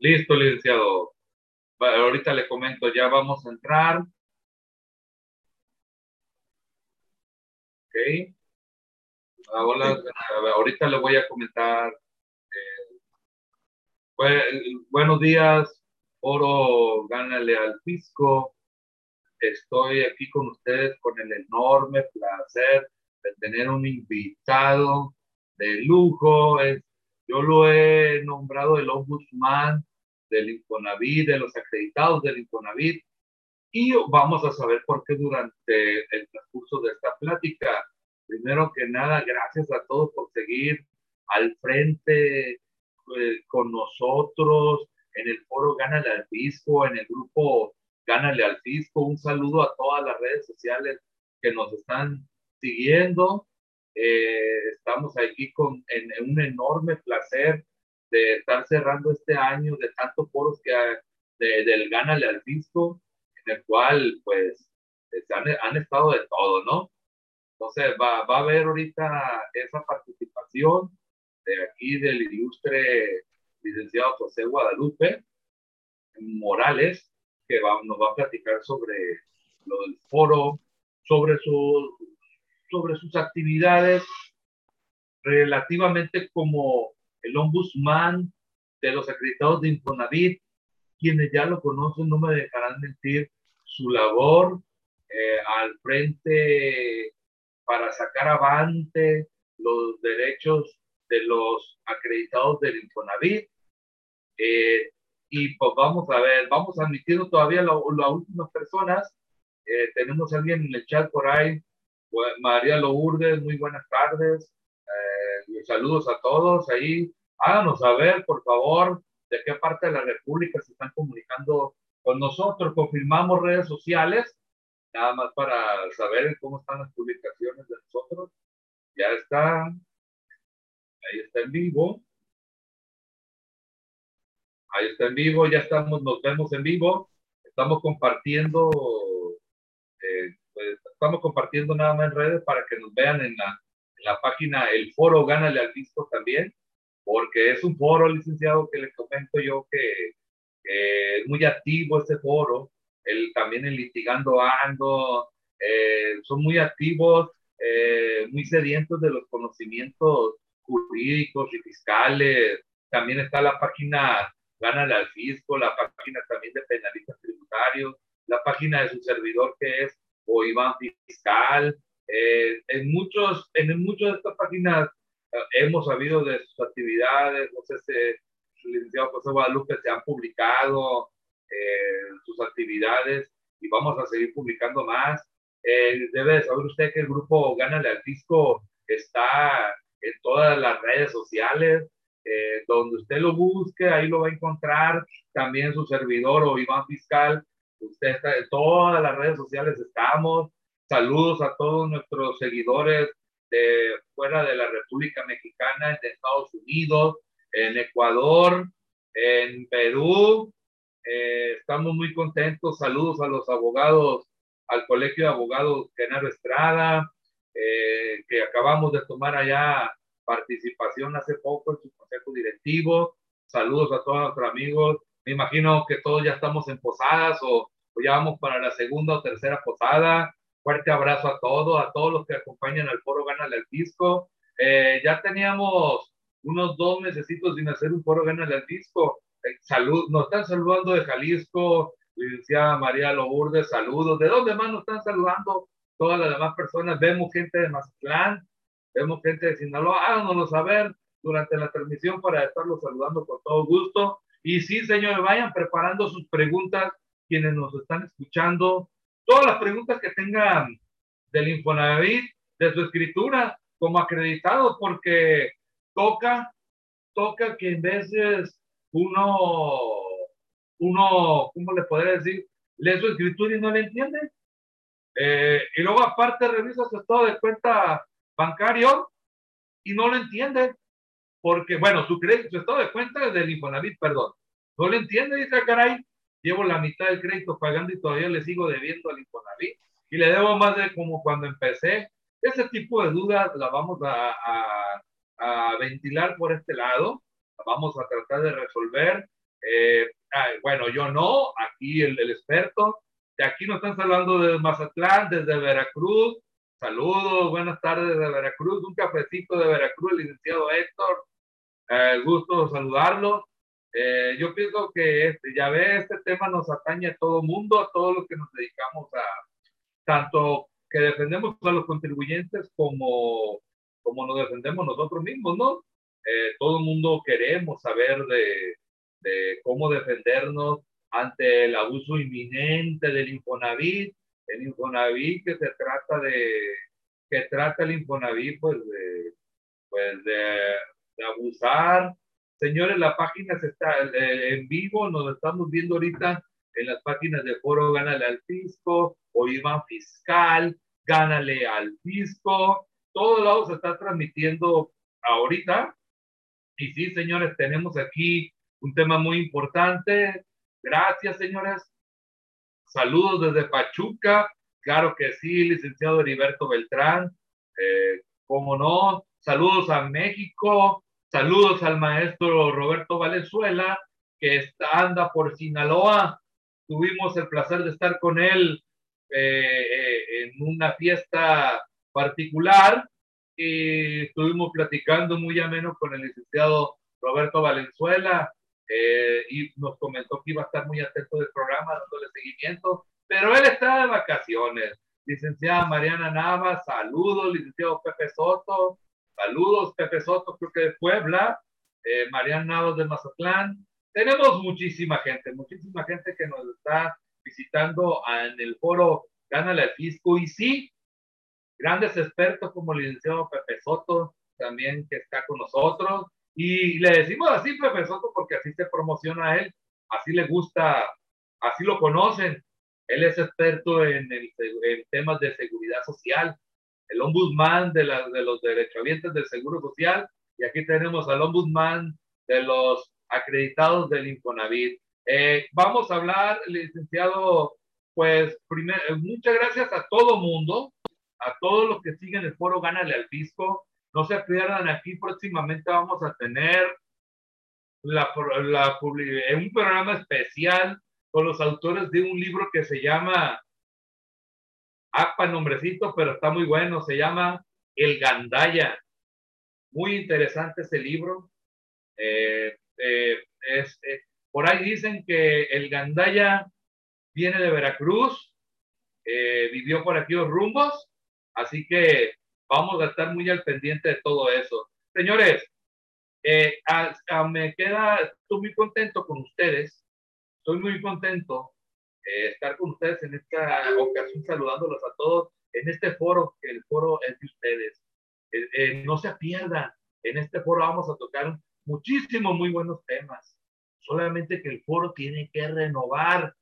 Listo, licenciado. Ahorita le comento, ya vamos a entrar. Ok. Ahora, ahorita le voy a comentar. Eh, buenos días, Oro, gánale al fisco. Estoy aquí con ustedes con el enorme placer de tener un invitado de lujo. yo lo he nombrado el ombudsman del Infonavit, de los acreditados del Infonavit, y vamos a saber por qué durante el transcurso de esta plática. Primero que nada, gracias a todos por seguir al frente eh, con nosotros en el foro Gánale al Fisco, en el grupo Gánale al Fisco. Un saludo a todas las redes sociales que nos están siguiendo. Eh, estamos aquí con en, un enorme placer de estar cerrando este año de tantos foros que de, del Gánale al Fisco, en el cual pues han, han estado de todo, ¿no? Entonces va, va, a haber ahorita esa participación de aquí del ilustre licenciado José Guadalupe Morales, que va, nos va a platicar sobre lo del foro, sobre, su, sobre sus actividades relativamente como el ombudsman de los acreditados de Infonavit, quienes ya lo conocen no me dejarán mentir, su labor eh, al frente para sacar avante los derechos de los acreditados del Infonavit. Eh, y pues vamos a ver, vamos admitiendo todavía las últimas personas. Eh, tenemos a alguien en el chat por ahí, María Lourdes, muy buenas tardes. Saludos a todos ahí. Háganos saber, por favor, de qué parte de la República se están comunicando con nosotros. Confirmamos redes sociales, nada más para saber cómo están las publicaciones de nosotros. Ya está, ahí está en vivo. Ahí está en vivo, ya estamos, nos vemos en vivo. Estamos compartiendo, eh, pues, estamos compartiendo nada más en redes para que nos vean en la, la página, el foro Gánale al Disco también porque es un foro, licenciado, que le comento yo que, es muy activo este foro, el, también en Litigando Ando, eh, son muy activos, eh, muy sedientos de los conocimientos jurídicos y fiscales. También está la página Gánale al Fisco, la página también de penalistas tributarios, la página de su servidor que es o Fiscal. Eh, en, muchos, en muchas de estas páginas hemos sabido de sus actividades, no sé si el licenciado José Guadalupe se han publicado eh, sus actividades y vamos a seguir publicando más. Eh, debe saber usted que el grupo Gánale al Fisco está en todas las redes sociales, eh, donde usted lo busque, ahí lo va a encontrar. También su servidor o Iván Fiscal, usted está en todas las redes sociales, estamos. Saludos a todos nuestros seguidores de fuera de la República Mexicana, en Estados Unidos, en Ecuador, en Perú. Eh, estamos muy contentos. Saludos a los abogados, al Colegio de Abogados Genaro Estrada, eh, que acabamos de tomar allá participación hace poco en su consejo directivo. Saludos a todos nuestros amigos. Me imagino que todos ya estamos en posadas o, o ya vamos para la segunda o tercera posada. Fuerte abrazo a todos, a todos los que acompañan al foro Gánale al Disco. Eh, ya teníamos unos dos meses sin hacer un foro Gánale al Disco. Eh, salud, nos están saludando de Jalisco, licenciada María Lourdes, saludos. ¿De dónde más nos están saludando todas las demás personas? Vemos gente de Mazatlán, vemos gente de Sinaloa. Háganoslo saber durante la transmisión para estarlos saludando con todo gusto. Y sí, señores, vayan preparando sus preguntas quienes nos están escuchando todas las preguntas que tengan del Infonavit, de su escritura como acreditado, porque toca, toca que en veces uno, uno, ¿cómo le podría decir? Lee su escritura y no le entiende. Eh, y luego aparte revisa su estado de cuenta bancario y no lo entiende. Porque, bueno, su, crédito, su estado de cuenta del Infonavit, perdón. No lo entiende, dice, ah, caray, llevo la mitad del crédito pagando y todavía le sigo debiendo al Infonavit y le debo más de como cuando empecé. Ese tipo de dudas la vamos a, a, a ventilar por este lado, la vamos a tratar de resolver Eh, bueno, yo no, aquí el, el, experto. De aquí nos están hablando desde Mazatlán, desde Veracruz. Saludos, buenas tardes desde Veracruz. Un cafecito de Veracruz, licenciado Héctor. Eh, gusto saludarlo. Eh, yo pienso que este, ya ve, este tema nos atañe a todo mundo, a todos los que nos dedicamos a, tanto que defendemos a los contribuyentes como, como nos defendemos nosotros mismos, ¿no? Eh, todo el mundo queremos saber de, de, cómo defendernos ante el abuso inminente del Infonavit, el Infonavit que se trata de, que trata el Infonavit pues de, pues de, de abusar. Señores, la página está eh, en vivo, nos estamos viendo ahorita en las páginas de Foro Gánale al Fisco o Iván Fiscal, Gánale al Fisco. Todo lado se está transmitiendo ahorita. Y sí, señores, tenemos aquí un tema muy importante. Gracias, señores. Saludos desde Pachuca. Claro que sí, licenciado Heriberto Beltrán. Eh, ¿Cómo no? Saludos a México. Saludos al maestro Roberto Valenzuela, que anda por Sinaloa. Tuvimos el placer de estar con él eh, eh, en una fiesta particular y estuvimos platicando muy ameno con el licenciado Roberto Valenzuela eh, y nos comentó que iba a estar muy atento del programa, dándole seguimiento, pero él está de vacaciones. Licenciada Mariana Nava, saludos, licenciado Pepe Soto, saludos, Pepe Soto, creo que de Puebla, eh, Mariana Navas de Mazatlán. Tenemos muchísima gente, muchísima gente que nos está visitando en el foro Gánale al Fisco y sí, grandes expertos como el licenciado Pepe Soto, también que está con nosotros. Y le decimos así Pepe Soto porque así se promociona a él, así le gusta, así lo conocen. Él es experto en, el, en temas de seguridad social, el ombudsman de, la, de los derechohabientes del Seguro Social y aquí tenemos al ombudsman de los acreditados del Infonavit. Eh, vamos a hablar, licenciado, pues primero, muchas gracias a todo mundo, a todos los que siguen el foro Gánale al Fisco. No se pierdan aquí, próximamente vamos a tener la, la, un programa especial con los autores de un libro que se llama APA nombrecito, pero está muy bueno, se llama El Gandaya. Muy interesante ese libro. Eh, eh, es, eh, por ahí dicen que el Gandaya viene de Veracruz, vivió por aquí los rumbos, así que vamos a estar muy al pendiente de todo eso. Señores, me queda, estoy muy contento con ustedes, estoy muy contento eh, estar con ustedes en esta ocasión, saludándolos a todos en este foro, que el foro es de ustedes. Eh, eh, no se pierdan, en este foro vamos a tocar muchísimos muy buenos temas, solamente que el foro tiene que renovar.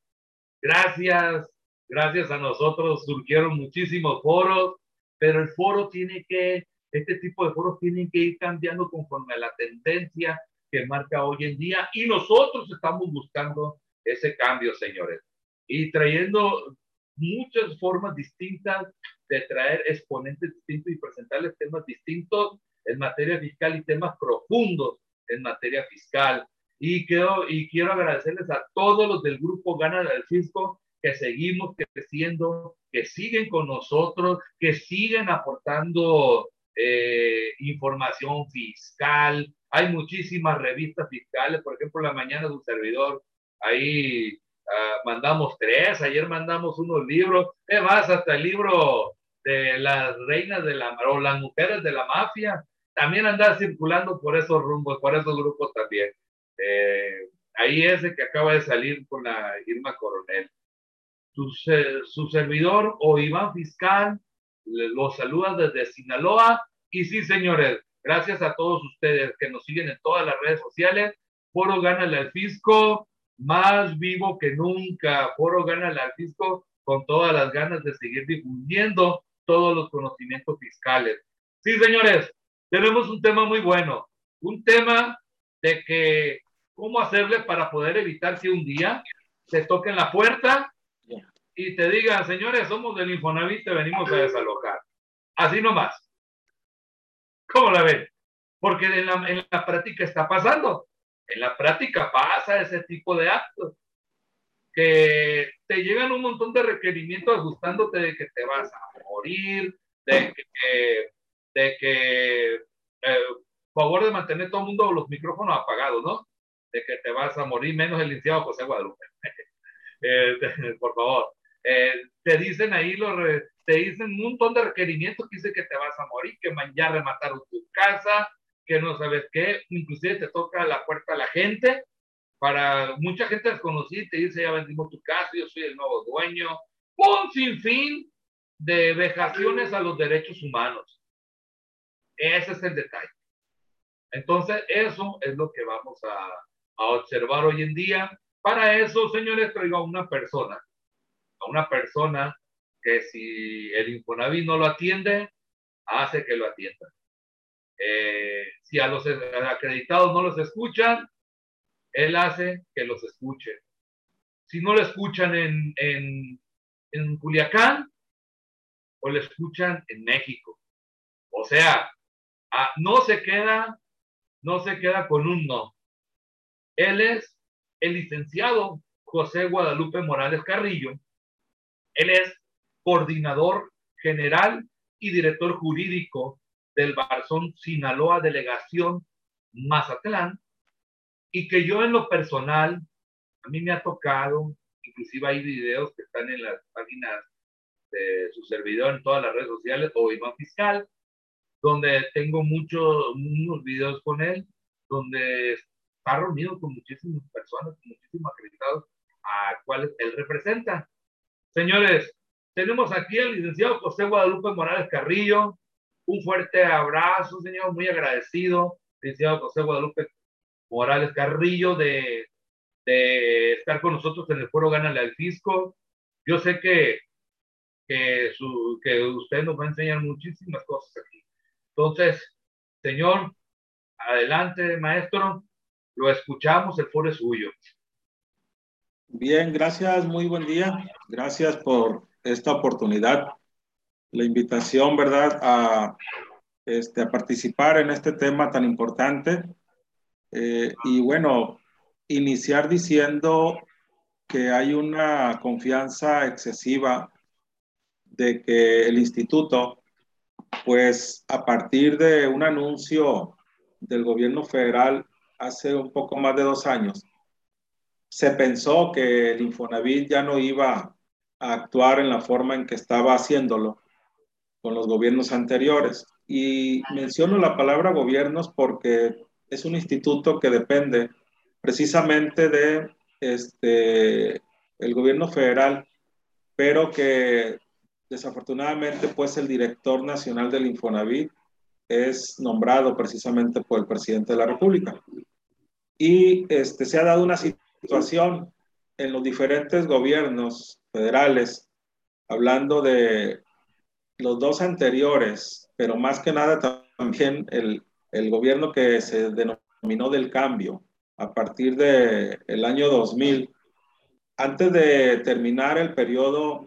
Gracias, gracias a nosotros surgieron muchísimos foros, pero el foro tiene que, este tipo de foros tienen que ir cambiando conforme a la tendencia que marca hoy en día y nosotros estamos buscando ese cambio, señores y trayendo muchas formas distintas de traer exponentes distintos y presentarles temas distintos en materia fiscal y temas profundos en materia fiscal. Y quiero, y quiero agradecerles a todos los del grupo Gana del Fisco que seguimos creciendo, que siguen con nosotros, que siguen aportando eh, información fiscal. Hay muchísimas revistas fiscales, por ejemplo, la mañana de un servidor, ahí Ah, mandamos tres, ayer mandamos unos libros, es más, hasta el libro de las reinas de la, o las mujeres de la mafia, también anda circulando por esos rumbos, por esos grupos también. Eh, ahí ese que acaba de salir con la Irma Coronel. Su, su servidor o Iván Fiscal los saluda desde Sinaloa. Y sí, señores, gracias a todos ustedes que nos siguen en todas las redes sociales. Foro Gánale al Fisco, más vivo que nunca. Foro gana el fisco con todas las ganas de seguir difundiendo todos los conocimientos fiscales. Sí, señores, tenemos un tema muy bueno, un tema de que cómo hacerle para poder evitar que un día se toquen la puerta y te digan, señores, somos del Infonavit, te venimos a desalojar. Así nomás. ¿Cómo la ven? Porque en la, en la práctica está pasando. En la práctica pasa ese tipo de actos, que te llegan un montón de requerimientos ajustándote de que te vas a morir, de que, de que eh, favor de mantener todo el mundo los micrófonos apagados, ¿no? De que te vas a morir, menos el licenciado José Guadalupe. Eh, por favor. Eh, te dicen ahí, los, te dicen un montón de requerimientos que dice que te vas a morir, que ya remataron tu casa, que no sabes qué, inclusive te toca la puerta a la gente, para mucha gente desconocida te dice, ya vendimos tu casa, yo soy el nuevo dueño, un sinfín de vejaciones a los derechos humanos. Ese es el detalle. Entonces, eso es lo que vamos a, a observar hoy en día. Para eso, señores, traigo a una persona, a una persona que si el Infonavit no lo atiende, hace que lo atienda. Eh, si a los acreditados no los escuchan, él hace que los escuchen. Si no lo escuchan en, en, en Culiacán, o lo escuchan en México. O sea, ah, no se queda, no se queda con un no. Él es el licenciado José Guadalupe Morales Carrillo. Él es coordinador general y director jurídico del Barzón Sinaloa Delegación Mazatlán y que yo en lo personal, a mí me ha tocado, inclusive hay videos que están en las páginas de su servidor en todas las redes sociales o Iván Fiscal, donde tengo muchos, unos videos con él, donde está reunido con muchísimas personas, con muchísimos acreditados a cuales él representa. Señores, tenemos aquí al licenciado José Guadalupe Morales Carrillo. Un fuerte abrazo, señor, muy agradecido, licenciado José Guadalupe Morales Carrillo, de, de estar con nosotros en el foro Gánale al Fisco. Yo sé que, que, su, que usted nos va a enseñar muchísimas cosas aquí. Entonces, señor, adelante, maestro, lo escuchamos, el foro es suyo. Bien, gracias, muy buen día. Gracias por esta oportunidad, la invitación, ¿verdad?, a, este, a participar en este tema tan importante. Eh, y bueno, iniciar diciendo que hay una confianza excesiva de que el instituto, pues a partir de un anuncio del gobierno federal hace un poco más de dos años, se pensó que el Infonavit ya no iba a actuar en la forma en que estaba haciéndolo con los gobiernos anteriores. Y menciono la palabra gobiernos porque es un instituto que depende precisamente de este, el gobierno federal, pero que desafortunadamente pues el director nacional del Infonavit es nombrado precisamente por el presidente de la República. Y este, se ha dado una situación en los diferentes gobiernos federales, hablando de los dos anteriores, pero más que nada también el, el gobierno que se denominó del cambio a partir del el año 2000. Antes de terminar el periodo,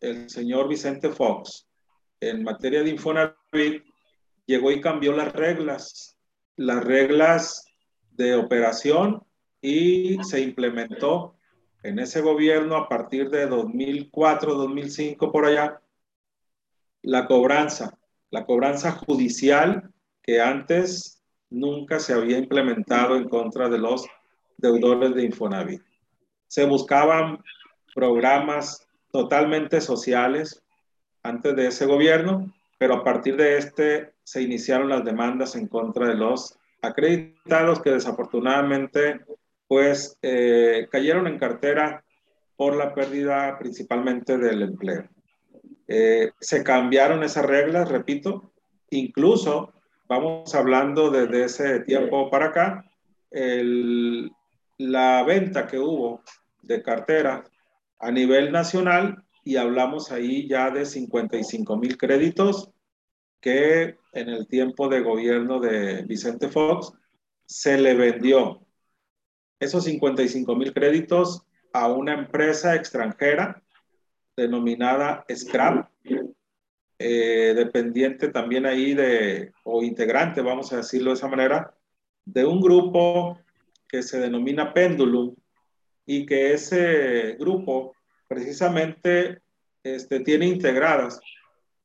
el señor Vicente Fox, en materia de Infonavit, llegó y cambió las reglas, las reglas de operación y se implementó en ese gobierno a partir de 2004, 2005 por allá, la cobranza, la cobranza judicial que antes nunca se había implementado en contra de los deudores de Infonavit. Se buscaban programas totalmente sociales antes de ese gobierno, pero a partir de este se iniciaron las demandas en contra de los acreditados que desafortunadamente pues eh, cayeron en cartera por la pérdida principalmente del empleo. Eh, se cambiaron esas reglas, repito, incluso vamos hablando desde ese tiempo para acá, la venta que hubo de cartera a nivel nacional y hablamos ahí ya de 55 mil créditos que en el tiempo de gobierno de Vicente Fox se le vendió. Esos 55 mil créditos a una empresa extranjera denominada Scrap, eh, dependiente también ahí de, o integrante, vamos a decirlo de esa manera, de un grupo que se denomina Pendulum y que ese grupo precisamente este, tiene integradas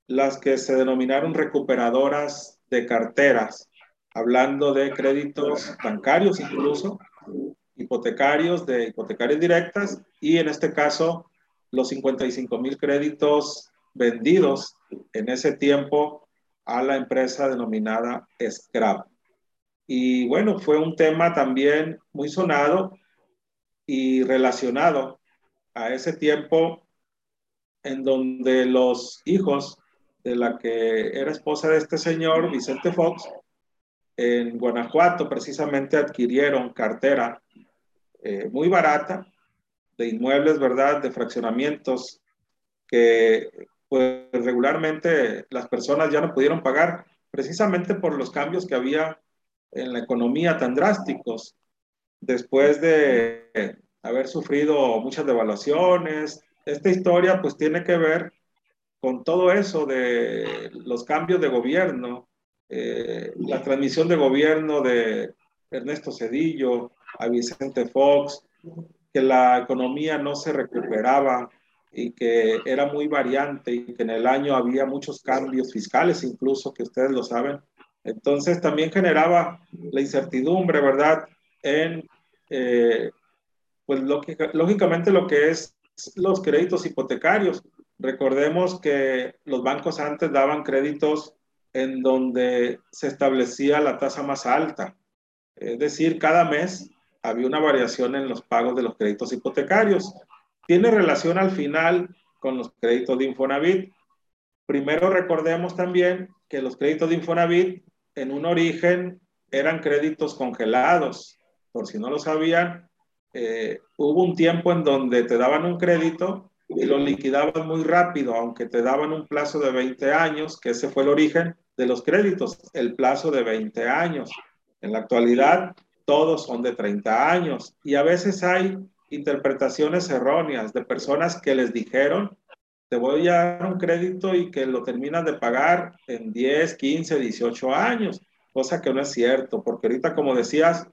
las que se denominaron recuperadoras de carteras, hablando de créditos bancarios incluso, hipotecarios, de hipotecarias directas y en este caso los 55 mil créditos vendidos en ese tiempo a la empresa denominada Scrap. Y bueno, fue un tema también muy sonado y relacionado a ese tiempo en donde los hijos de la que era esposa de este señor, Vicente Fox, en Guanajuato precisamente adquirieron cartera eh, muy barata de inmuebles, ¿verdad? De fraccionamientos que pues regularmente las personas ya no pudieron pagar precisamente por los cambios que había en la economía tan drásticos después de haber sufrido muchas devaluaciones. Esta historia pues tiene que ver con todo eso de los cambios de gobierno, eh, la transmisión de gobierno de Ernesto Cedillo a Vicente Fox, que la economía no se recuperaba y que era muy variante y que en el año había muchos cambios fiscales incluso, que ustedes lo saben. Entonces también generaba la incertidumbre, ¿verdad? En, eh, pues lógicamente lo que es los créditos hipotecarios, Recordemos que los bancos antes daban créditos en donde se establecía la tasa más alta. Es decir, cada mes había una variación en los pagos de los créditos hipotecarios. Tiene relación al final con los créditos de Infonavit. Primero recordemos también que los créditos de Infonavit en un origen eran créditos congelados. Por si no lo sabían, eh, hubo un tiempo en donde te daban un crédito y lo liquidaban muy rápido, aunque te daban un plazo de 20 años, que ese fue el origen de los créditos, el plazo de 20 años. En la actualidad, todos son de 30 años y a veces hay interpretaciones erróneas de personas que les dijeron, te voy a dar un crédito y que lo terminas de pagar en 10, 15, 18 años, cosa que no es cierto, porque ahorita, como decías,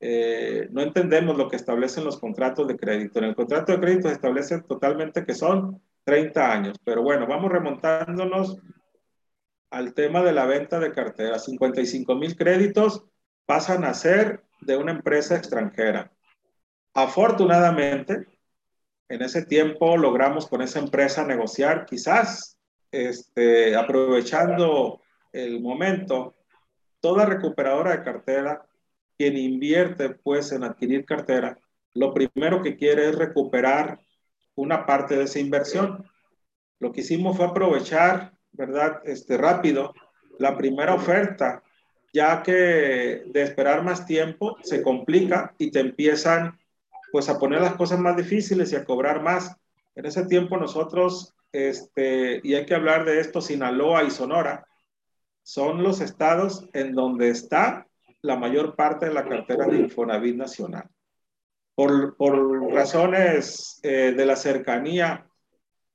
eh, no entendemos lo que establecen los contratos de crédito. En el contrato de crédito se establece totalmente que son 30 años, pero bueno, vamos remontándonos al tema de la venta de cartera. 55 mil créditos pasan a ser de una empresa extranjera. Afortunadamente, en ese tiempo logramos con esa empresa negociar, quizás este, aprovechando el momento, toda recuperadora de cartera quien invierte pues en adquirir cartera, lo primero que quiere es recuperar una parte de esa inversión. Lo que hicimos fue aprovechar, ¿verdad? Este rápido la primera oferta, ya que de esperar más tiempo se complica y te empiezan pues a poner las cosas más difíciles y a cobrar más. En ese tiempo nosotros, este, y hay que hablar de esto, Sinaloa y Sonora, son los estados en donde está la mayor parte de la cartera de Infonavit Nacional. Por, por razones eh, de la cercanía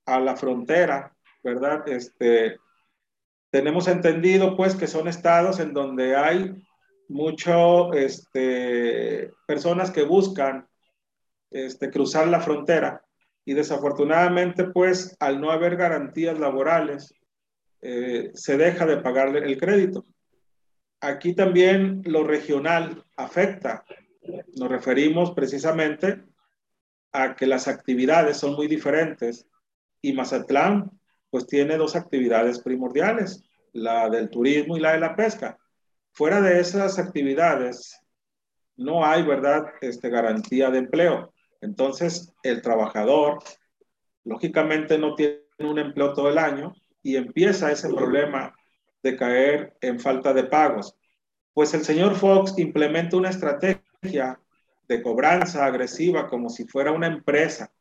a la frontera, ¿verdad? Este, tenemos entendido pues que son estados en donde hay mucho este, personas que buscan este, cruzar la frontera y desafortunadamente pues al no haber garantías laborales eh, se deja de pagarle el crédito aquí también lo regional afecta. Nos referimos precisamente a que las actividades son muy diferentes y Mazatlán pues tiene dos actividades primordiales, la del turismo y la de la pesca. Fuera de esas actividades no hay, ¿verdad?, este, garantía de empleo. Entonces, el trabajador, lógicamente, no tiene un empleo todo el año y empieza ese problema de caer en falta de pagos. Pues el señor Fox implementa una estrategia de cobranza agresiva como si fuera una empresa.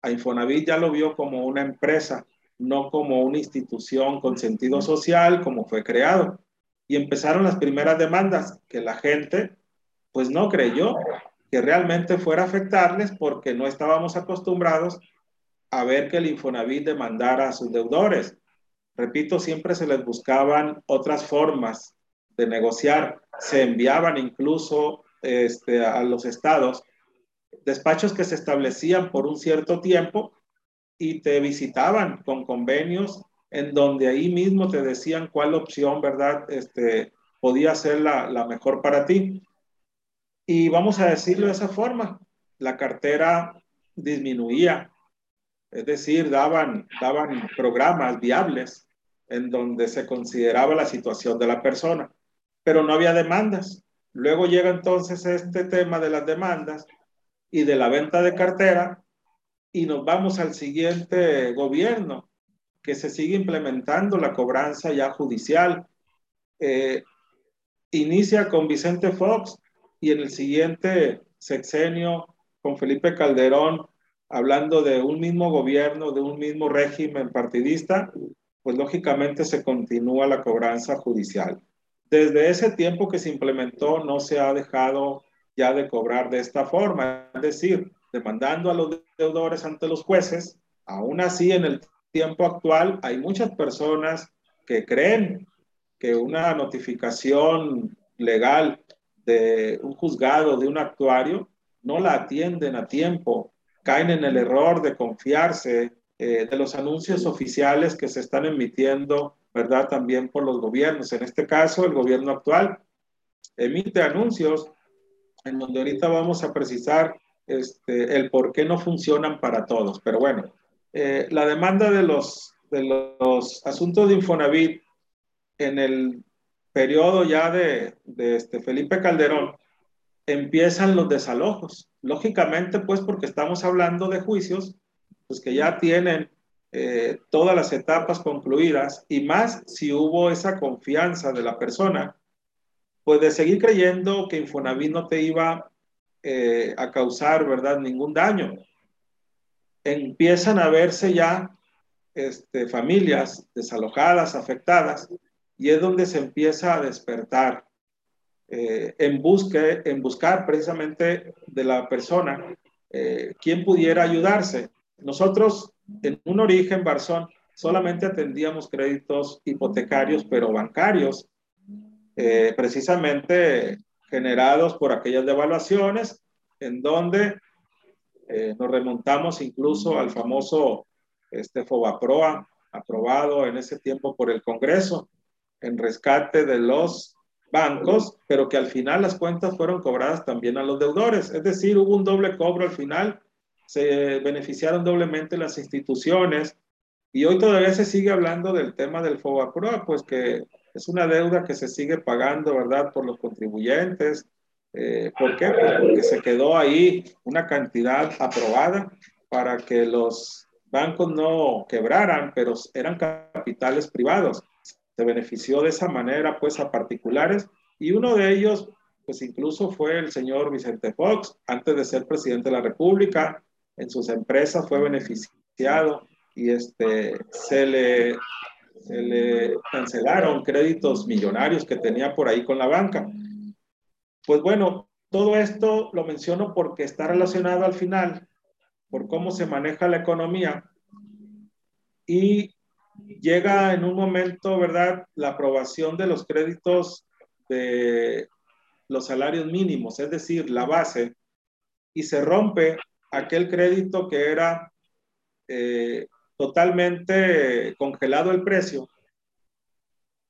A Infonavit ya lo vio como una empresa, no como una institución con sentido social como fue creado. Y empezaron las primeras demandas que la gente pues no creyó que realmente fuera a afectarles porque no estábamos acostumbrados a ver que el Infonavit demandara a sus deudores. Repito, siempre se les buscaban otras formas de negociar. Se enviaban incluso este, a los estados, despachos que se establecían por un cierto tiempo y te visitaban con convenios en donde ahí mismo te decían cuál opción, ¿verdad? Este, podía ser la, la mejor para ti. Y vamos a decirlo de esa forma, la cartera disminuía, es decir, daban, daban programas viables en donde se consideraba la situación de la persona, pero no había demandas. Luego llega entonces este tema de las demandas y de la venta de cartera y nos vamos al siguiente gobierno que se sigue implementando la cobranza ya judicial. Eh, inicia con Vicente Fox y en el siguiente sexenio con Felipe Calderón hablando de un mismo gobierno, de un mismo régimen partidista, pues lógicamente se continúa la cobranza judicial. Desde ese tiempo que se implementó no se ha dejado ya de cobrar de esta forma, es decir, demandando a los deudores ante los jueces. Aún así, en el tiempo actual hay muchas personas que creen que una notificación legal de un juzgado, de un actuario, no la atienden a tiempo, caen en el error de confiarse eh, de los anuncios oficiales que se están emitiendo, ¿verdad? También por los gobiernos. En este caso, el gobierno actual emite anuncios en donde ahorita vamos a precisar este, el por qué no funcionan para todos. Pero bueno, eh, la demanda de los, de los asuntos de Infonavit en el periodo ya de, de este Felipe Calderón, empiezan los desalojos. Lógicamente, pues porque estamos hablando de juicios, pues que ya tienen eh, todas las etapas concluidas y más si hubo esa confianza de la persona, pues de seguir creyendo que Infonavit no te iba eh, a causar, ¿verdad?, ningún daño. Empiezan a verse ya este, familias desalojadas, afectadas, y es donde se empieza a despertar eh, en, busque, en buscar precisamente de la persona eh, quien pudiera ayudarse. Nosotros, en un origen, Barzón, solamente atendíamos créditos hipotecarios, pero bancarios, eh, precisamente generados por aquellas devaluaciones, en donde nos remontamos incluso al famoso este, FOBAPROA, aprobado en ese tiempo por el Congreso, en rescate de los bancos, pero que al final las cuentas fueron cobradas también a los deudores. Es decir, hubo un doble cobro al final, se beneficiaron doblemente las instituciones y hoy todavía se sigue hablando del tema del FOBAPROA, pues que es una deuda que se sigue pagando, ¿verdad?, por los contribuyentes. Eh, ¿Por qué? Pues porque se quedó ahí una cantidad aprobada para que los bancos no quebraran, pero eran capitales privados se benefició de esa manera pues a particulares y uno de ellos pues incluso fue el señor Vicente Fox, antes de ser presidente de la República, en sus empresas fue beneficiado y este, se, le, se le cancelaron créditos millonarios que tenía por ahí con la banca. Pues bueno, todo esto lo menciono porque está relacionado al final por cómo se maneja la economía y llega en un momento, ¿verdad?, la aprobación de los créditos de los salarios mínimos, es decir, la base, y se rompe aquel crédito que era eh, totalmente congelado el precio.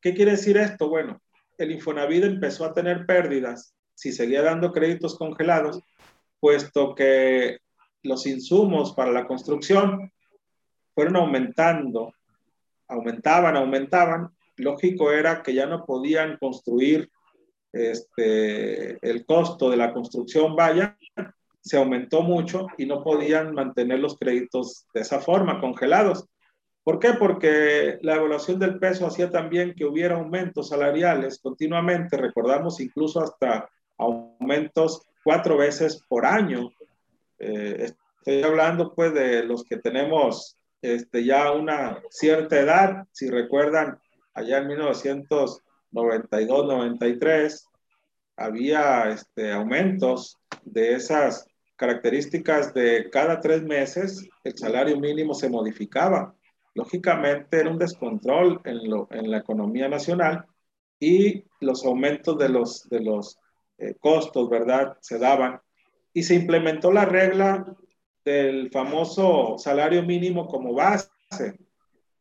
¿Qué quiere decir esto? Bueno, el Infonavit empezó a tener pérdidas si seguía dando créditos congelados, puesto que los insumos para la construcción fueron aumentando aumentaban, aumentaban, lógico era que ya no podían construir este, el costo de la construcción vaya, se aumentó mucho y no podían mantener los créditos de esa forma, congelados. ¿Por qué? Porque la evaluación del peso hacía también que hubiera aumentos salariales continuamente, recordamos incluso hasta aumentos cuatro veces por año. Eh, estoy hablando pues de los que tenemos este, ya una cierta edad, si recuerdan, allá en 1992-93, había este, aumentos de esas características de cada tres meses, el salario mínimo se modificaba. Lógicamente era un descontrol en, lo, en la economía nacional y los aumentos de los, de los eh, costos, ¿verdad? Se daban. Y se implementó la regla del famoso salario mínimo como base.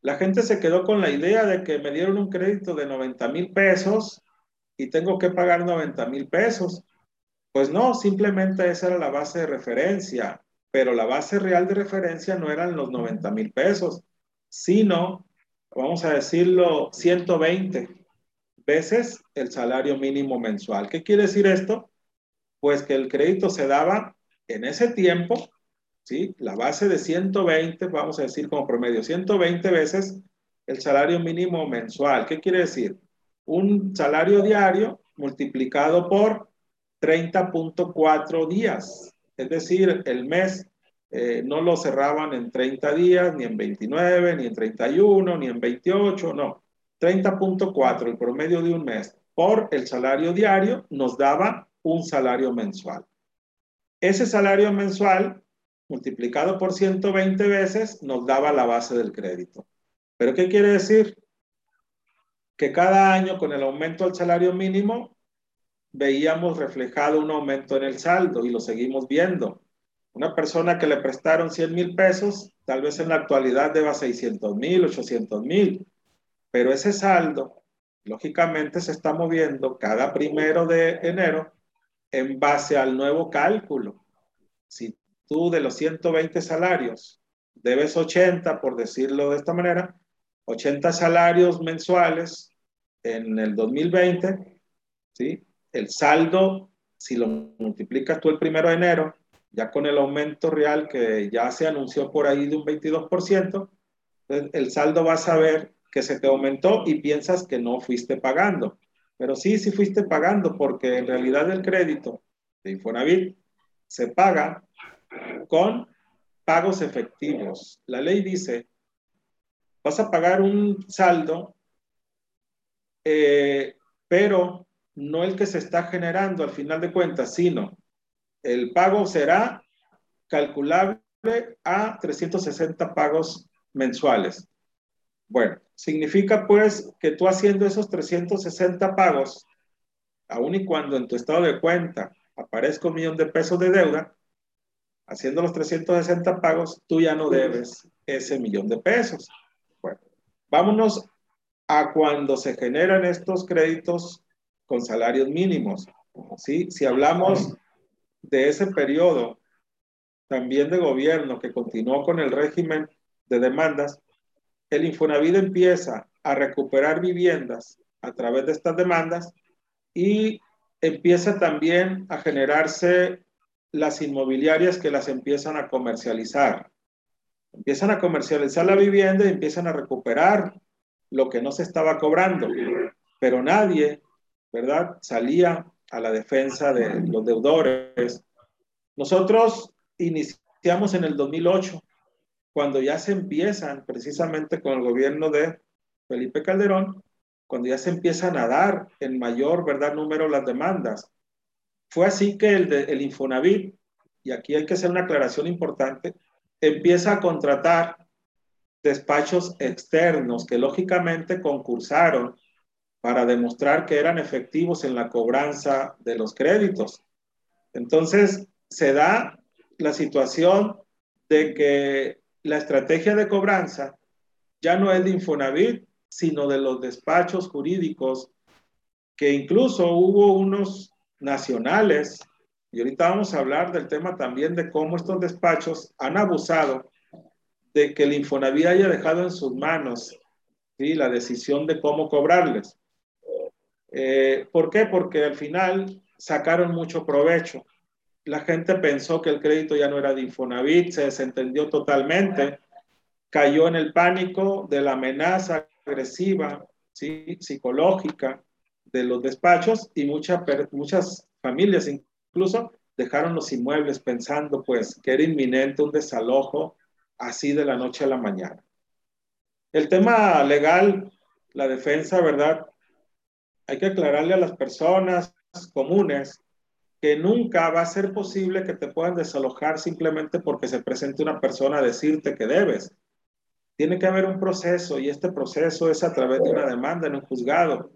La gente se quedó con la idea de que me dieron un crédito de 90 mil pesos y tengo que pagar 90 mil pesos. Pues no, simplemente esa era la base de referencia, pero la base real de referencia no eran los 90 mil pesos, sino, vamos a decirlo, 120 veces el salario mínimo mensual. ¿Qué quiere decir esto? Pues que el crédito se daba en ese tiempo, ¿sí? La base de 120, vamos a decir como promedio, 120 veces el salario mínimo mensual. ¿Qué quiere decir? Un salario diario multiplicado por 30.4 días. Es decir, el mes eh, no lo cerraban en 30 días, ni en 29, ni en 31, ni en 28, no. 30.4, el promedio de un mes, por el salario diario, nos daba un salario mensual. Ese salario mensual, multiplicado por 120 veces, nos daba la base del crédito. ¿Pero qué quiere decir? Que cada año, con el aumento del salario mínimo, veíamos reflejado un aumento en el saldo y lo seguimos viendo. Una persona que le prestaron 100 mil pesos, tal vez en la actualidad deba 600 mil, 800 mil, pero ese saldo, lógicamente, se está moviendo cada primero de enero en base al nuevo cálculo. Si tú de los 120 salarios debes 80, por decirlo de esta manera, 80 salarios mensuales en el 2020, ¿sí? El saldo, si lo multiplicas tú el primero de enero, ya con el aumento real que ya se anunció por ahí de un 22%, el saldo vas a ver que se te aumentó y piensas que no fuiste pagando. Pero sí, sí fuiste pagando porque en realidad el crédito de Infonavit se paga con pagos efectivos. La ley dice, vas a pagar un saldo, eh, pero no el que se está generando al final de cuentas, sino el pago será calculable a 360 pagos mensuales. Bueno, significa pues que tú haciendo esos 360 pagos, aun y cuando en tu estado de cuenta aparezca un millón de pesos de deuda, haciendo los 360 pagos, tú ya no debes ese millón de pesos. Bueno, vámonos a cuando se generan estos créditos con salarios mínimos. ¿sí? Si hablamos de ese periodo también de gobierno que continuó con el régimen de demandas, el Infonavit empieza a recuperar viviendas a través de estas demandas y empieza también a generarse las inmobiliarias que las empiezan a comercializar. Empiezan a comercializar la vivienda y empiezan a recuperar lo que no se estaba cobrando, pero nadie ¿verdad? Salía a la defensa de los deudores. Nosotros iniciamos en el 2008, cuando ya se empiezan, precisamente con el gobierno de Felipe Calderón, cuando ya se empiezan a dar en mayor, ¿verdad?, número las demandas. Fue así que el, de, el Infonavit, y aquí hay que hacer una aclaración importante, empieza a contratar despachos externos que lógicamente concursaron para demostrar que eran efectivos en la cobranza de los créditos. Entonces, se da la situación de que la estrategia de cobranza ya no es de Infonavit, sino de los despachos jurídicos, que incluso hubo unos nacionales, y ahorita vamos a hablar del tema también de cómo estos despachos han abusado de que el Infonavit haya dejado en sus manos ¿sí? la decisión de cómo cobrarles. Eh, ¿Por qué? Porque al final sacaron mucho provecho. La gente pensó que el crédito ya no era de Infonavit, se desentendió totalmente, cayó en el pánico de la amenaza agresiva, ¿sí? psicológica de los despachos y mucha, muchas familias incluso dejaron los inmuebles pensando pues que era inminente un desalojo así de la noche a la mañana. El tema legal, la defensa, ¿verdad? Hay que aclararle a las personas comunes que nunca va a ser posible que te puedan desalojar simplemente porque se presente una persona a decirte que debes. Tiene que haber un proceso y este proceso es a través de una demanda en un juzgado.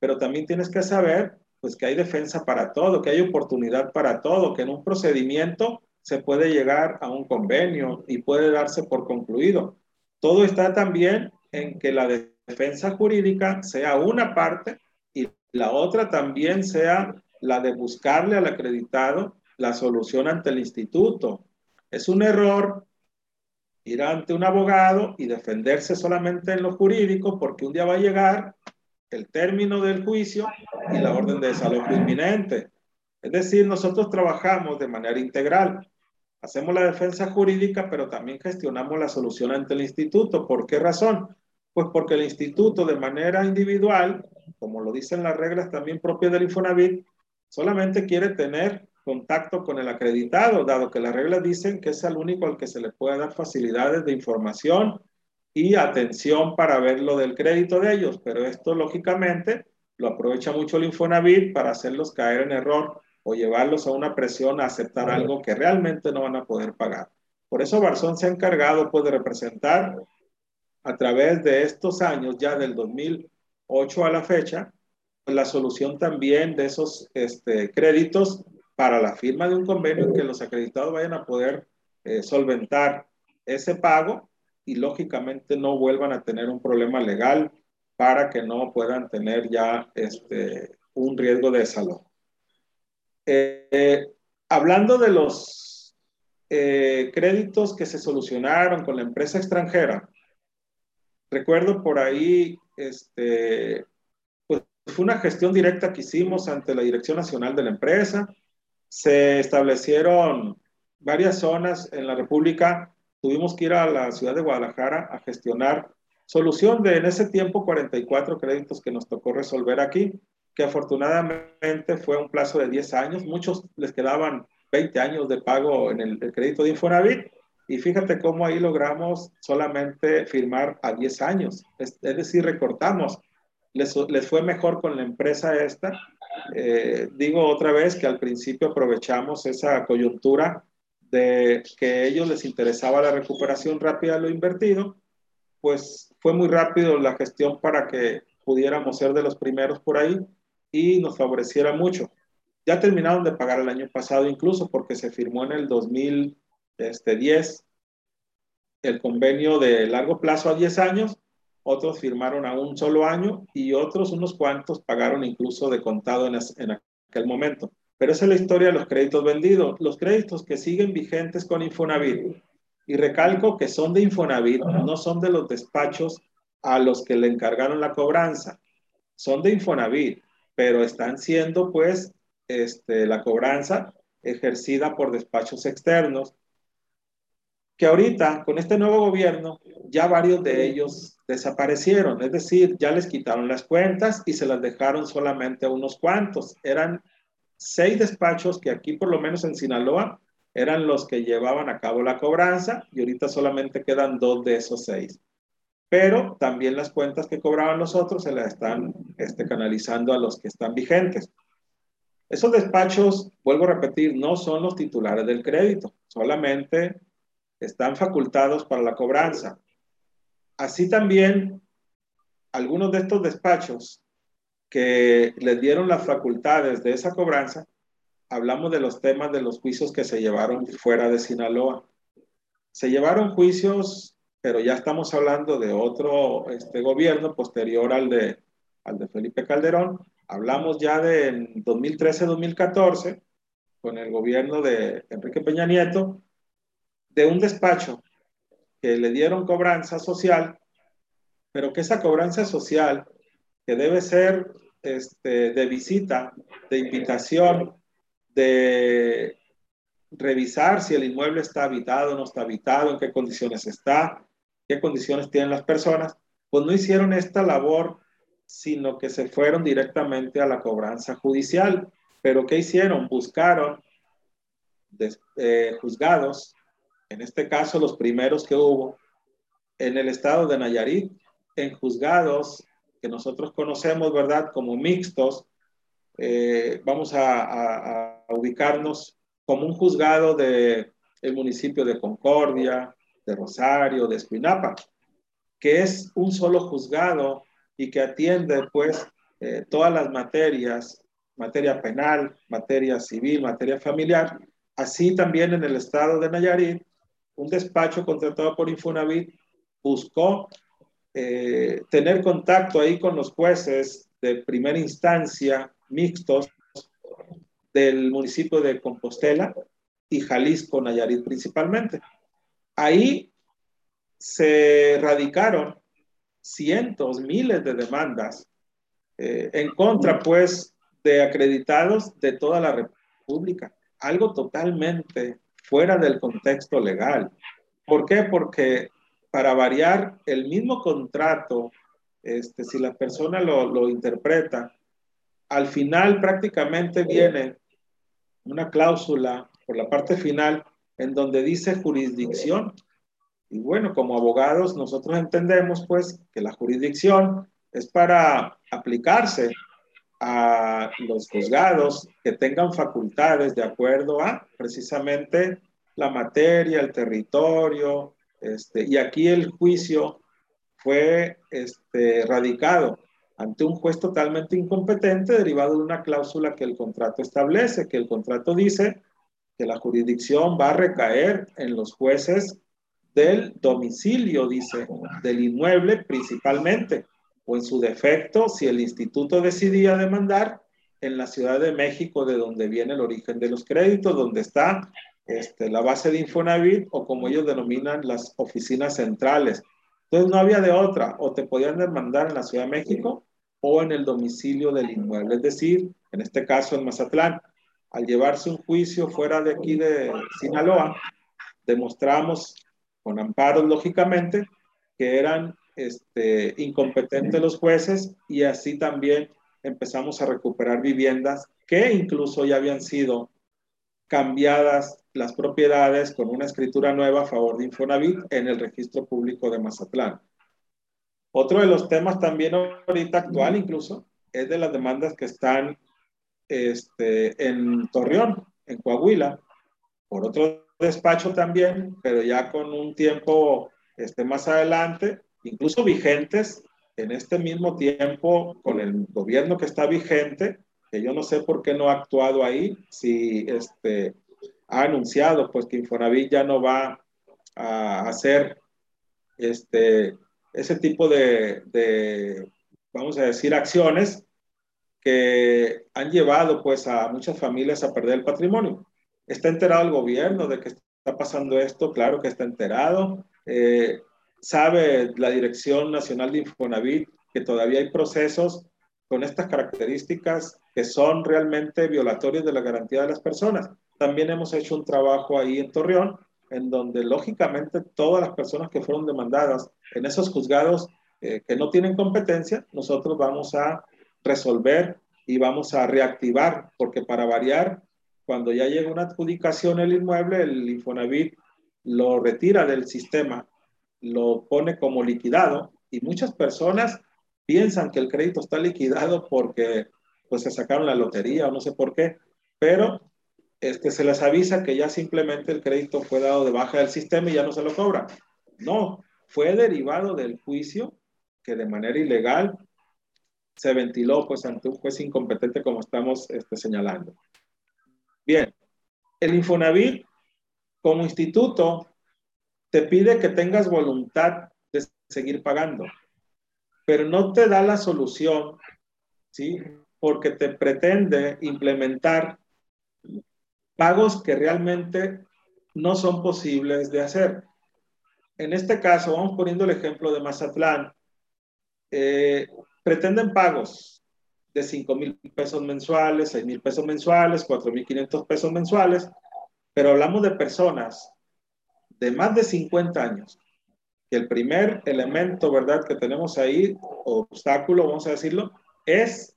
Pero también tienes que saber pues que hay defensa para todo, que hay oportunidad para todo, que en un procedimiento se puede llegar a un convenio y puede darse por concluido. Todo está también en que la defensa jurídica sea una parte la otra también sea la de buscarle al acreditado la solución ante el instituto. Es un error ir ante un abogado y defenderse solamente en lo jurídico porque un día va a llegar el término del juicio y la orden de desalojo inminente. Es decir, nosotros trabajamos de manera integral. Hacemos la defensa jurídica, pero también gestionamos la solución ante el instituto. ¿Por qué razón? Pues porque el instituto de manera individual, como lo dicen las reglas también propias del Infonavit, solamente quiere tener contacto con el acreditado, dado que las reglas dicen que es el único al que se le puede dar facilidades de información y atención para ver lo del crédito de ellos, pero esto lógicamente lo aprovecha mucho el Infonavit para hacerlos caer en error o llevarlos a una presión a aceptar algo que realmente no van a poder pagar. Por eso Barzón se ha encargado pues, de representar a través de estos años, ya del 2008 a la fecha, pues, la solución también de esos este, créditos para la firma de un convenio en que los acreditados vayan a poder eh, solventar ese pago y lógicamente no vuelvan a tener un problema legal para que no puedan tener ya este, un riesgo de salud. Eh, hablando de los eh, créditos que se solucionaron con la empresa extranjera, recuerdo por ahí, este, pues fue una gestión directa que hicimos ante la Dirección Nacional de la empresa, se establecieron varias zonas en la República. Tuvimos que ir a la ciudad de Guadalajara a gestionar solución de en ese tiempo 44 créditos que nos tocó resolver aquí, que afortunadamente fue un plazo de 10 años. Muchos les quedaban 20 años de pago en el, crédito de Infonavit. Y fíjate cómo ahí logramos solamente firmar a 10 años. Es, decir, recortamos. Les, les, fue mejor con la empresa esta eh, digo otra vez que al principio aprovechamos esa coyuntura de que a ellos les interesaba la recuperación rápida de lo invertido, pues fue muy rápido la gestión para que pudiéramos ser de los primeros por ahí y nos favoreciera mucho. Ya terminaron de pagar el año pasado incluso porque se firmó en el 2010 este, el convenio de largo plazo a 10 años otros firmaron a un solo año y otros, unos cuantos, pagaron incluso de contado en, aquel momento. Pero esa es la historia de los créditos vendidos. Los créditos que siguen vigentes con Infonavit, y recalco que son de Infonavit, no son de los despachos a los que le encargaron la cobranza, son de Infonavit, pero están siendo pues este, la cobranza ejercida por despachos externos, que ahorita con este nuevo gobierno ya varios de ellos desaparecieron, es decir, ya les quitaron las cuentas y se las dejaron solamente a unos cuantos. Eran seis despachos que aquí, por lo menos en Sinaloa, eran los que llevaban a cabo la cobranza y ahorita solamente quedan dos de esos seis. Pero también las cuentas que cobraban los otros se las están este, canalizando a los que están vigentes. Esos despachos, vuelvo a repetir, no son los titulares del crédito, solamente están facultados para la cobranza. Así también, algunos de estos despachos que les dieron las facultades de esa cobranza, hablamos de los temas de los juicios que se llevaron fuera de Sinaloa. Se llevaron juicios, pero ya estamos hablando de otro este, gobierno posterior al de, al de Felipe Calderón. Hablamos ya de 2013-2014, con el gobierno de Enrique Peña Nieto, de un despacho que le dieron cobranza social, pero que esa cobranza social, que debe ser este, de visita, de invitación, de revisar si el inmueble está habitado no está habitado, en qué condiciones está, qué condiciones tienen las personas, pues no hicieron esta labor, sino que se fueron directamente a la cobranza judicial. Pero ¿qué hicieron? Buscaron eh, juzgados en este caso los primeros que hubo en el estado de Nayarit, en juzgados que nosotros conocemos, ¿verdad?, como mixtos, eh, vamos a, ubicarnos como un juzgado del el municipio de Concordia, de Rosario, de Escuinapa, que es un solo juzgado y que atiende, pues, eh, todas las materias materia penal, materia civil, materia familiar. Así también en el estado de Nayarit, un despacho contratado por Infonavit buscó eh, tener contacto ahí con los jueces de primera instancia mixtos del municipio de Compostela y Jalisco, Nayarit principalmente. Ahí se radicaron cientos, miles de demandas eh, en contra, pues, de acreditados de toda la República. Algo totalmente fuera del contexto legal. ¿Por qué? Porque para variar el mismo contrato, este, si la persona lo, lo interpreta, al final prácticamente viene una cláusula por la parte final en donde dice jurisdicción. Y bueno, como abogados nosotros entendemos pues que la jurisdicción es para aplicarse a los juzgados que tengan facultades de acuerdo a precisamente la materia, el territorio, este, y aquí el juicio fue este, radicado ante un juez totalmente incompetente derivado de una cláusula que el contrato establece, que el contrato dice que la jurisdicción va a recaer en los jueces del domicilio, dice, del inmueble principalmente, o en su defecto, si el instituto decidía demandar en la Ciudad de México, de donde viene el origen de los créditos, donde está este, la base de Infonavit o como ellos denominan las oficinas centrales. Entonces no había de otra, o te podían demandar en la Ciudad de México o en el domicilio del inmueble, es decir, en este caso en Mazatlán. Al llevarse un juicio fuera de aquí de Sinaloa, demostramos con amparos, lógicamente, que eran este, incompetentes los jueces y así también empezamos a recuperar viviendas que incluso ya habían sido cambiadas las propiedades con una escritura nueva a favor de Infonavit en el registro público de Mazatlán. Otro de los temas también ahorita actual incluso es de las demandas que están este, en Torreón, en Coahuila, por otro despacho también, pero ya con un tiempo este, más adelante, incluso vigentes en este mismo tiempo con el gobierno que está vigente, que yo no sé por qué no ha actuado ahí, si este, ha anunciado pues que Infonavit ya no va a hacer este, ese tipo de, vamos a decir, acciones que han llevado pues a muchas familias a perder el patrimonio. ¿Está enterado el gobierno de que está pasando esto? Claro que está enterado. Eh, ¿Sabe la Dirección Nacional de Infonavit que todavía hay procesos con estas características que son realmente violatorios de la garantía de las personas? También hemos hecho un trabajo ahí en Torreón en donde lógicamente todas las personas que fueron demandadas en esos juzgados eh, que no tienen competencia, nosotros vamos a resolver y vamos a reactivar, porque para variar, cuando ya llega una adjudicación el inmueble, el Infonavit lo retira del sistema, lo pone como liquidado y muchas personas piensan que el crédito está liquidado porque pues se sacaron la lotería o no sé por qué, pero este, se les avisa que ya simplemente el crédito fue dado de baja del sistema y ya no se lo cobra. No, fue derivado del juicio que de manera ilegal se ventiló pues ante un juez incompetente como estamos este, señalando. Bien, el Infonavit como instituto te pide que tengas voluntad de seguir pagando, pero no te da la solución, ¿sí? Porque te pretende implementar pagos que realmente no son posibles de hacer. En este caso, vamos poniendo el ejemplo de Mazatlán. Eh, pretenden pagos de 5 mil pesos mensuales, 6 mil pesos mensuales, 4 mil 500 pesos mensuales, pero hablamos de personas de más de 50 años. El primer elemento, ¿verdad?, que tenemos ahí, obstáculo, vamos a decirlo, es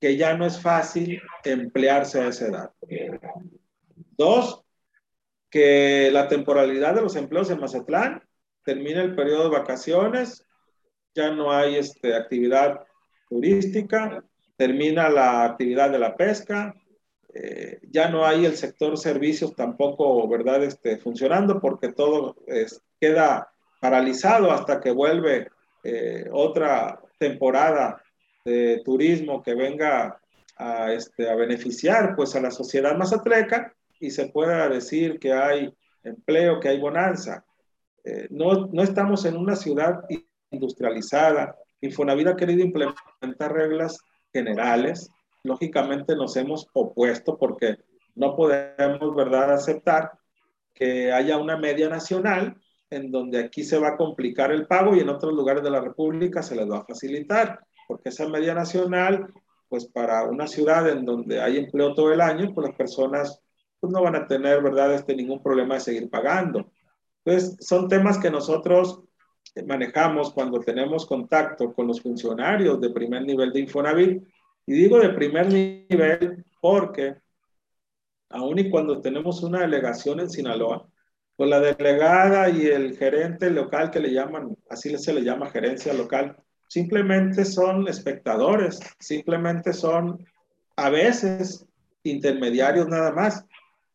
que ya no es fácil emplearse a esa edad. Dos, que la temporalidad de los empleos en Mazatlán termina el periodo de vacaciones, ya no hay este, actividad turística, termina la actividad de la pesca, eh, ya no hay el sector servicios tampoco, ¿verdad?, este, funcionando porque todo queda paralizado hasta que vuelve eh, otra temporada de turismo que venga a, este, a beneficiar pues a la sociedad mazatleca y se pueda decir que hay empleo, que hay bonanza. Eh, no, no estamos en una ciudad industrializada. Infonavit ha querido implementar reglas generales. Lógicamente nos hemos opuesto porque no podemos, ¿verdad?, aceptar que haya una media nacional en donde aquí se va a complicar el pago y en otros lugares de la República se les va a facilitar, porque esa media nacional, pues para una ciudad en donde hay empleo todo el año, pues las personas pues no van a tener, ¿verdad?, este, ningún problema de seguir pagando. Entonces, son temas que nosotros manejamos cuando tenemos contacto con los funcionarios de primer nivel de Infonavit. Y digo de primer nivel porque aun y cuando tenemos una delegación en Sinaloa, pues la delegada y el gerente local que le llaman, así se le llama gerencia local, simplemente son espectadores, simplemente son a veces intermediarios nada más.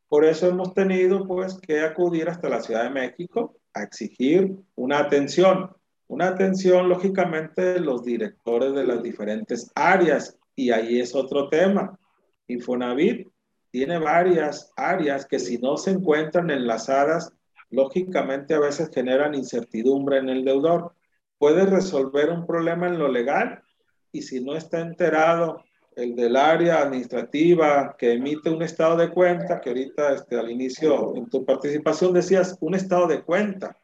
Por eso hemos tenido pues que acudir hasta la Ciudad de México a exigir una atención, una atención lógicamente de los directores de las diferentes áreas y ahí es otro tema. Infonavit tiene varias áreas que si no se encuentran enlazadas, lógicamente a veces generan incertidumbre en el deudor. Puede resolver un problema en lo legal y si no está enterado el del área administrativa que emite un estado de cuenta, que ahorita este, al inicio en tu participación decías un estado de cuenta.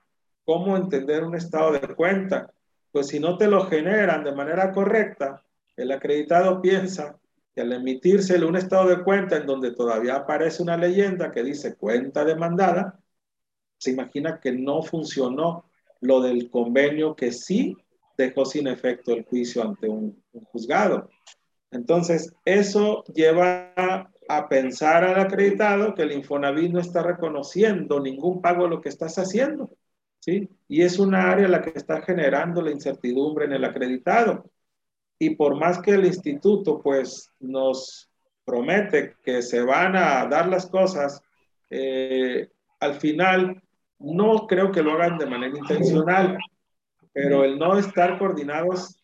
¿Cómo entender un estado de cuenta? Pues si no te lo generan de manera correcta, el acreditado piensa al emitirse un estado de cuenta en donde todavía aparece una leyenda que dice cuenta demandada, se imagina que no funcionó lo del convenio que sí dejó sin efecto el juicio ante un, juzgado. Entonces, eso lleva a pensar al acreditado que el Infonavit no está reconociendo ningún pago de lo que estás haciendo, ¿sí? Y es una área la que está generando la incertidumbre en el acreditado y por más que el instituto pues nos promete que se van a dar las cosas, eh, al final no creo que lo hagan de manera intencional, pero el no estar coordinados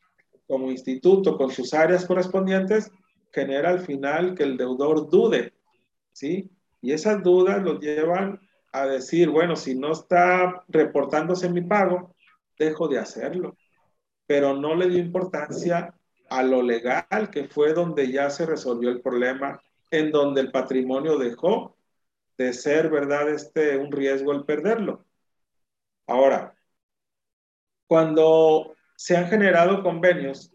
como instituto con sus áreas correspondientes genera al final que el deudor dude, ¿sí? Y esas dudas lo llevan a decir, bueno, si no está reportándose mi pago, dejo de hacerlo. Pero no le dio importancia a lo legal, que fue donde ya se resolvió el problema, en donde el patrimonio dejó de ser, ¿verdad?, este, un riesgo el perderlo. Ahora, cuando se han generado convenios,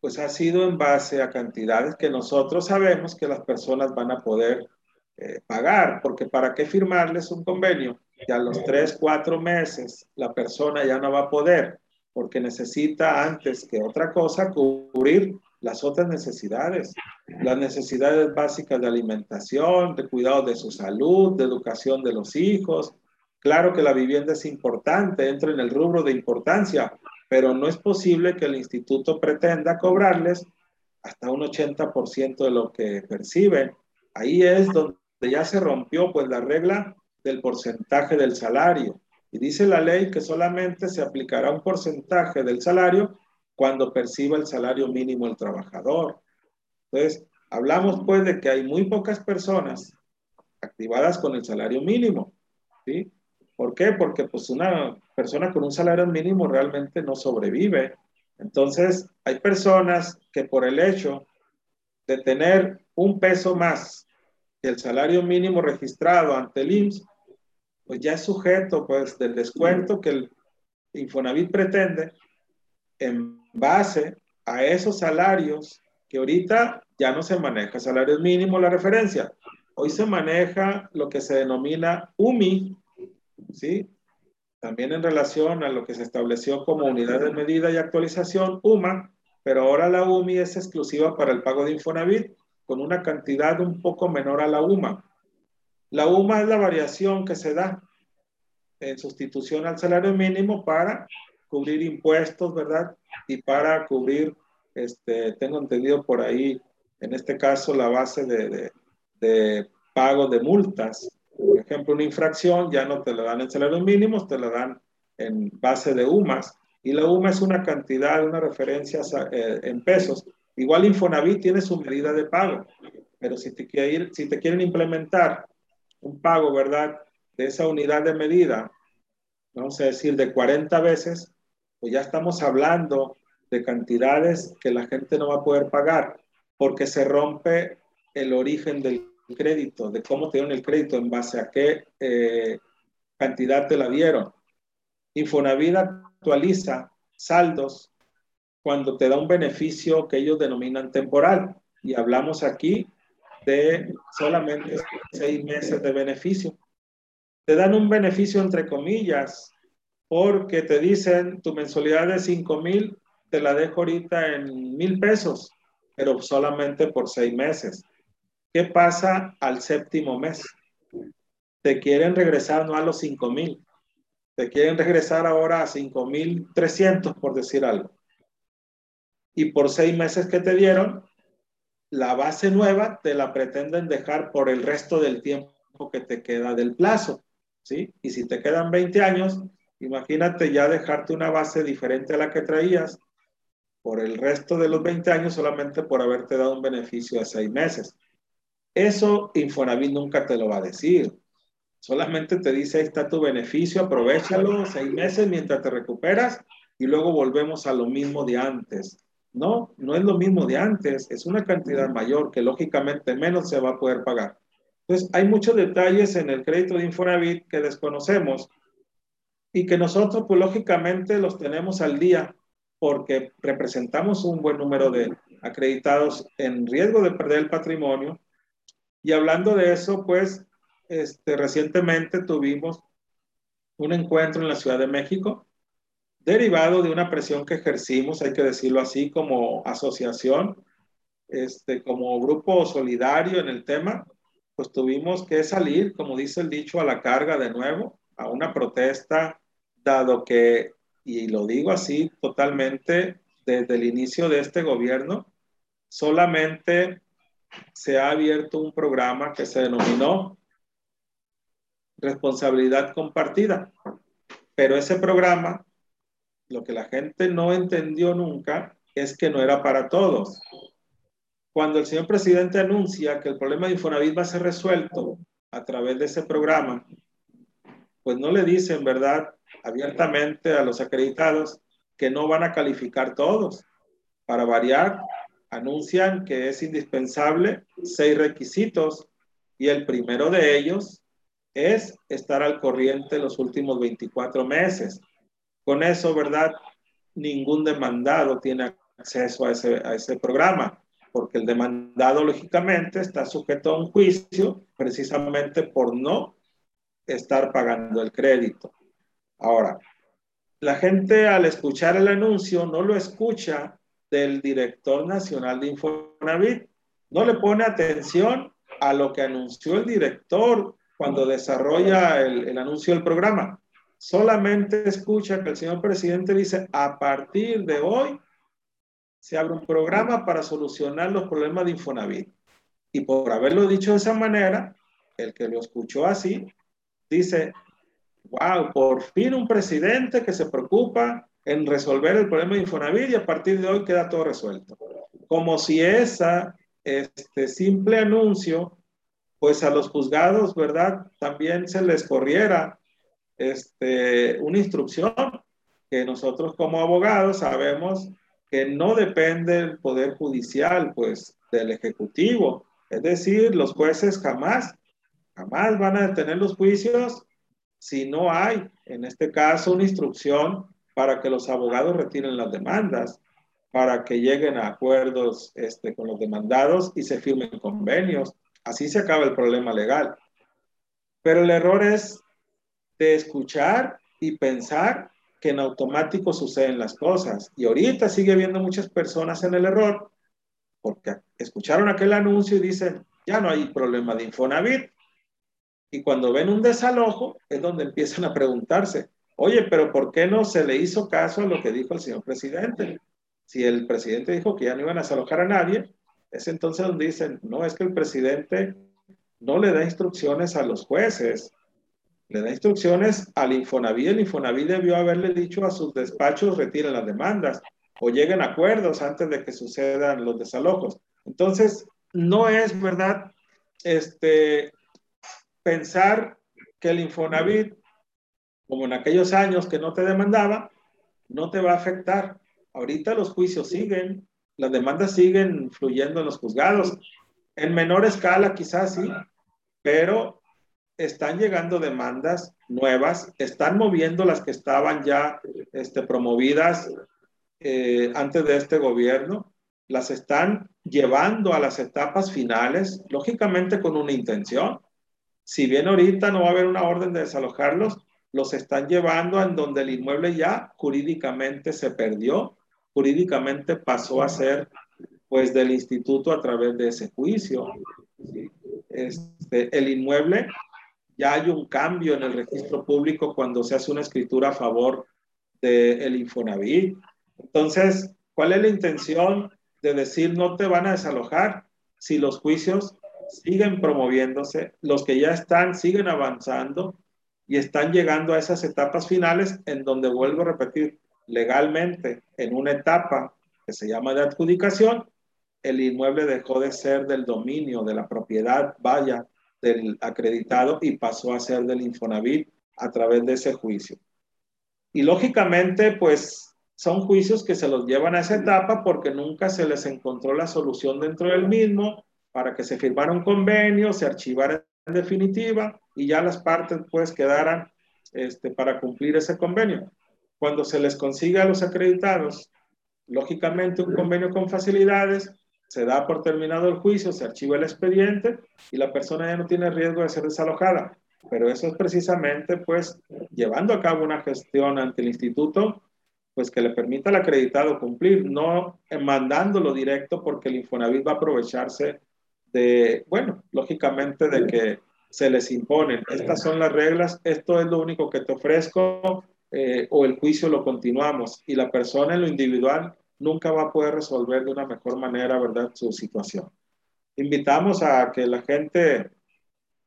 pues ha sido en base a cantidades que nosotros sabemos que las personas van a poder eh, pagar, porque ¿para qué firmarles un convenio? Que a los tres, cuatro meses la persona ya no va a poder porque necesita antes que otra cosa cubrir las otras necesidades, las necesidades básicas de alimentación, de cuidado de su salud, de educación de los hijos. Claro que la vivienda es importante, entra en el rubro de importancia, pero no es posible que el instituto pretenda cobrarles hasta un 80% de lo que perciben. Ahí es donde ya se rompió pues la regla del porcentaje del salario. Y dice la ley que solamente se aplicará un porcentaje del salario cuando perciba el salario mínimo el trabajador. Entonces, hablamos pues de que hay muy pocas personas activadas con el salario mínimo. ¿sí? ¿Por qué? Porque pues una persona con un salario mínimo realmente no sobrevive. Entonces, hay personas que por el hecho de tener un peso más que el salario mínimo registrado ante el IMSS, pues ya es sujeto pues del descuento que el Infonavit pretende en base a esos salarios que ahorita ya no se maneja salarios mínimos la referencia. Hoy se maneja lo que se denomina UMI, ¿sí? También en relación a lo que se estableció como unidad de medida y actualización, UMA, pero ahora la UMI es exclusiva para el pago de Infonavit con una cantidad un poco menor a la UMA. La UMA es la variación que se da en sustitución al salario mínimo para cubrir impuestos, ¿verdad? Y para cubrir, este, tengo entendido por ahí, en este caso, la base de, de, pago de multas. Por ejemplo, una infracción ya no te la dan en salarios mínimos, te la dan en base de UMAS. Y la UMA es una cantidad, una referencia eh, en pesos Igual Infonavit tiene su medida de pago, pero si te, si te quieren implementar un pago, ¿verdad? De esa unidad de medida, vamos a decir, de 40 veces, pues ya estamos hablando de cantidades que la gente no va a poder pagar porque se rompe el origen del crédito, de cómo te dieron el crédito, en base a qué eh, cantidad te la dieron. Infonavit actualiza saldos cuando te da un beneficio que ellos denominan temporal. Y hablamos aquí de solamente seis meses de beneficio. Te dan un beneficio entre comillas porque te dicen tu mensualidad de 5 mil, te la dejo ahorita en mil pesos, pero solamente por seis meses. ¿Qué pasa al séptimo mes? Te quieren regresar no a los 5 mil, te quieren regresar ahora a 5 mil 300, por decir algo y por seis meses que te dieron, la base nueva te la pretenden dejar por el resto del tiempo que te queda del plazo, ¿sí? Y si te quedan 20 años, imagínate ya dejarte una base diferente a la que traías por el resto de los 20 años solamente por haberte dado un beneficio de seis meses. Eso Infonavit nunca te lo va a decir. Solamente te dice, ahí está tu beneficio, aprovechalo seis meses mientras te recuperas y luego volvemos a lo mismo de antes. No, no es lo mismo de antes, es una cantidad mayor que lógicamente menos se va a poder pagar. Entonces, hay muchos detalles en el crédito de Infonavit que desconocemos y que nosotros, pues lógicamente, los tenemos al día porque representamos un buen número de acreditados en riesgo de perder el patrimonio. Y hablando de eso, pues, este, recientemente tuvimos un encuentro en la Ciudad de México derivado de una presión que ejercimos, hay que decirlo así, como asociación, este, como grupo solidario en el tema, pues tuvimos que salir, como dice el dicho, a la carga de nuevo, a una protesta, dado que, y lo digo así totalmente, desde el inicio de este gobierno, solamente se ha abierto un programa que se denominó responsabilidad compartida. Pero ese programa lo que la gente no entendió nunca es que no era para todos. Cuando el señor presidente anuncia que el problema de Infonavit va a ser resuelto a través de ese programa, pues no le dicen, ¿verdad?, abiertamente a los acreditados que no van a calificar todos. Para variar, anuncian que es indispensable seis requisitos y el primero de ellos es estar al corriente los últimos 24 meses. Con eso, ¿verdad? Ningún demandado tiene acceso a ese, a ese programa, porque el demandado, lógicamente, está sujeto a un juicio precisamente por no estar pagando el crédito. Ahora, la gente al escuchar el anuncio no lo escucha del director nacional de Infonavit, no le pone atención a lo que anunció el director cuando desarrolla el, el anuncio del programa solamente escucha que el señor presidente dice, a partir de hoy se abre un programa para solucionar los problemas de Infonavit. Y por haberlo dicho de esa manera, el que lo escuchó así, dice, wow, por fin un presidente que se preocupa en resolver el problema de Infonavit y a partir de hoy queda todo resuelto. Como si esa, este simple anuncio, pues a los juzgados, ¿verdad? También se les corriera este, una instrucción que nosotros como abogados sabemos que no depende del Poder Judicial, pues del Ejecutivo. Es decir, los jueces jamás, jamás van a detener los juicios si no hay, en este caso, una instrucción para que los abogados retiren las demandas, para que lleguen a acuerdos este, con los demandados y se firmen convenios. Así se acaba el problema legal. Pero el error es de escuchar y pensar que en automático suceden las cosas. Y ahorita sigue habiendo muchas personas en el error porque escucharon aquel anuncio y dicen, ya no hay problema de Infonavit. Y cuando ven un desalojo es donde empiezan a preguntarse, oye, pero ¿por qué no se le hizo caso a lo que dijo el señor presidente? Si el presidente dijo que ya no iban a desalojar a nadie, es entonces donde dicen, no, es que el presidente no le da instrucciones a los jueces, le da instrucciones al Infonavit. El Infonavit debió haberle dicho a sus despachos retiren las demandas. o lleguen a acuerdos antes de que sucedan los desalojos. Entonces, no es verdad este, pensar que el Infonavit, como en aquellos años que no te demandaba, no te va a afectar. Ahorita los juicios siguen, las demandas siguen fluyendo en los juzgados. En menor escala quizás sí, pero están llegando demandas nuevas, están moviendo las que estaban ya este, promovidas eh, antes de este gobierno, las están llevando a las etapas finales, lógicamente con una intención. Si bien ahorita no va a haber una orden de desalojarlos, los están llevando en donde el inmueble ya jurídicamente se perdió, jurídicamente pasó a ser pues del instituto a través de ese juicio. Este, el inmueble ya hay un cambio en el registro público cuando se hace una escritura a favor del el Infonavit. Entonces, ¿cuál es la intención de decir no te van a desalojar si los juicios siguen promoviéndose, los que ya están siguen avanzando y están llegando a esas etapas finales en donde vuelvo a repetir legalmente en una etapa que se llama de adjudicación, el inmueble dejó de ser del dominio, de la propiedad, vaya, del acreditado y pasó a ser del Infonavit a través de ese juicio. Y lógicamente, pues son juicios que se los llevan a esa etapa porque nunca se les encontró la solución dentro del mismo para que se firmara un convenio, se archivara en definitiva y ya las partes pues quedaran este, para cumplir ese convenio. Cuando se les consigue a los acreditados, lógicamente un convenio con facilidades, se da por terminado el juicio, se archiva el expediente y la persona ya no tiene riesgo de ser desalojada. Pero eso es precisamente, pues, llevando a cabo una gestión ante el instituto, pues que le permita al acreditado cumplir, no mandándolo directo porque el Infonavit va a aprovecharse de, bueno, lógicamente de que se les imponen. Estas son las reglas, esto es lo único que te ofrezco eh, o el juicio lo continuamos y la persona en lo individual nunca va a poder resolver de una mejor manera, ¿verdad?, su situación. Invitamos a que la gente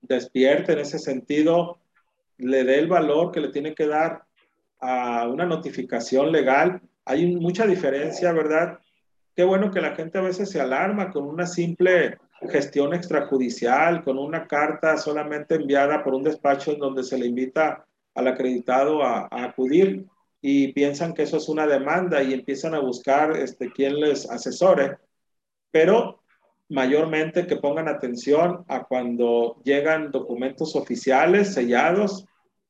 despierte en ese sentido, le dé el valor que le tiene que dar a una notificación legal. Hay mucha diferencia, ¿verdad? Qué bueno que la gente a veces se alarma con una simple gestión extrajudicial, con una carta solamente enviada por un despacho en donde se le invita al acreditado a, a acudir y piensan que eso es una demanda y empiezan a buscar este, quién les asesore, pero mayormente que pongan atención a cuando llegan documentos oficiales sellados,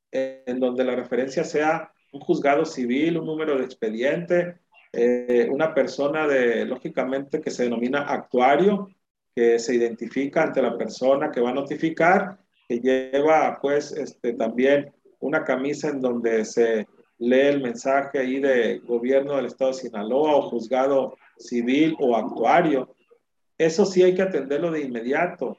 en donde la referencia sea un juzgado civil, un número de expediente, eh, una persona de, lógicamente, que se denomina actuario, que se identifica ante la persona que va a notificar, que lleva pues este, también una camisa en donde se lee el mensaje ahí de gobierno del estado de Sinaloa o juzgado civil o actuario. Eso sí hay que atenderlo de inmediato,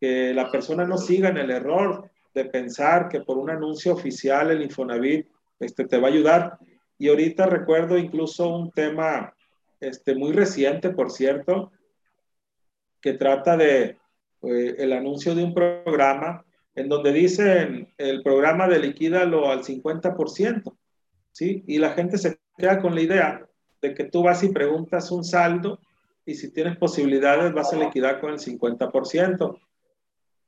que la persona no siga en el error de pensar que por un anuncio oficial el Infonavit este, te va a ayudar. Y ahorita recuerdo incluso un tema este, muy reciente, por cierto, que trata de eh, el anuncio de un programa en donde dicen el programa de liquídalo al 50%, ¿sí? Y la gente se queda con la idea de que tú vas y preguntas un saldo y si tienes posibilidades vas a liquidar con el 50%.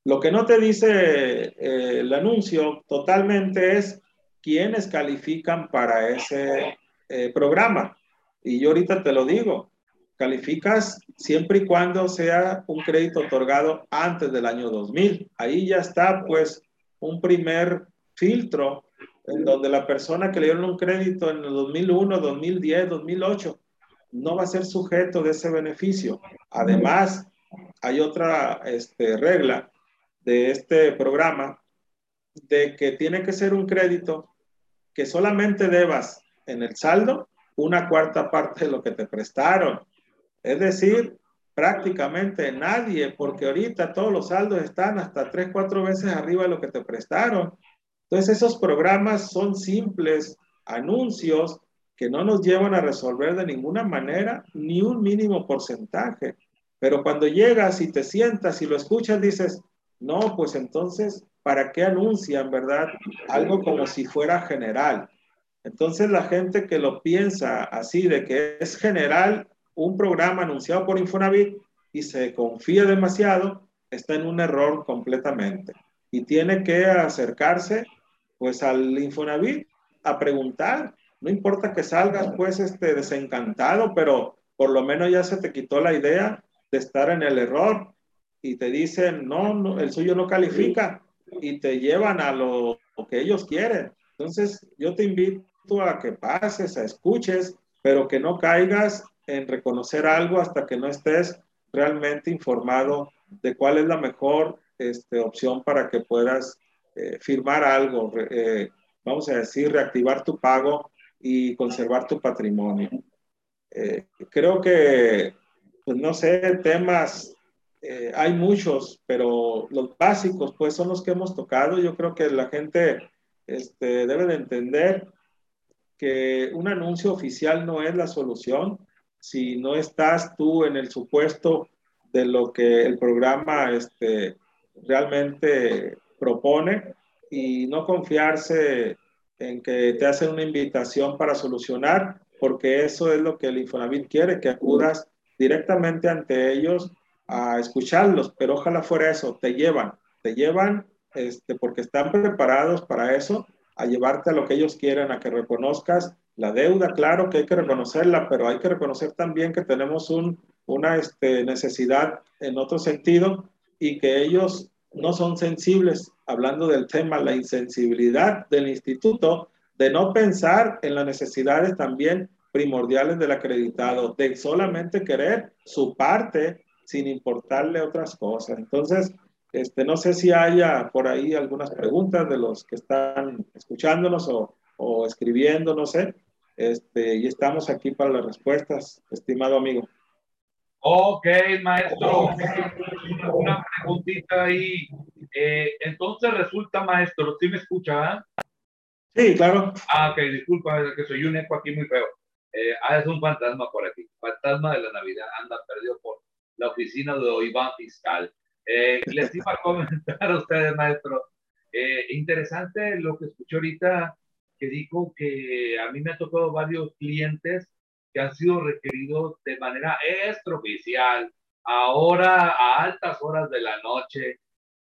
Lo que no te dice eh, el anuncio totalmente es quiénes califican para ese eh, programa. Y yo ahorita te lo digo, calificas siempre y cuando sea un crédito otorgado antes del año 2000. Ahí ya está pues un primer filtro en donde la persona que le dieron un crédito en el 2001, 2010, 2008 no va a ser sujeto de ese beneficio. Además, hay otra este, regla de este programa de que tiene que ser un crédito que solamente debas en el saldo una cuarta parte de lo que te prestaron. Es decir, prácticamente nadie, porque ahorita todos los saldos están hasta tres, cuatro veces arriba de lo que te prestaron. Entonces esos programas son simples anuncios que no nos llevan a resolver de ninguna manera ni un mínimo porcentaje. Pero cuando llegas y te sientas y lo escuchas, dices, no, pues entonces, ¿para qué anuncian, verdad? Algo como si fuera general. Entonces la gente que lo piensa así, de que es general un programa anunciado por Infonavit y se confía demasiado, está en un error completamente. Y tiene que acercarse pues al Infonavit a preguntar. No importa que salgas pues este desencantado, pero por lo menos ya se te quitó la idea de estar en el error y te dicen, no, el suyo no califica y te llevan a lo, lo que ellos quieren. Entonces, yo te invito a que pases, a escuches, pero que no caigas en reconocer algo hasta que no estés realmente informado de cuál es la mejor este, opción para que puedas eh, firmar algo, eh, vamos a decir, reactivar tu pago y conservar tu patrimonio. Eh, creo que, pues no sé, temas, hay muchos, pero los básicos, pues son los que hemos tocado. Yo creo que la gente este, debe de entender que un anuncio oficial no es la solución si no estás tú en el supuesto de lo que el programa este, realmente propone y no confiarse en que te hacen una invitación para solucionar, porque eso es lo que el Infonavit quiere, que acudas directamente ante ellos a escucharlos, pero ojalá fuera eso, te llevan, te llevan este, porque están preparados para eso a llevarte a lo que ellos quieran, a que reconozcas la deuda, claro que hay que reconocerla, pero hay que reconocer también que tenemos un, una este, necesidad en otro sentido y que ellos no son sensibles, hablando del tema, la insensibilidad del instituto de no pensar en las necesidades también primordiales del acreditado, de solamente querer su parte sin importarle otras cosas. Entonces, este, no sé si haya por ahí algunas preguntas de los que están escuchándonos o, o escribiendo, no sé. Este, y estamos aquí para las respuestas, estimado amigo. Ok, maestro. Una preguntita ahí. Eh, entonces resulta, maestro, ¿sí me escucha? Ah? Sí, claro. Ah, ok, disculpa, que soy un eco aquí muy feo. Eh, ah, es un fantasma por aquí. Fantasma de la Navidad anda perdido por la oficina de Iván Fiscal. Eh, les iba a comentar a ustedes, maestro. Eh, interesante lo que escuché ahorita, que dijo que a mí me ha tocado varios clientes que han sido requeridos de manera extraoficial, ahora a altas horas de la noche,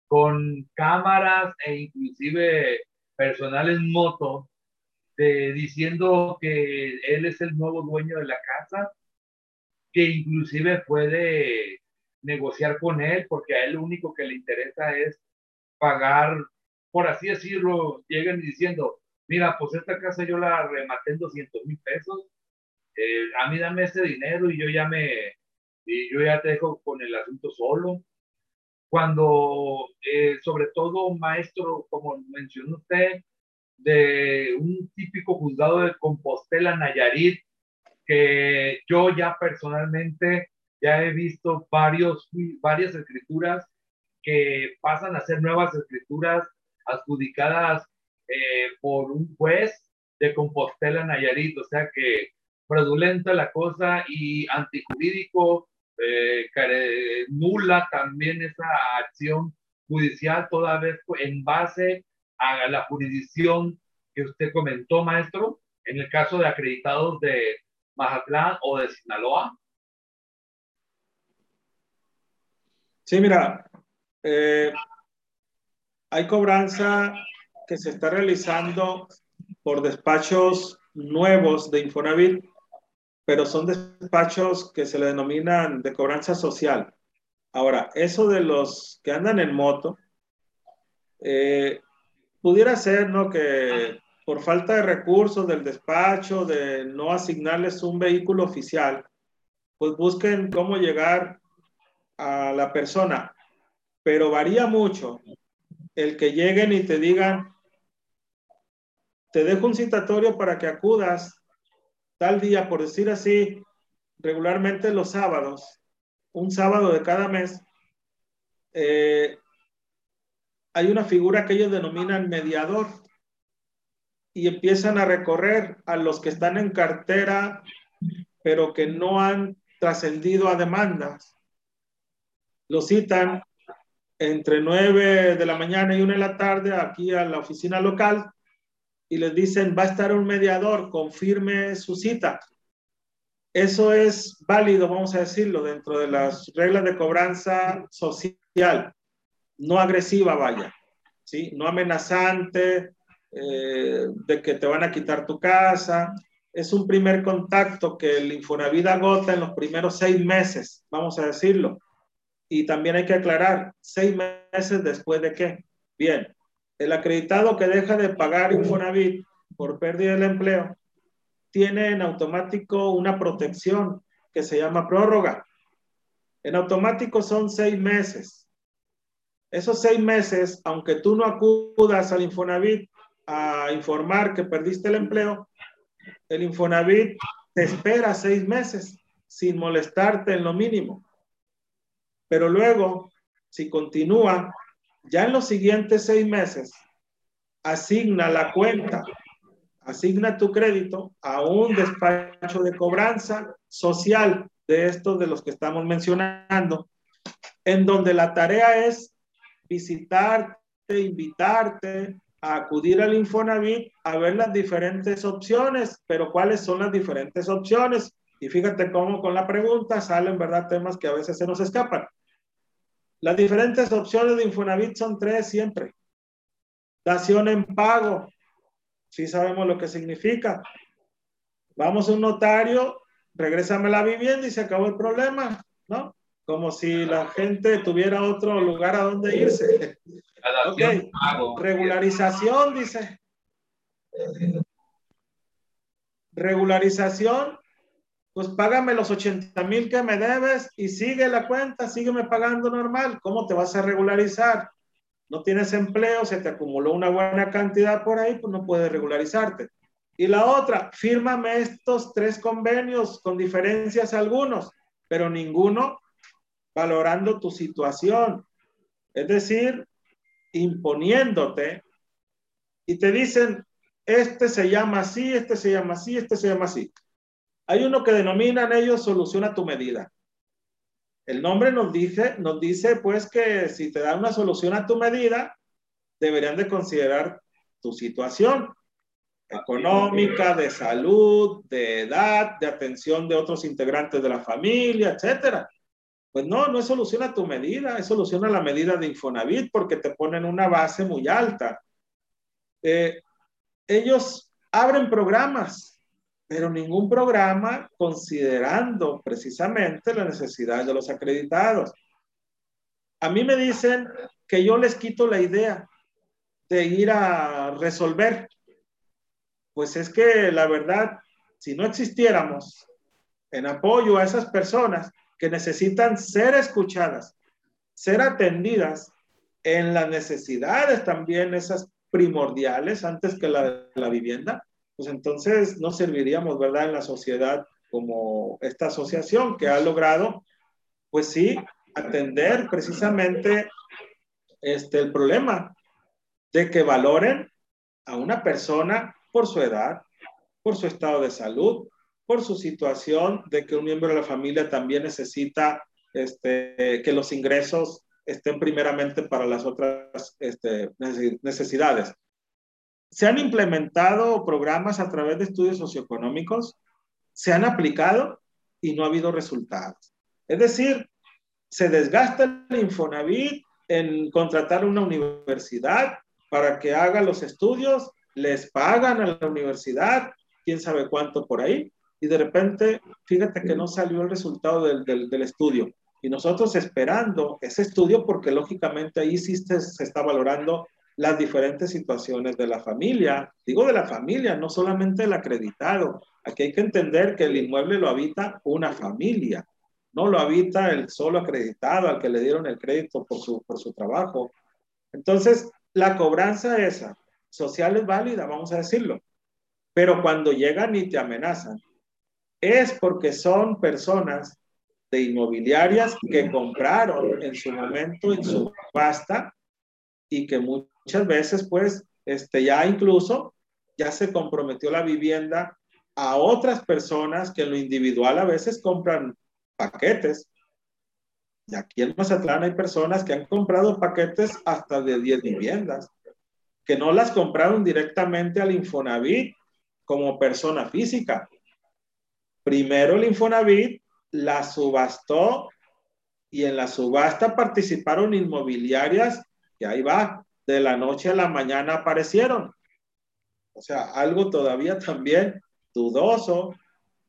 con cámaras e inclusive personal en moto, de, diciendo que él es el nuevo dueño de la casa, que inclusive puede negociar con él, porque a él lo único que le interesa es pagar, por así decirlo, llegan diciendo, mira, pues esta casa yo la rematé en 200 mil pesos, eh, a mí dame ese dinero y yo ya me, y yo ya te dejo con el asunto solo. Cuando, eh, sobre todo, maestro, como mencionó usted, de un típico juzgado de Compostela, Nayarit, que yo ya personalmente ya he visto varios, varias escrituras que pasan a ser nuevas escrituras adjudicadas eh, por un juez de Compostela Nayarit, o sea que fraudulenta la cosa y antijurídico, eh, nula también esa acción judicial toda vez en base a la jurisdicción que usted comentó, maestro, en el caso de acreditados de Mazatlán o de Sinaloa. Sí, mira, eh, hay cobranza que se está realizando por despachos nuevos de Infonavit, pero son despachos que se le denominan de cobranza social. Ahora, eso de los que andan en moto, eh, pudiera ser, ¿no? Que por falta de recursos del despacho, de no asignarles un vehículo oficial, pues busquen cómo llegar a la persona, pero varía mucho el que lleguen y te digan, te dejo un citatorio para que acudas tal día, por decir así, regularmente los sábados, un sábado de cada mes, eh, hay una figura que ellos denominan mediador y empiezan a recorrer a los que están en cartera, pero que no han trascendido a demandas. Lo citan entre 9 de la mañana y 1 de la tarde aquí a la oficina local y les dicen, va a estar un mediador, confirme su cita. Eso es válido, vamos a decirlo, dentro de las reglas de cobranza social, no agresiva, vaya, ¿sí? No amenazante, eh, de que te van a quitar tu casa. Es un primer contacto que el Infonavit agota en los primeros seis meses, vamos a decirlo. Y también hay que aclarar, seis meses después de qué. Bien, el acreditado que deja de pagar Infonavit por pérdida del empleo tiene en automático una protección que se llama prórroga. En automático son seis meses. Esos seis meses, aunque tú no acudas al Infonavit a informar que perdiste el empleo, el Infonavit te espera seis meses sin molestarte en lo mínimo. Pero luego, si continúa, ya en los siguientes seis meses, asigna la cuenta, asigna tu crédito a un despacho de cobranza social de estos de los que estamos mencionando, en donde la tarea es visitarte, invitarte a acudir al Infonavit a ver las diferentes opciones, pero ¿cuáles son las diferentes opciones? Y fíjate cómo con la pregunta salen, ¿verdad? Temas que a veces se nos escapan. Las diferentes opciones de Infonavit son tres siempre. Dación en pago. Sí sabemos lo que significa. Vamos a un notario, regrésame la vivienda y se acabó el problema, ¿no? Como si la gente tuviera otro lugar a donde irse. Ok, regularización, dice. Regularización, pues págame los 80 mil que me debes y sigue la cuenta, sígueme pagando normal. ¿Cómo te vas a regularizar? No tienes empleo, se te acumuló una buena cantidad por ahí, pues no puedes regularizarte. Y la otra, fírmame estos tres convenios con diferencias algunos, pero ninguno valorando tu situación. Es decir, imponiéndote y te dicen, este se llama así, este se llama así, este se llama así. Hay uno que denominan ellos solución a tu medida. El nombre nos dice, nos dice pues que si te dan una solución a tu medida, deberían de considerar tu situación económica, de salud, de edad, de atención de otros integrantes de la familia, etcétera. Pues no, no es solución a tu medida, es solución a la medida de Infonavit porque te ponen una base muy alta. Eh, ellos abren programas pero ningún programa considerando precisamente la necesidad de los acreditados. A mí me dicen que yo les quito la idea de ir a resolver. Pues es que la verdad, si no existiéramos en apoyo a esas personas que necesitan ser escuchadas, ser atendidas en las necesidades también esas primordiales antes que la, la vivienda, pues entonces no serviríamos, ¿verdad?, en la sociedad como esta asociación que ha logrado, pues sí, atender precisamente este, el problema de que valoren a una persona por su edad, por su estado de salud, por su situación de que un miembro de la familia también necesita este, que los ingresos estén primeramente para las otras este, necesidades. Se han implementado programas a través de estudios socioeconómicos, se han aplicado y no ha habido resultados. Es decir, se desgasta el Infonavit en contratar una universidad para que haga los estudios, les pagan a la universidad, quién sabe cuánto por ahí, y de repente, fíjate que no salió el resultado del, estudio. Y nosotros esperando ese estudio, porque lógicamente ahí sí se está valorando las diferentes situaciones de la familia. Digo de la familia, no solamente el acreditado. Aquí hay que entender que el inmueble lo habita una familia, no lo habita el solo acreditado al que le dieron el crédito por su, por su trabajo. Entonces, la cobranza esa, social es válida, vamos a decirlo, pero cuando llegan y te amenazan, es porque son personas de inmobiliarias que compraron en su momento en su pasta y que muchas veces pues este, ya incluso ya se comprometió la vivienda a otras personas que en lo individual a veces compran paquetes. Y aquí en Mazatlán hay personas que han comprado paquetes hasta de 10 viviendas. que no las compraron directamente al Infonavit como persona física. Primero el Infonavit la subastó y en la subasta participaron inmobiliarias y ahí va, de la noche a la mañana aparecieron. O sea, algo todavía también dudoso,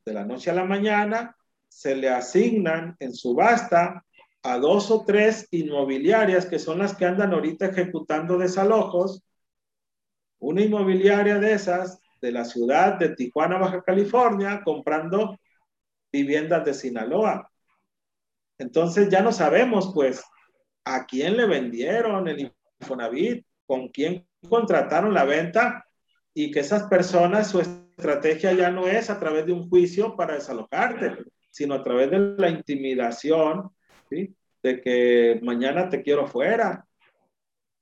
de la noche a la mañana se le asignan en subasta a dos o tres inmobiliarias que son las que andan ahorita ejecutando desalojos. Una inmobiliaria de esas de la ciudad de Tijuana, Baja California, comprando viviendas de Sinaloa. Entonces ya no sabemos, pues, a quién le vendieron el Infonavit, con quién contrataron la venta y que esas personas, su estrategia ya no es a través de un juicio para desalojarte, sino a través de la intimidación, ¿sí? de que mañana te quiero fuera.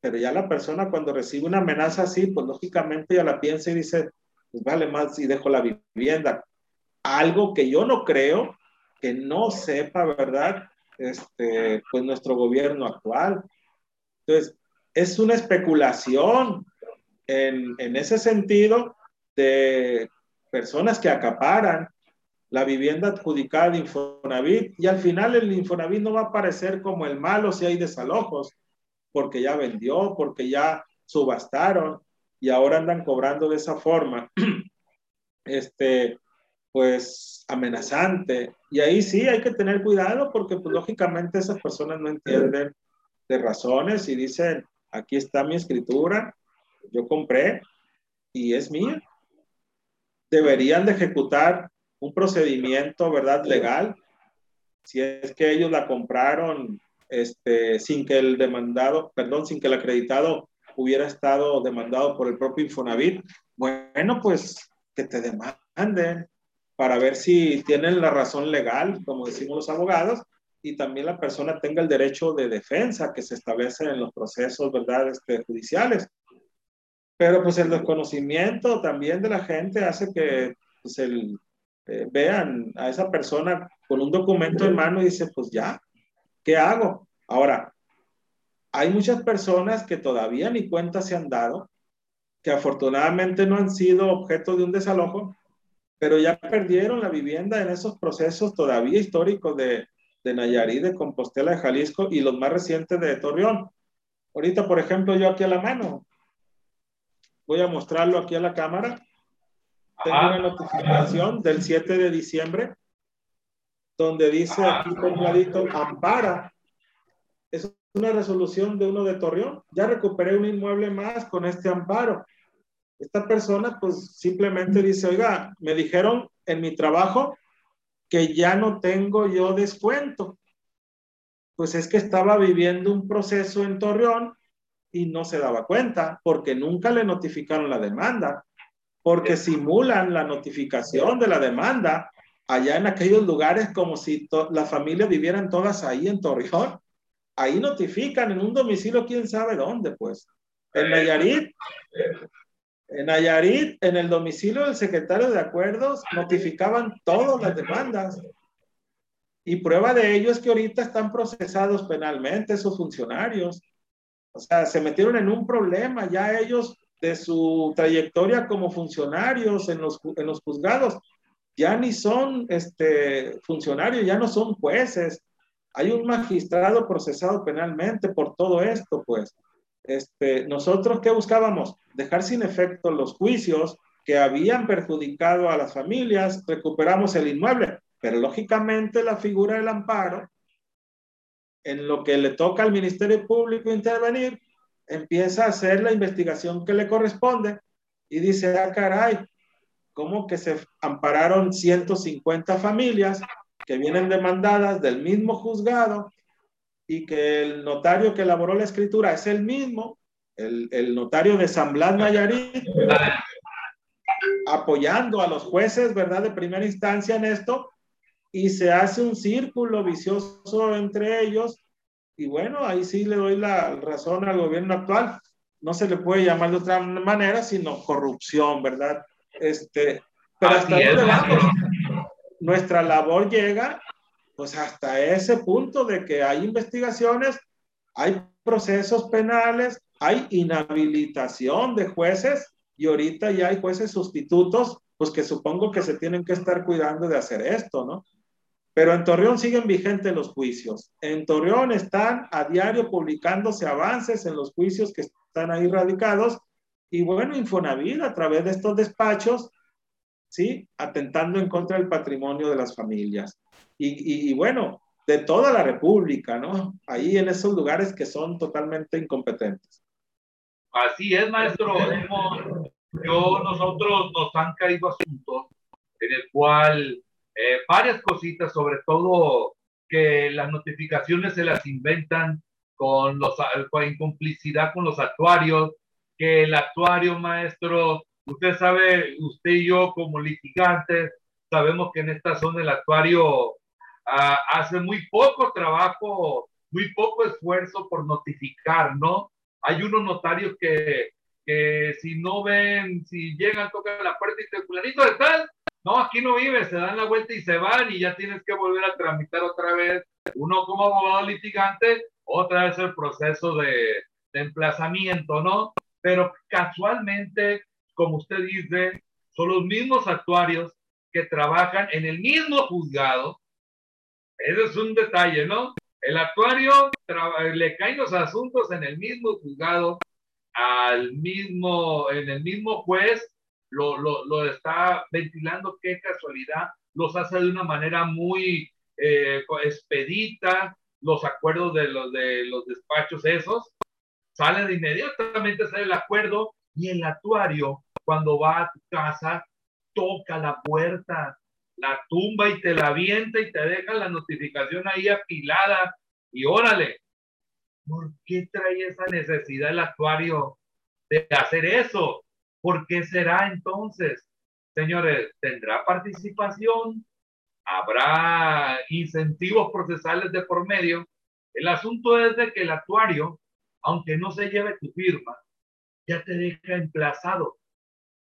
Pero ya la persona cuando recibe una amenaza así, pues lógicamente ya la piensa y dice, pues vale más si dejo la vivienda. Algo que yo no creo que no sepa, ¿verdad? Este, pues nuestro gobierno actual. Entonces, es una especulación en, en ese sentido de personas que acaparan la vivienda adjudicada de Infonavit y al final el Infonavit no va a aparecer como el malo si hay desalojos, porque ya vendió, porque ya subastaron y ahora andan cobrando de esa forma, este, pues amenazante. Y ahí sí hay que tener cuidado porque pues lógicamente esas personas no entienden de razones y dicen, aquí está mi escritura, yo compré y es mía. Deberían de ejecutar un procedimiento, ¿verdad? Legal. Si es que ellos la compraron este, sin que el demandado, perdón, sin que el acreditado hubiera estado demandado por el propio Infonavit, bueno, pues que te demanden para ver si tienen la razón legal, como decimos los abogados, y también la persona tenga el derecho de defensa que se establece en los procesos, ¿verdad?, este, judiciales. Pero pues el desconocimiento también de la gente hace que pues, el, eh, vean a esa persona con un documento en mano y dice, pues ya, ¿qué hago? Ahora, hay muchas personas que todavía ni cuenta se han dado, que afortunadamente no han sido objeto de un desalojo, pero ya perdieron la vivienda en esos procesos todavía históricos de, de Nayarit, de Compostela, de Jalisco y los más recientes de Torreón. Ahorita, por ejemplo, yo aquí a la mano, voy a mostrarlo aquí a la cámara. Tengo una notificación del 7 de diciembre donde dice aquí por un ladito, ampara. Es una resolución de uno de Torreón. Ya recuperé un inmueble más con este amparo. Esta persona pues simplemente dice, oiga, me dijeron en mi trabajo que ya no tengo yo descuento. Pues es que estaba viviendo un proceso en Torreón y no se daba cuenta porque nunca le notificaron la demanda porque simulan la notificación de la demanda allá en aquellos lugares como si las familias vivieran todas ahí en Torreón. Ahí notifican en un domicilio quién sabe dónde, pues. En Nayarit, en Nayarit, en el domicilio del secretario de acuerdos, notificaban todas las demandas. Y prueba de ello es que ahorita están procesados penalmente esos funcionarios. O sea, se metieron en un problema, ya ellos de su trayectoria como funcionarios en los, en los juzgados. Ya ni son este, funcionarios, ya no son jueces. Hay un magistrado procesado penalmente por todo esto, pues. Este, nosotros, ¿qué buscábamos? Dejar sin efecto los juicios que habían perjudicado a las familias, recuperamos el inmueble, pero lógicamente la figura del amparo, en lo que le toca al Ministerio Público intervenir, empieza a hacer la investigación que le corresponde y dice, ah, caray, ¿cómo que se ampararon 150 familias que vienen demandadas del mismo juzgado y que el notario que elaboró la escritura es el mismo, el, el notario de San Blas Nayarit, apoyando a los jueces, ¿verdad?, de primera instancia en esto, y se hace un círculo vicioso entre ellos y bueno, ahí sí le doy la razón al gobierno actual. No se le puede llamar de otra manera, sino corrupción, ¿verdad? Este, pero hasta Nuestra labor llega pues hasta ese punto de que hay investigaciones, hay procesos penales, hay inhabilitación de jueces y ahorita ya hay jueces sustitutos, pues que supongo que se tienen que estar cuidando de hacer esto, ¿no? Pero en Torreón siguen vigentes los juicios. En Torreón están a diario publicándose avances en los juicios que están ahí radicados. Y bueno, Infonavit a través de estos despachos, ¿sí? Atentando en contra del patrimonio de las familias. Y, y, bueno, de toda la República, ¿no? Ahí en esos lugares que son totalmente incompetentes. Así es, maestro. yo, nosotros nos han caído asuntos en el cual eh, varias cositas, sobre todo que las notificaciones se las inventan con los con complicidad con los actuarios, que el actuario maestro, usted sabe, usted y yo como litigantes, sabemos que en esta zona el actuario ah, hace muy poco trabajo, muy poco esfuerzo por notificar, ¿no? Hay unos notarios que, que si no ven, si llegan, tocan la puerta y dicen, fulanito de tal, no, aquí no vive, se dan la vuelta y se van y ya tienes que volver a tramitar otra vez, uno como abogado litigante, otra vez el proceso de, de emplazamiento, ¿no? Pero casualmente, como usted dice, son los mismos actuarios que trabajan en el mismo juzgado. Ese es un detalle, ¿no? El actuario le caen los asuntos en el mismo juzgado, al mismo, en el mismo juez lo, lo, lo, está ventilando, qué casualidad, los hace de una manera muy eh, expedita, los acuerdos de los, de los despachos esos, sale de inmediatamente, sale el acuerdo y el actuario cuando va a tu casa toca la puerta, la tumba y te la avienta y te deja la notificación ahí apilada y órale, ¿por qué trae esa necesidad el actuario de hacer eso? ¿Por qué será entonces? Señores, ¿tendrá participación? ¿Habrá incentivos procesales de por medio? El asunto es de que el actuario, aunque no se lleve tu firma, ya te deja emplazado.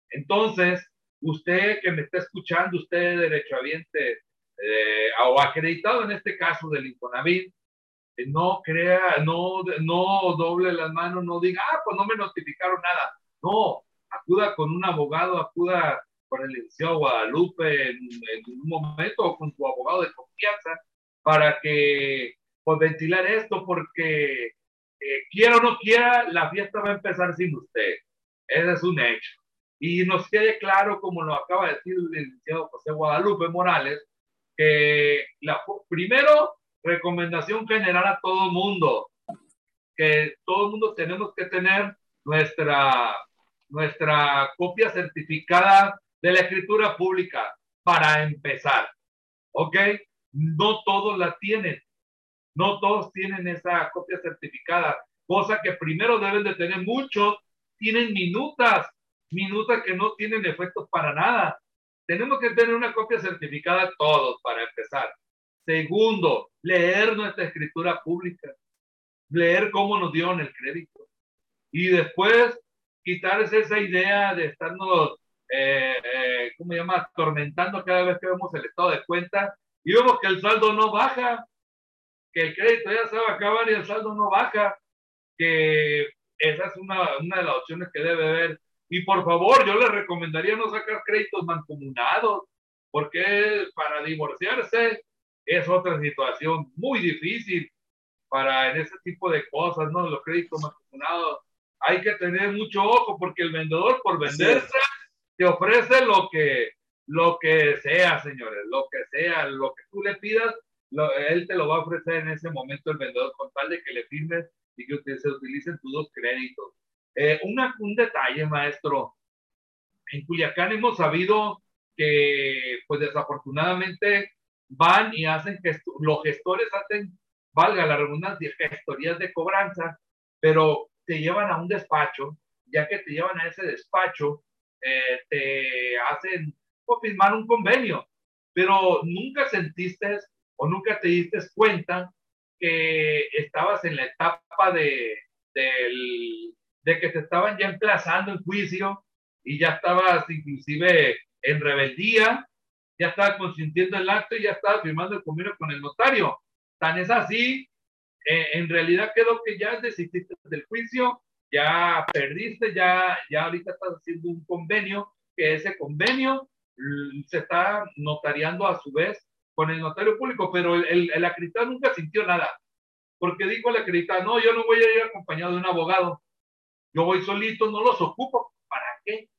Entonces, usted que me está escuchando, usted derechohabiente eh, o acreditado en este caso del Infonavit, eh, no crea, no, no doble las manos, no diga, ah, pues no me notificaron nada. No, acuda con un abogado, acuda con el licenciado Guadalupe en, un momento o con tu abogado de confianza para que, pues, ventilar esto, porque eh, quiera o no quiera, la fiesta va a empezar sin usted. Ese es un hecho. Y nos quede claro, como lo acaba de decir el licenciado José Guadalupe Morales, que la, primero, recomendación general a todo mundo, que todo mundo tenemos que tener nuestra nuestra copia certificada de la escritura pública para empezar. ¿Ok? No todos la tienen. No todos tienen esa copia certificada, cosa que primero deben de tener muchos. Tienen minutas, minutas que no tienen efectos para nada. Tenemos que tener una copia certificada todos para empezar. Segundo, leer nuestra escritura pública, leer cómo nos dieron el crédito. Y después quitarse esa idea de estarnos, eh, eh, ¿cómo se llama?, atormentando cada vez que vemos el estado de cuenta y vemos que el saldo no baja, que el crédito ya se va a acabar y el saldo no baja, que esa es una, una de las opciones que debe haber. Y por favor, yo le recomendaría no sacar créditos mancomunados, porque para divorciarse es otra situación muy difícil para en ese tipo de cosas, ¿no? Los créditos mancomunados hay que tener mucho ojo porque el vendedor por venderse te ofrece lo que, lo que sea, señores, lo que sea, lo que tú le pidas, él te lo va a ofrecer en ese momento el vendedor con tal de que le firmes y que se utilicen tus dos créditos. Eh, una, un detalle, maestro. En Culiacán hemos sabido que, pues desafortunadamente, van y hacen que los gestores hacen, valga la redundancia, gestorías de cobranza, pero te llevan a un despacho, ya que te llevan a ese despacho, eh, te hacen o firmar un convenio, pero nunca sentiste o nunca te diste cuenta que estabas en la etapa de, de que te estaban ya emplazando en juicio y ya estabas inclusive en rebeldía, ya estabas consintiendo el acto y ya estabas firmando el convenio con el notario. Tan es así eh, en realidad quedó que ya desististe del juicio ya perdiste, ya, ya ahorita estás haciendo un convenio, que ese convenio se está notariando a su vez con el notario público, pero el, el, el acreditado nunca sintió nada, porque dijo el acreditado, no, yo no voy a ir acompañado de un abogado, yo voy solito, no los ocupo, ¿para qué?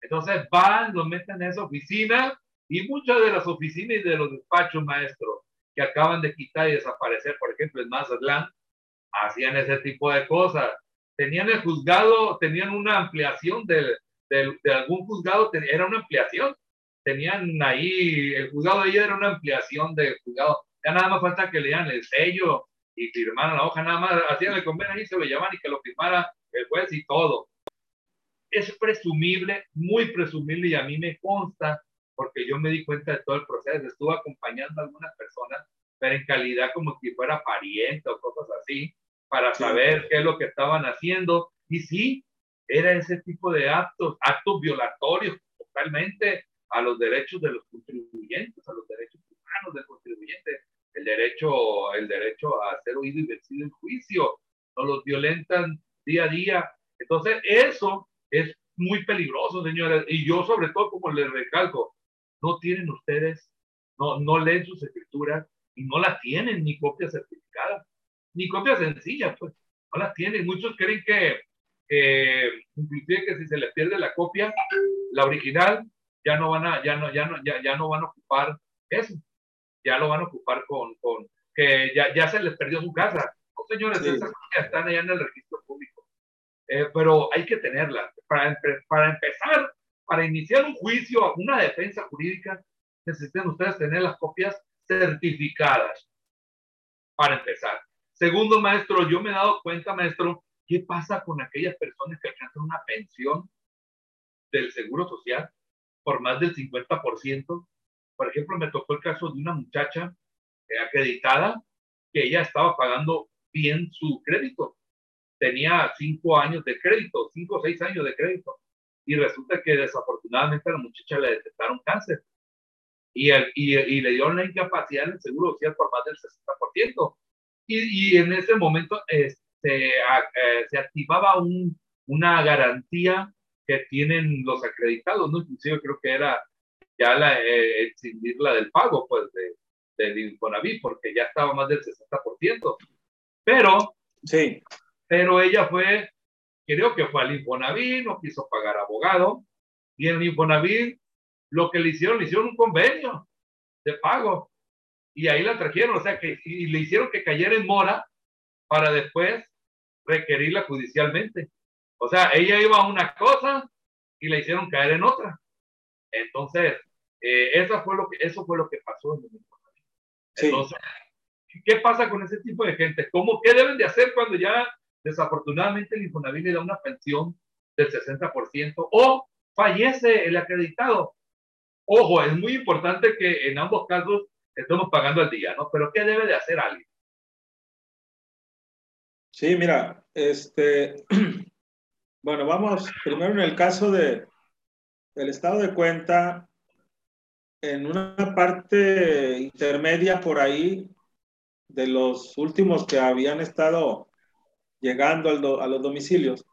Entonces van, los meten en esa oficina y muchas de las oficinas y de los despachos maestros que acaban de quitar y desaparecer, por ejemplo, en Mazatlán, hacían ese tipo de cosas. Tenían el juzgado, tenían una ampliación de, de, de algún juzgado, era una ampliación. Tenían ahí, el juzgado de ella era una ampliación del juzgado. Ya nada más falta que lean el sello y firmaran la hoja, nada más hacían el convenio y se lo llaman y que lo firmara el juez y todo. Es presumible, muy presumible y a mí me consta porque yo me di cuenta de todo el proceso. Estuve acompañando a algunas personas, pero en calidad como si fuera pariente o cosas así, para saber qué es lo que estaban haciendo. Y sí, era ese tipo de actos, actos violatorios totalmente a los derechos de los contribuyentes, a los derechos humanos del contribuyente, el derecho, el derecho a ser oído y vencido en juicio, no los violentan día a día. Entonces, eso es muy peligroso, señores. Y yo, sobre todo, como les recalco, no tienen ustedes, no, no leen sus escrituras y no las tienen ni copia certificada, ni copia sencilla, pues, no las tienen. Muchos creen que, que inclusive que si se les pierde la copia, la original, ya no van a, ya no, ya no, ya, ya no van a ocupar eso, ya lo van a ocupar con, con que ya, ya se les perdió su casa. Oh, señores, sí. esas copias están allá en el registro público. Eh, pero hay que tenerlas. Para, para empezar, para iniciar un juicio, una defensa jurídica, necesitan ustedes tener las copias certificadas para empezar. Segundo, maestro, yo me he dado cuenta, maestro, ¿qué pasa con aquellas personas que alcanzan una pensión del Seguro Social por más del 50%? Por ejemplo, me tocó el caso de una muchacha acreditada que ella estaba pagando bien su crédito. Tenía cinco años de crédito, cinco o seis años de crédito y resulta que desafortunadamente a la muchacha le detectaron cáncer y, el, y, le dieron la incapacidad en el seguro social por más del 60%. Y, y en ese momento este, eh, se activaba un, una garantía que tienen los acreditados, ¿no? Inclusive creo que era ya la, eh, del pago, pues, de, del Infonavit, porque ya estaba más del 60%. Pero, sí. Pero ella fue creo que fue al Infonavit, no quiso pagar abogado, y en el Infonavit lo que le hicieron, le hicieron un convenio de pago, y ahí la trajeron, o sea, que y le hicieron que cayera en mora para después requerirla judicialmente. O sea, ella iba a una cosa y la hicieron caer en otra. Entonces, eh, eso, fue lo que, eso fue lo que pasó en el Infonavit. Sí. Entonces, ¿qué pasa con ese tipo de gente? ¿Cómo, ¿Qué deben de hacer cuando ya desafortunadamente el Infonavit le da una pensión del 60% o fallece el acreditado. Ojo, es muy importante que en ambos casos estemos pagando al día, ¿no? Pero ¿qué debe de hacer alguien? Sí, mira, este, bueno, vamos primero en el caso de el estado de cuenta, en una parte intermedia por ahí de los últimos que habían estado llegando al do, a los domicilios,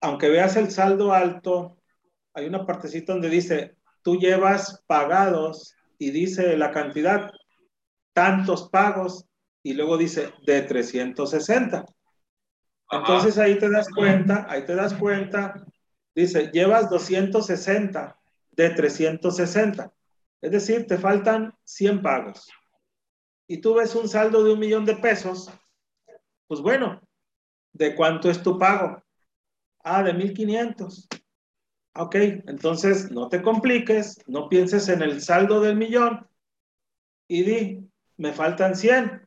aunque veas el saldo alto, hay una partecita donde dice, tú llevas pagados y dice la cantidad, tantos pagos, y luego dice de 360. Entonces ahí te das cuenta, ahí te das cuenta, dice, llevas 260 de 360. Es decir, te faltan 100 pagos. Y tú ves un saldo de un millón de pesos pues bueno, ¿de cuánto es tu pago? Ah, de 1500. Ok, entonces no te compliques, no pienses en el saldo del millón y di, me faltan 100.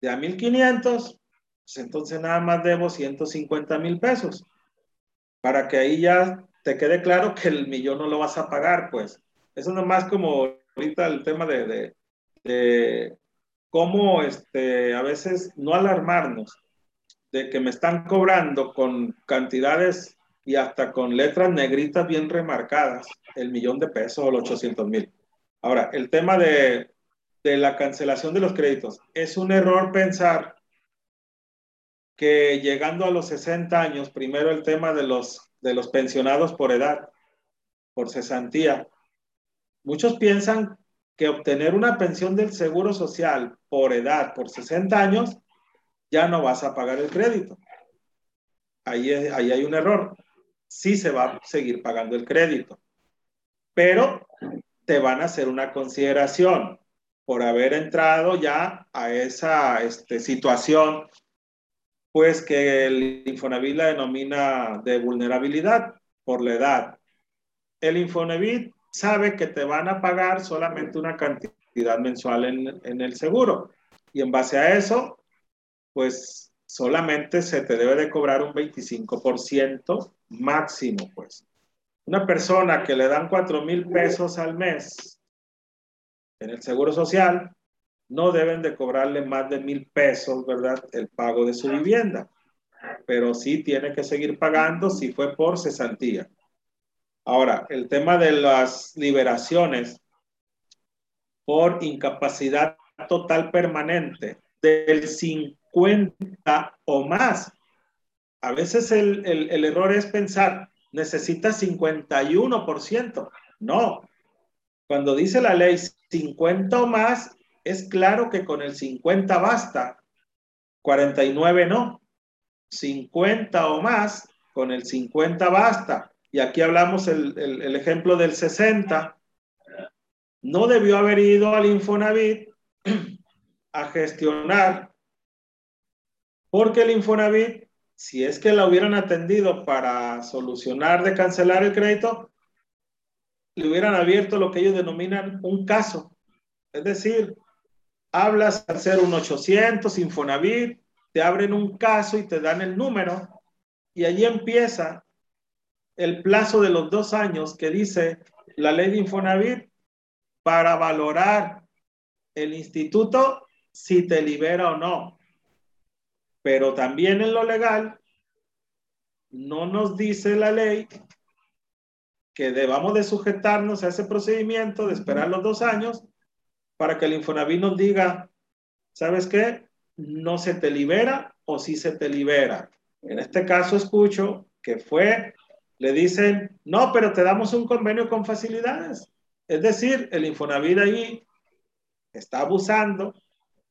De a 1500, pues entonces nada más debo 150 mil pesos. Para que ahí ya te quede claro que el millón no lo vas a pagar, pues. Eso nomás como ahorita el tema de, de, de cómo este, a veces no alarmarnos de que me están cobrando con cantidades y hasta con letras negritas bien remarcadas el millón de pesos o los 800 mil. Ahora, el tema de, de la cancelación de los créditos. Es un error pensar que llegando a los 60 años, primero el tema de los, de los pensionados por edad, por cesantía. Muchos piensan que obtener una pensión del Seguro Social por edad, por 60 años, ya no vas a pagar el crédito. Ahí, ahí hay un error. Sí se va a seguir pagando el crédito, pero te van a hacer una consideración por haber entrado ya a esa este, situación, pues que el Infonavit la denomina de vulnerabilidad por la edad. El Infonavit sabe que te van a pagar solamente una cantidad mensual en, en el seguro y en base a eso, pues solamente se te debe de cobrar un 25% máximo, pues. Una persona que le dan 4 mil pesos al mes en el Seguro Social, no deben de cobrarle más de mil pesos, ¿verdad? El pago de su vivienda. Pero sí tiene que seguir pagando si fue por cesantía. Ahora, el tema de las liberaciones por incapacidad total permanente del 50 o más. A veces el, el, el error es pensar, necesita 51%. No, cuando dice la ley 50 o más, es claro que con el 50 basta, 49 no. 50 o más, con el 50 basta. Y aquí hablamos el, el, ejemplo del 60. No debió haber ido al Infonavit a gestionar, porque el Infonavit, si es que la hubieran atendido para solucionar de cancelar el crédito, le hubieran abierto lo que ellos denominan un caso. Es decir, hablas al ser un 800 Infonavit, te abren un caso y te dan el número y allí empieza el plazo de los dos años que dice la ley de Infonavit para valorar el instituto si te libera o no. Pero también en lo legal no nos dice la ley que debamos de sujetarnos a ese procedimiento de esperar los dos años para que el Infonavit nos diga, ¿sabes qué? No se te libera o sí se te libera. En este caso escucho que fue, le dicen, no, pero te damos un convenio con facilidades. Es decir, el Infonavit ahí está abusando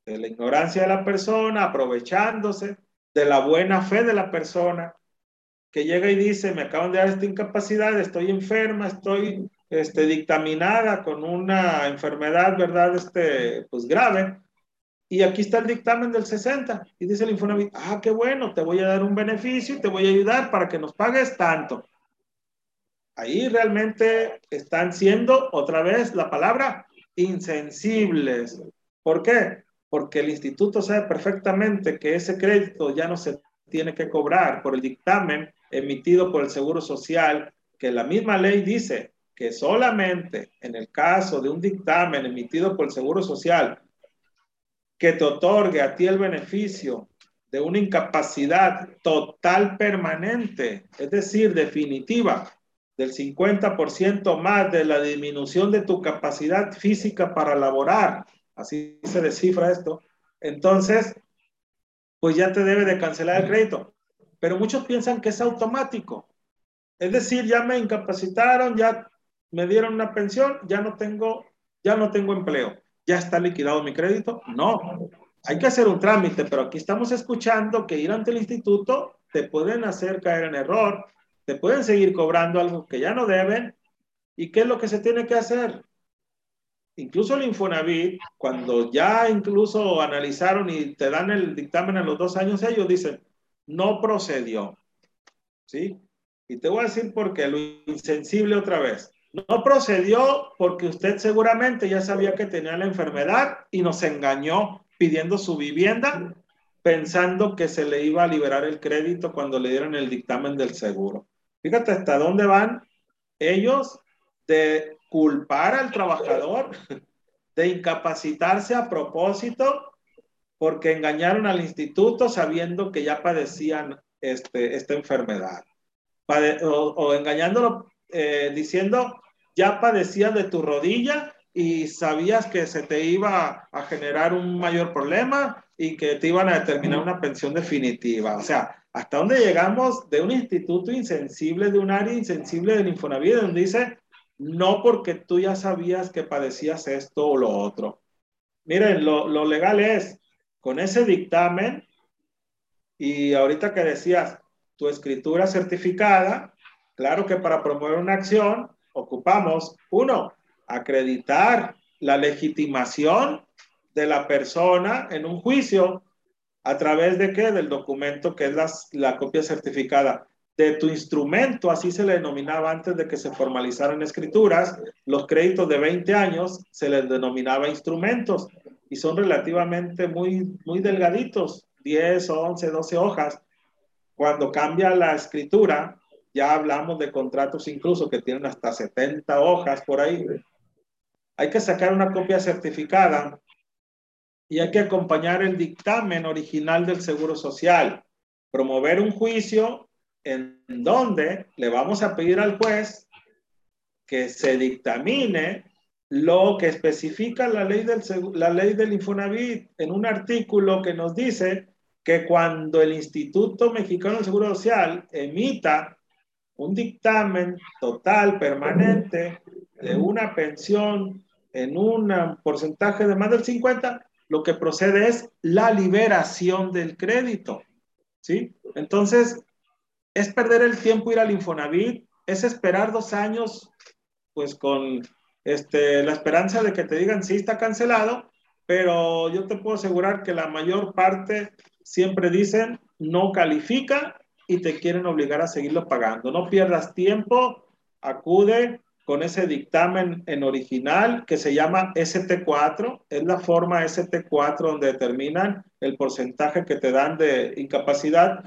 de la ignorancia de la persona, aprovechándose de la buena fe de la persona que llega y dice, me acaban de dar esta incapacidad, estoy enferma, estoy este, dictaminada con una enfermedad, ¿verdad? Este, pues grave. Y aquí está el dictamen del 60. Y dice el Infonavit, ah, qué bueno, te voy a dar un beneficio y te voy a ayudar para que nos pagues tanto. Ahí realmente están siendo, otra vez la palabra, insensibles. ¿Por qué? Porque el instituto sabe perfectamente que ese crédito ya no se tiene que cobrar por el dictamen emitido por el Seguro Social, que la misma ley dice que solamente en el caso de un dictamen emitido por el Seguro Social que te otorgue a ti el beneficio de una incapacidad total permanente, es decir, definitiva, del 50% más de la disminución de tu capacidad física para laborar, así se descifra esto, entonces, pues ya te debe de cancelar el crédito. Pero muchos piensan que es automático. Es decir, ya me incapacitaron, ya me dieron una pensión, ya no tengo, ya no tengo empleo, ya está liquidado mi crédito. No, hay que hacer un trámite, pero aquí estamos escuchando que ir ante el instituto te pueden hacer caer en error, te pueden seguir cobrando algo que ya no deben. ¿Y qué es lo que se tiene que hacer? Incluso el Infonavit, cuando ya incluso analizaron y te dan el dictamen a los dos años, ellos dicen, no procedió. ¿Sí? Y te voy a decir por qué, lo insensible otra vez. No procedió porque usted seguramente ya sabía que tenía la enfermedad y nos engañó pidiendo su vivienda pensando que se le iba a liberar el crédito cuando le dieron el dictamen del seguro. Fíjate hasta dónde van ellos de culpar al trabajador, de incapacitarse a propósito porque engañaron al instituto sabiendo que ya padecían este, esta enfermedad. o, engañándolo eh, diciendo, ya padecías de tu rodilla y sabías que se te iba a generar un mayor problema y que te iban a determinar una pensión definitiva. O sea, ¿hasta dónde llegamos de un instituto insensible, de un área insensible del Infonavit, donde dice, no porque tú ya sabías que padecías esto o lo otro? Miren, lo, lo legal es, con ese dictamen, y ahorita que decías, tu escritura certificada, claro que para promover una acción ocupamos, uno, acreditar la legitimación de la persona en un juicio a través de qué? Del documento que es la copia certificada de tu instrumento, así se le denominaba antes de que se formalizaran escrituras, los créditos de 20 años se les denominaba instrumentos y son relativamente muy, muy delgaditos, 10, 11, 12 hojas. Cuando cambia la escritura, ya hablamos de contratos incluso que tienen hasta 70 hojas por ahí. Hay que sacar una copia certificada y hay que acompañar el dictamen original del Seguro Social. Promover un juicio en donde le vamos a pedir al juez que se dictamine lo que especifica la ley del, la ley del Infonavit en un artículo que nos dice que cuando el Instituto Mexicano del Seguro Social emita un dictamen total, permanente, de una pensión en un porcentaje de más del 50, lo que procede es la liberación del crédito. ¿Sí? Entonces, es perder el tiempo ir al Infonavit, es esperar dos años, pues con este, la esperanza de que te digan sí está cancelado, pero yo te puedo asegurar que la mayor parte siempre dicen no califica y te quieren obligar a seguirlo pagando. No pierdas tiempo, acude con ese dictamen en original que se llama ST4, es la forma ST4 donde determinan el porcentaje que te dan de incapacidad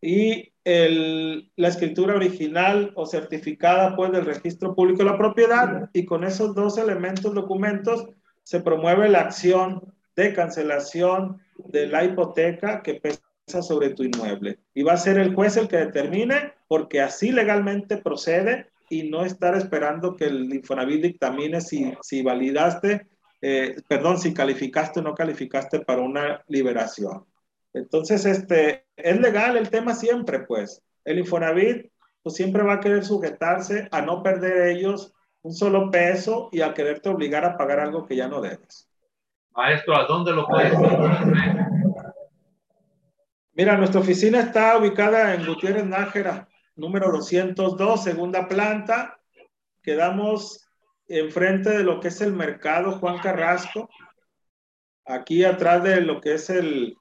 y el, la escritura original o certificada pues del registro público de la propiedad y con esos dos elementos, documentos, se promueve la acción de cancelación de la hipoteca que pesa sobre tu inmueble. Y va a ser el juez el que determine porque así legalmente procede y no estar esperando que el Infonavit dictamine si, si validaste, eh, perdón, si calificaste o no calificaste para una liberación. Entonces, este, es legal el tema siempre, pues. El Infonavit pues, siempre va a querer sujetarse a no perder ellos un solo peso y a quererte obligar a pagar algo que ya no debes. Maestro, ¿a dónde lo puedes Mira, nuestra oficina está ubicada en Gutiérrez Nájera, número 202, segunda planta. Quedamos enfrente de lo que es el mercado Juan Carrasco, aquí atrás de lo que es el,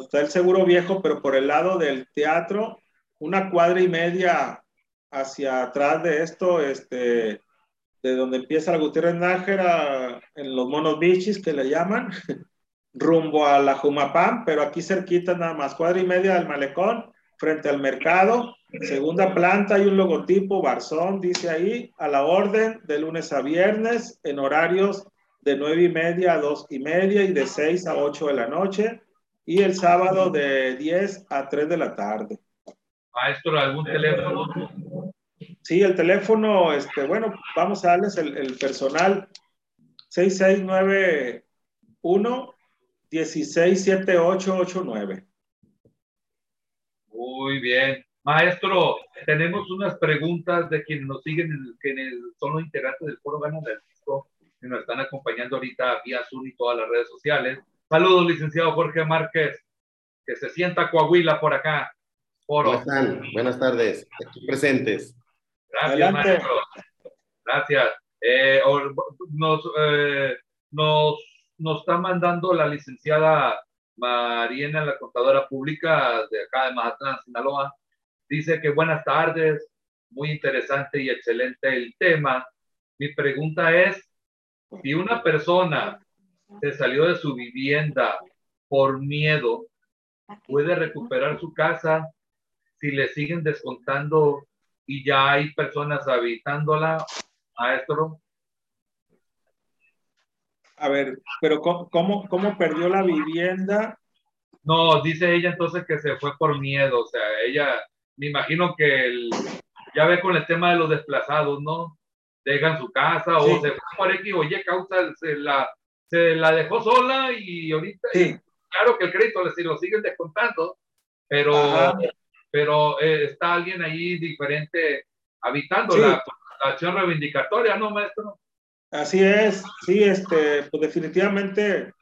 está el seguro viejo, pero por el lado del teatro, una cuadra y media hacia atrás de esto, este, de donde empieza la Gutiérrez Nájera, en los monos bichis que le llaman, rumbo a la Jumapam, pero aquí cerquita nada más, cuadra y media del malecón, frente al mercado, segunda planta, hay un logotipo, Barzón, dice ahí, a la orden, de lunes a viernes, en horarios de nueve y media a dos y media y de seis a ocho de la noche y el sábado de 10 a 3 de la tarde. Maestro, ¿algún teléfono? Sí, el teléfono, este, bueno, vamos a darles el, el personal 6691 167889. Muy bien. Maestro, tenemos unas preguntas de quienes nos siguen, quienes son los integrantes del Foro Gana del Disco, que nos están acompañando ahorita vía Zoom y todas las redes sociales. Saludos, licenciado Jorge Márquez, que se sienta Coahuila por acá. ¿Cómo están? Buenas tardes, aquí presentes. Gracias, maestro. Gracias. Eh, nos, eh, nos, nos está mandando la licenciada Mariana, la contadora pública de acá de Mazatlán, Sinaloa. Dice que buenas tardes, muy interesante y excelente el tema. Mi pregunta es, si una persona se salió de su vivienda por miedo, puede recuperar su casa si le siguen descontando y ya hay personas habitándola, maestro. A ver, pero ¿cómo, cómo, perdió la vivienda? No, dice ella entonces que se fue por miedo, o sea, ella, me imagino que el, ya ve con el tema de los desplazados, ¿no? dejan su casa o se fue por X o Y causa, se la, se la dejó sola y ahorita, claro que el crédito le lo siguen descontando, pero, pero eh, está alguien ahí diferente habitando la, la, acción reivindicatoria, ¿no, maestro? Así es, sí, este, pues definitivamente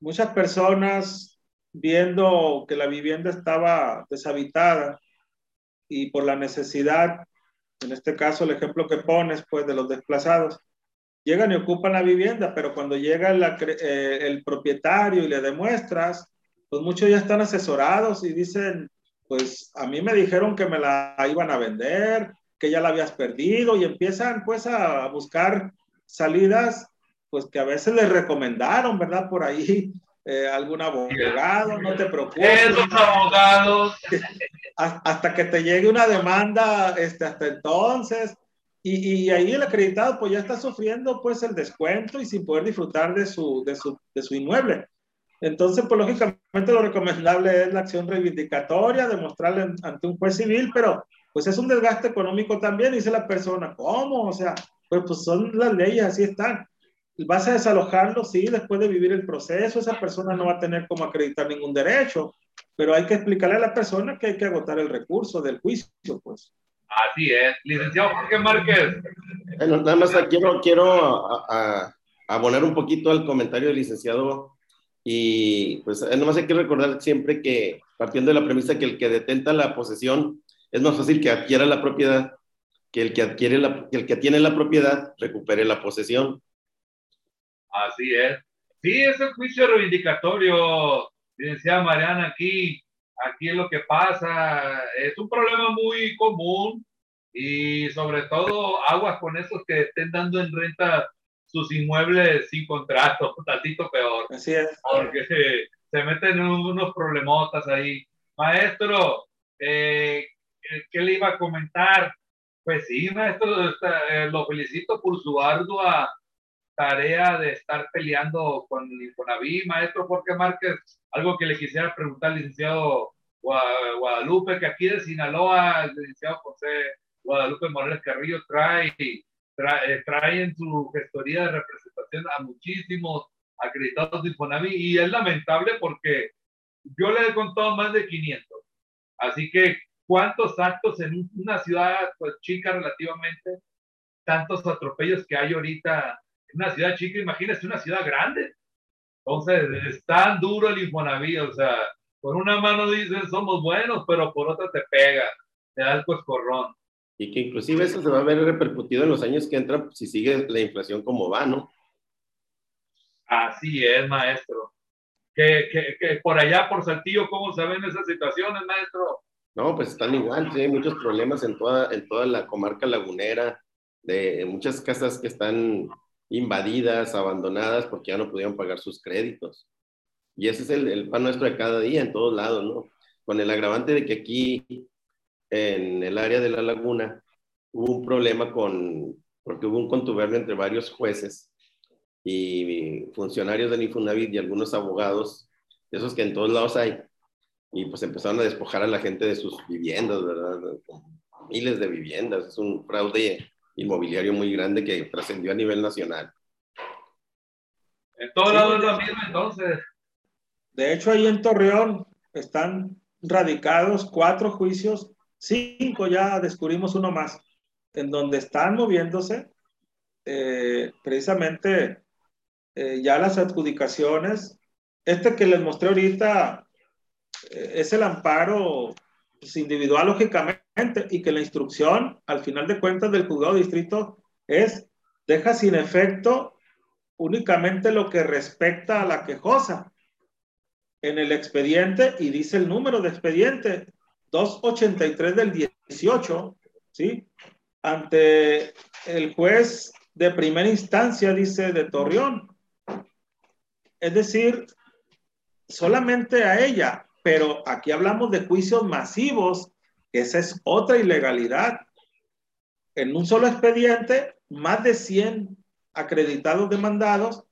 muchas personas viendo que la vivienda estaba deshabitada y por la necesidad, en este caso el ejemplo que pones, pues de los desplazados, llegan y ocupan la vivienda, pero cuando llega eh, el propietario y le demuestras, pues muchos ya están asesorados y dicen, pues a mí me dijeron que me la iban a vender, que ya la habías perdido y empiezan pues a buscar salidas, pues que a veces les recomendaron, ¿verdad? Por ahí eh, algún abogado, no te preocupes. Esos abogados. Hasta que te llegue una demanda, este, hasta entonces. Y, y, ahí el acreditado pues ya está sufriendo pues el descuento y sin poder disfrutar de su, de su, de su inmueble. Entonces, pues lógicamente lo recomendable es la acción reivindicatoria, demostrarle ante un juez civil, pero pues es un desgaste económico también, dice la persona, ¿cómo? O sea, pues, pues son las leyes, así están. Vas a desalojarlo, sí, después de vivir el proceso, esa persona no va a tener como acreditar ningún derecho, pero hay que explicarle a la persona que hay que agotar el recurso del juicio, pues. Así es. Licenciado Jorge Márquez. Bueno, nada más quiero, quiero abonar un poquito al comentario del licenciado y pues nada más hay que recordar siempre que partiendo de la premisa que el que detenta la posesión es más fácil que adquiera la propiedad que el que adquiere la, el que tiene la propiedad recupere la posesión. Así es. Sí, es el juicio reivindicatorio, decía Mariana aquí. Aquí es lo que pasa. Es un problema muy común y sobre todo aguas con esos que estén dando en renta sus inmuebles sin contrato, tantito peor. Así es. Porque se, meten en unos problemotas ahí. Maestro, eh, ¿qué le iba a comentar? Pues sí, maestro, eh, lo felicito por su ardua tarea de estar peleando con Infonavit, maestro Jorge Márquez. Algo que le quisiera preguntar al licenciado Guadalupe, que aquí de Sinaloa, el licenciado José Guadalupe Morales Carrillo trae, trae, trae en su gestoría de representación a muchísimos acreditados de Infonavit y es lamentable porque yo le he contado más de 500. Así que cuántos actos en una ciudad pues, chica relativamente, tantos atropellos que hay ahorita en una ciudad chica, imagínese una ciudad grande. Entonces, es tan duro el Infonavit, o sea, por una mano dicen somos buenos, pero por otra te pega, te da el coscorrón. Y que inclusive eso se va a ver repercutido en los años que entran si sigue la inflación como va, ¿no? Así es, maestro. Que, que, que por allá, por Saltillo, ¿cómo se ven esas situaciones, maestro? No, pues están igual, sí, hay muchos problemas en toda, en toda la comarca lagunera, de muchas casas que están invadidas, abandonadas, porque ya no pudieron pagar sus créditos. Y ese es el, el pan nuestro de cada día, en todos lados, ¿no? Con el agravante de que aquí, en el área de la laguna, hubo un problema con, porque hubo un contubernio entre varios jueces y funcionarios del Infonavit y algunos abogados, esos que en todos lados hay, y pues empezaron a despojar a la gente de sus viviendas, ¿verdad? Miles de viviendas, es un fraude inmobiliario muy grande que trascendió a nivel nacional. En todos lados es lo mismo entonces. De hecho, ahí en Torreón están radicados cuatro juicios, cinco ya descubrimos uno más, en donde están moviéndose eh, precisamente eh, ya las adjudicaciones. Este que les mostré ahorita es el amparo pues, individual, lógicamente, y que la instrucción, al final de cuentas, del juzgado distrito es, deja sin efecto únicamente lo que respecta a la quejosa en el expediente y dice el número de expediente 283 del 18, ¿sí? Ante el juez de primera instancia, dice de Torreón. Es decir, solamente a ella pero aquí hablamos de juicios masivos, esa es otra ilegalidad. En un solo expediente, más de 100 acreditados demandados,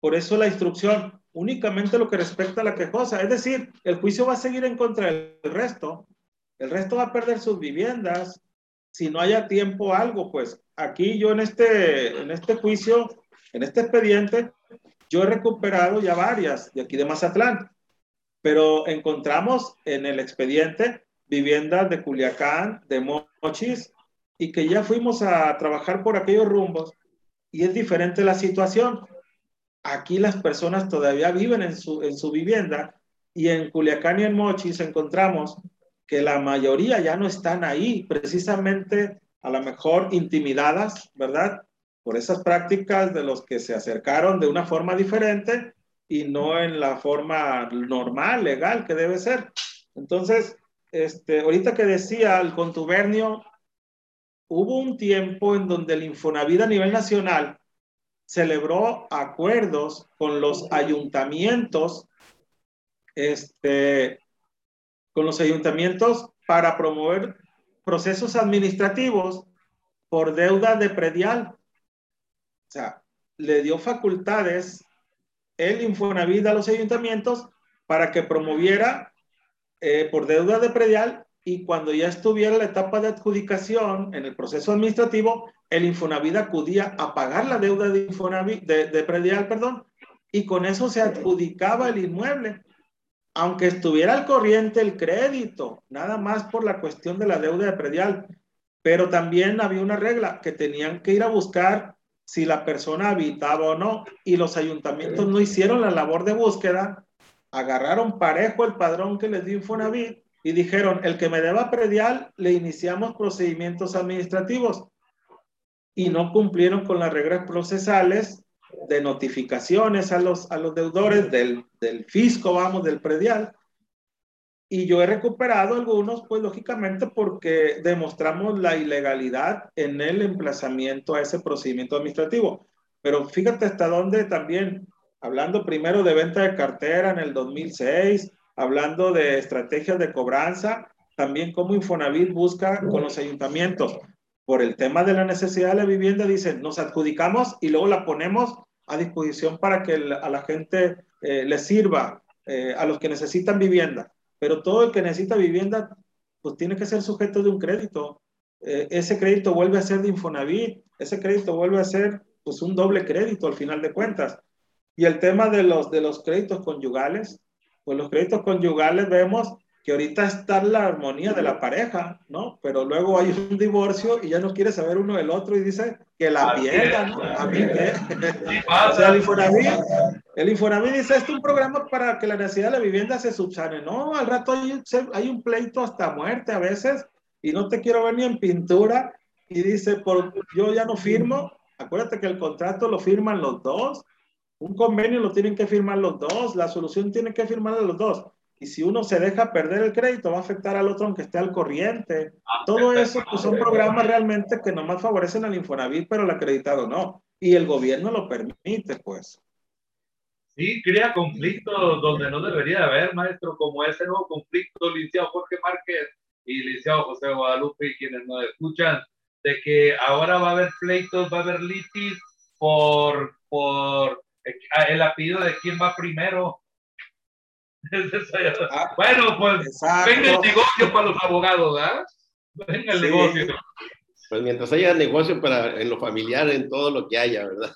por eso la instrucción únicamente lo que respecta a la quejosa, es decir, el juicio va a seguir en contra del resto, el resto va a perder sus viviendas, si no haya tiempo algo, pues aquí yo en este, en este juicio, en este expediente, yo he recuperado ya varias de aquí de Mazatlán, pero encontramos en el expediente viviendas de Culiacán, de Mochis, y que ya fuimos a trabajar por aquellos rumbos y es diferente la situación. Aquí las personas todavía viven en su, en su vivienda y en Culiacán y en Mochis encontramos que la mayoría ya no están ahí, precisamente a lo mejor intimidadas, ¿verdad? Por esas prácticas de los que se acercaron de una forma diferente y no en la forma normal, legal que debe ser. Entonces, este, ahorita que decía el contubernio, hubo un tiempo en donde el Infonavit a nivel nacional celebró acuerdos con los ayuntamientos, este, con los ayuntamientos para promover procesos administrativos por deuda de predial. O sea, le dio facultades el Infonavit a los ayuntamientos para que promoviera eh, por deuda de predial y cuando ya estuviera la etapa de adjudicación en el proceso administrativo, el Infonavit acudía a pagar la deuda de, Infonavit, de, predial, perdón, y con eso se adjudicaba el inmueble, aunque estuviera al corriente el crédito, nada más por la cuestión de la deuda de predial, pero también había una regla que tenían que ir a buscar si la persona habitaba o no, y los ayuntamientos no hicieron la labor de búsqueda, agarraron parejo el padrón que les dio Infonavit y dijeron, el que me deba predial, le iniciamos procedimientos administrativos y no cumplieron con las reglas procesales de notificaciones a los, a los deudores del, del fisco, vamos, del predial. Y yo he recuperado algunos, pues lógicamente porque demostramos la ilegalidad en el emplazamiento a ese procedimiento administrativo. Pero fíjate hasta dónde también, hablando primero de venta de cartera en el 2006, hablando de estrategias de cobranza, también como Infonavit busca con los ayuntamientos. Por el tema de la necesidad de la vivienda, dicen, nos adjudicamos y luego la ponemos a disposición para que a la gente eh, le sirva, eh, a los que necesitan vivienda. Pero todo el que necesita vivienda, pues tiene que ser sujeto de un crédito. Eh, ese crédito vuelve a ser de Infonavit, ese crédito vuelve a ser pues un doble crédito al final de cuentas. Y el tema de los, de los créditos conyugales, pues los créditos conyugales vemos que ahorita está la armonía de la pareja, ¿no? Pero luego hay un divorcio y ya no quiere saber uno del otro y dice que la pierda, ¿no? A mí qué. o sea, el Infonavit, el Infonavit dice, esto es un programa para que la necesidad de la vivienda se subsane. No, al rato hay, hay un pleito hasta muerte a veces y no te quiero ver ni en pintura y dice, por, yo ya no firmo. Acuérdate que el contrato lo firman los dos un convenio lo tienen que firmar los dos, la solución tiene que firmar los dos. Y si uno se deja perder el crédito, va a afectar al otro aunque esté al corriente. Ah, Todo eso pues, son programas realmente que nomás favorecen al Infonavit, pero el acreditado no. Y el gobierno lo permite, pues. Sí, crea conflictos donde no debería haber, maestro, como ese nuevo conflicto, licenciado Jorge Márquez y licenciado José Guadalupe y quienes nos escuchan, de que ahora va a haber pleitos, va a haber litis por, por Ah, el apellido de quién va primero. Ah, bueno, pues venga el negocio para los abogados, ¿verdad? Venga el negocio. Pues mientras haya negocio para en lo familiar, en todo lo que haya, ¿verdad?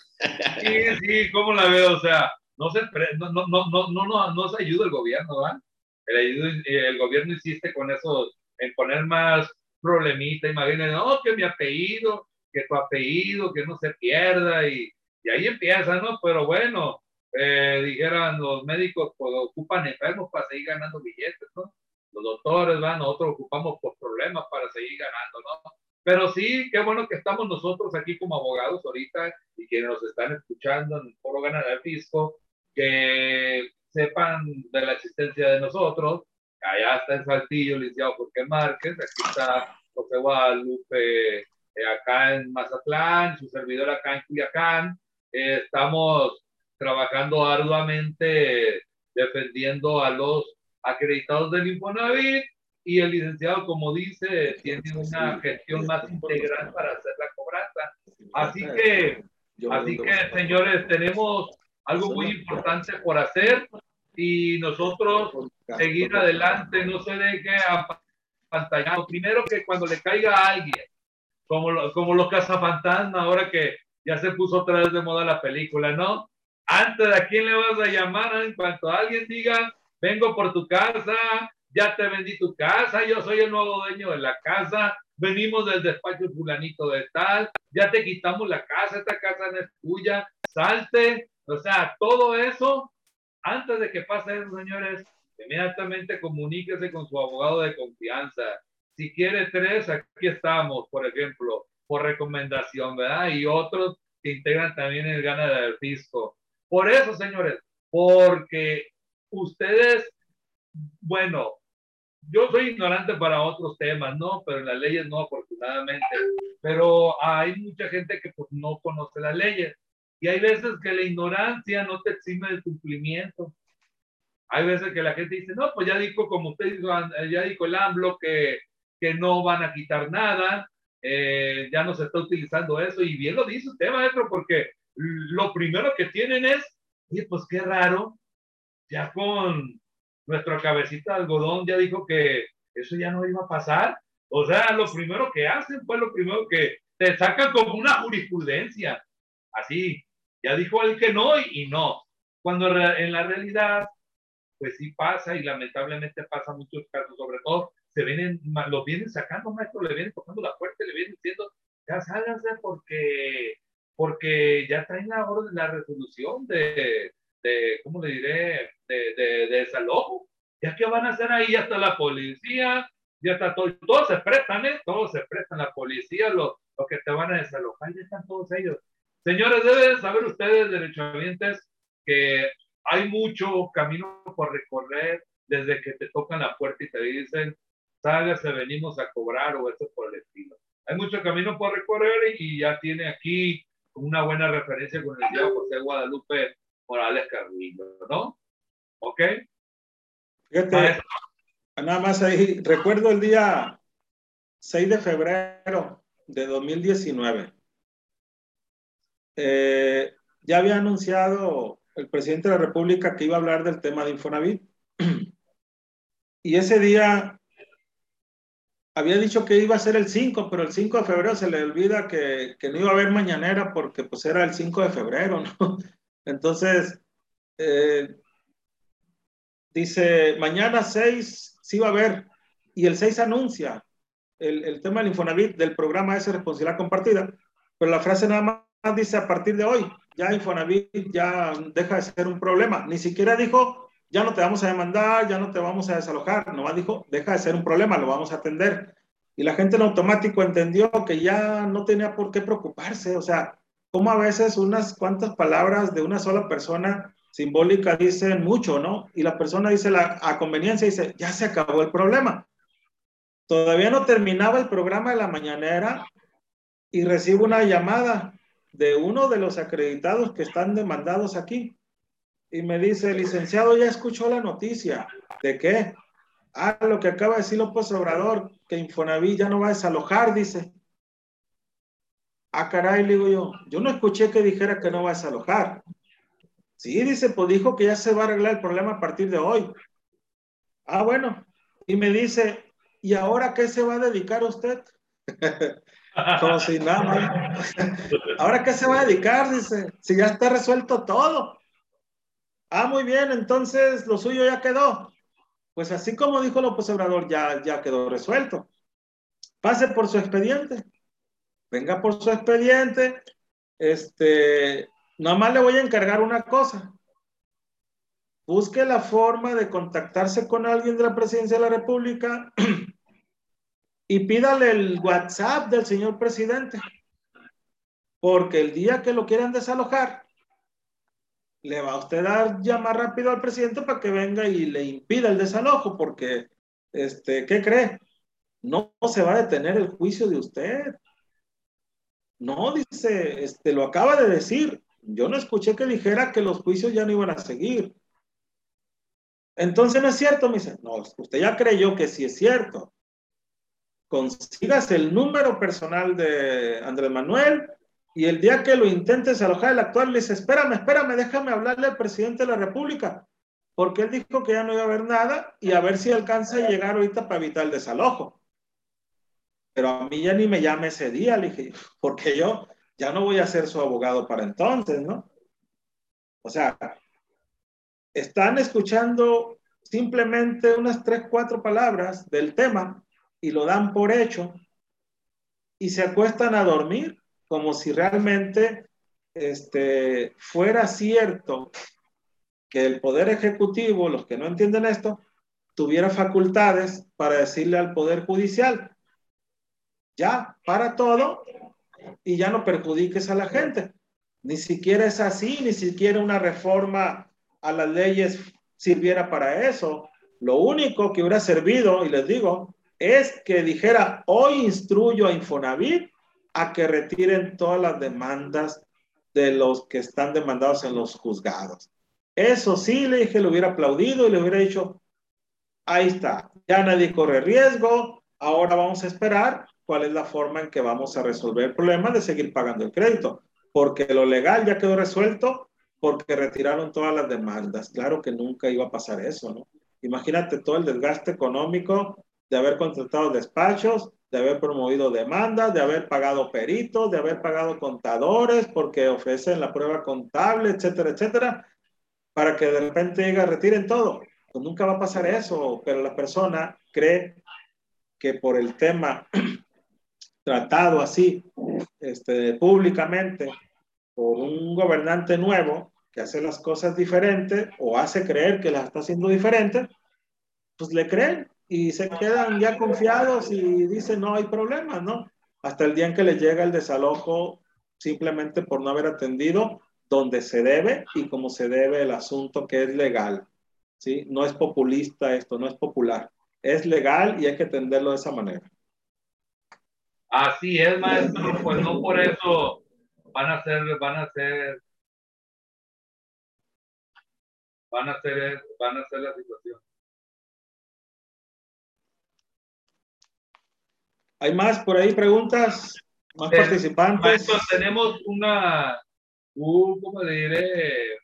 Sí, sí, ¿cómo la veo? O sea, no se, no, no, no, no, no, no se ayuda el gobierno, ¿verdad? El, el gobierno insiste con eso, en poner más problemita, imagínense, no, que mi apellido, que tu apellido, que no se pierda y y ahí empieza, ¿no? Pero bueno, eh, dijeran los médicos, pues ocupan enfermos para seguir ganando billetes, ¿no? Los doctores, van, nosotros ocupamos por problemas para seguir ganando, ¿no? Pero sí, qué bueno que estamos nosotros aquí como abogados ahorita y que nos están escuchando en el Foro Ganar del Fisco, que sepan de la existencia de nosotros. Allá está en Saltillo, licenciado Jorge Márquez, aquí está José Guadalupe, eh, acá en Mazatlán, su servidor acá en Culiacán, estamos trabajando arduamente defendiendo a los acreditados del Infonavit y el licenciado, como dice, tiene una gestión más integral para hacer la cobranza. Así que, así que, señores, tenemos algo muy importante por hacer y nosotros seguir adelante, no se deje apantallado. Primero que cuando le caiga a alguien como, como los cazafantasmas, ahora que ya se puso otra vez de moda la película, ¿no? Antes de a quién le vas a llamar en cuanto alguien diga, vengo por tu casa, ya te vendí tu casa, yo soy el nuevo dueño de la casa, venimos del despacho fulanito de tal, ya te quitamos la casa, esta casa no es tuya, salte, o sea, todo eso, antes de que pase eso, señores, inmediatamente comuníquese con su abogado de confianza. Si quiere tres, aquí estamos, por ejemplo, por recomendación, ¿verdad? Y otros que integran también el gana del fisco. Por eso, señores, porque ustedes, bueno, yo soy ignorante para otros temas, ¿no? Pero en las leyes no, afortunadamente. Pero hay mucha gente que pues, no conoce las leyes. Y hay veces que la ignorancia no te exime del cumplimiento. Hay veces que la gente dice, no, pues ya dijo, como usted dijo, ya dijo el AMLO que, que no van a quitar nada, eh, ya no se está utilizando eso. Y bien lo dice usted, maestro, porque lo primero que tienen es, oye, pues qué raro, ya con nuestra cabecita de algodón ya dijo que eso ya no iba a pasar. O sea, lo primero que hacen fue lo primero que te sacan como una jurisprudencia. Así, ya dijo el que no y, no. Cuando en la realidad, pues sí pasa y lamentablemente pasa muchos casos, sobre todo se vienen, lo vienen sacando, maestro, le vienen tocando la puerta, le vienen diciendo, ya sálganse porque, porque ya traen la, la resolución de, de, ¿cómo le diré? De, de, de desalojo. Ya que van a hacer ahí hasta la policía, ya está todo, todos se prestan, ¿eh? Todos se prestan, la policía, los lo que te van a desalojar, ya están todos ellos. Señores, deben saber ustedes, derechohabientes, que hay mucho camino por recorrer desde que te tocan la puerta y te dicen, sálgase, venimos a cobrar o eso por el estilo. Hay mucho camino por recorrer y ya tiene aquí una buena referencia con el día José Guadalupe Morales Carrillo, ¿no? ¿Ok? Fíjate, nada más ahí, recuerdo el día 6 de febrero de 2019. Eh, ya había anunciado el presidente de la República que iba a hablar del tema de Infonavit. Y ese día había dicho que iba a ser el 5, pero el 5 de febrero se le olvida que, que no iba a haber mañanera porque pues era el 5 de febrero, ¿no? Entonces, eh, dice, mañana 6 sí va a haber, y el 6 anuncia el, el, tema del Infonavit, del programa ese responsabilidad compartida, pero la frase nada más dice a partir de hoy, ya Infonavit ya deja de ser un problema, ni siquiera dijo, ya no te vamos a demandar, ya no te vamos a desalojar, nomás dijo, deja de ser un problema, lo vamos a atender. Y la gente en automático entendió que ya no tenía por qué preocuparse, o sea, como a veces unas cuantas palabras de una sola persona simbólica dicen mucho, ¿no? Y la persona dice la, a conveniencia, dice, ya se acabó el problema. Todavía no terminaba el programa de la mañanera y recibo una llamada de uno de los acreditados que están demandados aquí. Y me dice, licenciado, ya escuchó la noticia. ¿De qué? Ah, lo que acaba de decir López Obrador, que Infonavit ya no va a desalojar, dice. Ah, caray, le digo yo, yo no escuché que dijera que no va a desalojar. Sí, dice, pues dijo que ya se va a arreglar el problema a partir de hoy. Ah, bueno. Y me dice, ¿y ahora qué se va a dedicar usted? Como si nada más. ¿Ahora qué se va a dedicar? Dice, si ya está resuelto todo. Ah, muy bien, entonces lo suyo ya quedó. Pues así como dijo López Obrador, ya, ya quedó resuelto. Pase por su expediente venga por su expediente, este, nada más le voy a encargar una cosa. Busque la forma de contactarse con alguien de la presidencia de la República y pídale el WhatsApp del señor presidente. Porque el día que lo quieran desalojar, le va a usted a llamar rápido al presidente para que venga y le impida el desalojo, porque, este, ¿qué cree? No se va a detener el juicio de usted. No, dice, este, lo acaba de decir. Yo no escuché que dijera que los juicios ya no iban a seguir. Entonces no es cierto, me dice. No, usted ya creyó que sí es cierto. Consigas el número personal de Andrés Manuel y el día que lo intentes alojar el actual le dice, espérame, espérame, déjame hablarle al presidente de la República, porque él dijo que ya no iba a haber nada y a ver si alcanza a llegar ahorita para evitar el desalojo. pero a mí ya ni me llame ese día, le dije, porque yo ya no voy a ser su abogado para entonces, ¿no? O sea, están escuchando simplemente unas tres, cuatro palabras del tema y lo dan por hecho y se acuestan a dormir como si realmente este, fuera cierto que el Poder Ejecutivo, los que no entienden esto, tuviera facultades para decirle al Poder Judicial, ya, para todo y ya no perjudiques a la gente. Ni siquiera es así, ni siquiera una reforma a las leyes sirviera para eso. Lo único que hubiera servido, y les digo, es que dijera, hoy instruyo a Infonavit a que retiren todas las demandas de los que están demandados en los juzgados. Eso sí, le dije, le hubiera aplaudido y le hubiera dicho, ahí está, ya nadie corre riesgo, ahora vamos a esperar cuál es la forma en que vamos a resolver el problema de seguir pagando el crédito, porque lo legal ya quedó resuelto porque retiraron todas las demandas. Claro que nunca iba a pasar eso, ¿no? Imagínate todo el desgaste económico de haber contratado despachos, de haber promovido demandas, de haber pagado peritos, de haber pagado contadores porque ofrecen la prueba contable, etcétera, etcétera, para que de repente diga, retiren todo. Pues nunca va a pasar eso, pero la persona cree que por el tema tratado así, este, públicamente, por un gobernante nuevo que hace las cosas diferentes o hace creer que las está haciendo diferentes, pues le creen y se quedan ya confiados y dicen no hay problema, ¿no? Hasta el día en que les llega el desalojo simplemente por no haber atendido donde se debe y como se debe el asunto que es legal, ¿sí? No es populista esto, no es popular, es legal y hay que atenderlo de esa manera. Así es, maestro, pues no por eso van a ser, van a ser, van a ser, van a ser la situación. ¿Hay más por ahí preguntas? ¿Más Eh, participantes? Maestro, tenemos una, un, ¿cómo le diré?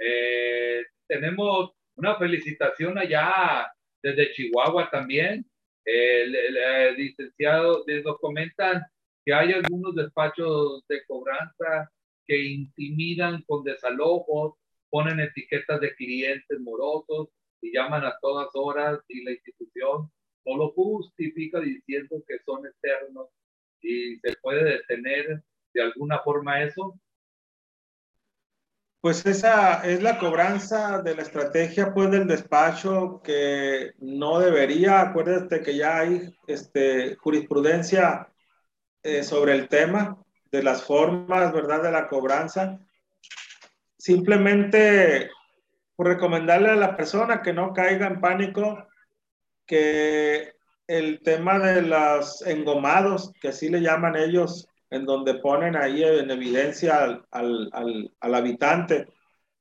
Eh, tenemos una felicitación allá desde Chihuahua también. El, el, el licenciado nos comentan que hay algunos despachos de cobranza que intimidan con desalojos, ponen etiquetas de clientes morosos y llaman a todas horas y la institución no lo justifica diciendo que son externos y se puede detener de alguna forma eso. Pues esa es la cobranza de la estrategia pues del despacho que no debería, acuérdate que ya hay este, jurisprudencia eh, sobre el tema de las formas, ¿verdad? De la cobranza. Simplemente por recomendarle a la persona que no caiga en pánico, que el tema de los engomados, que así le llaman ellos, en donde ponen ahí en evidencia al, al, al, al, habitante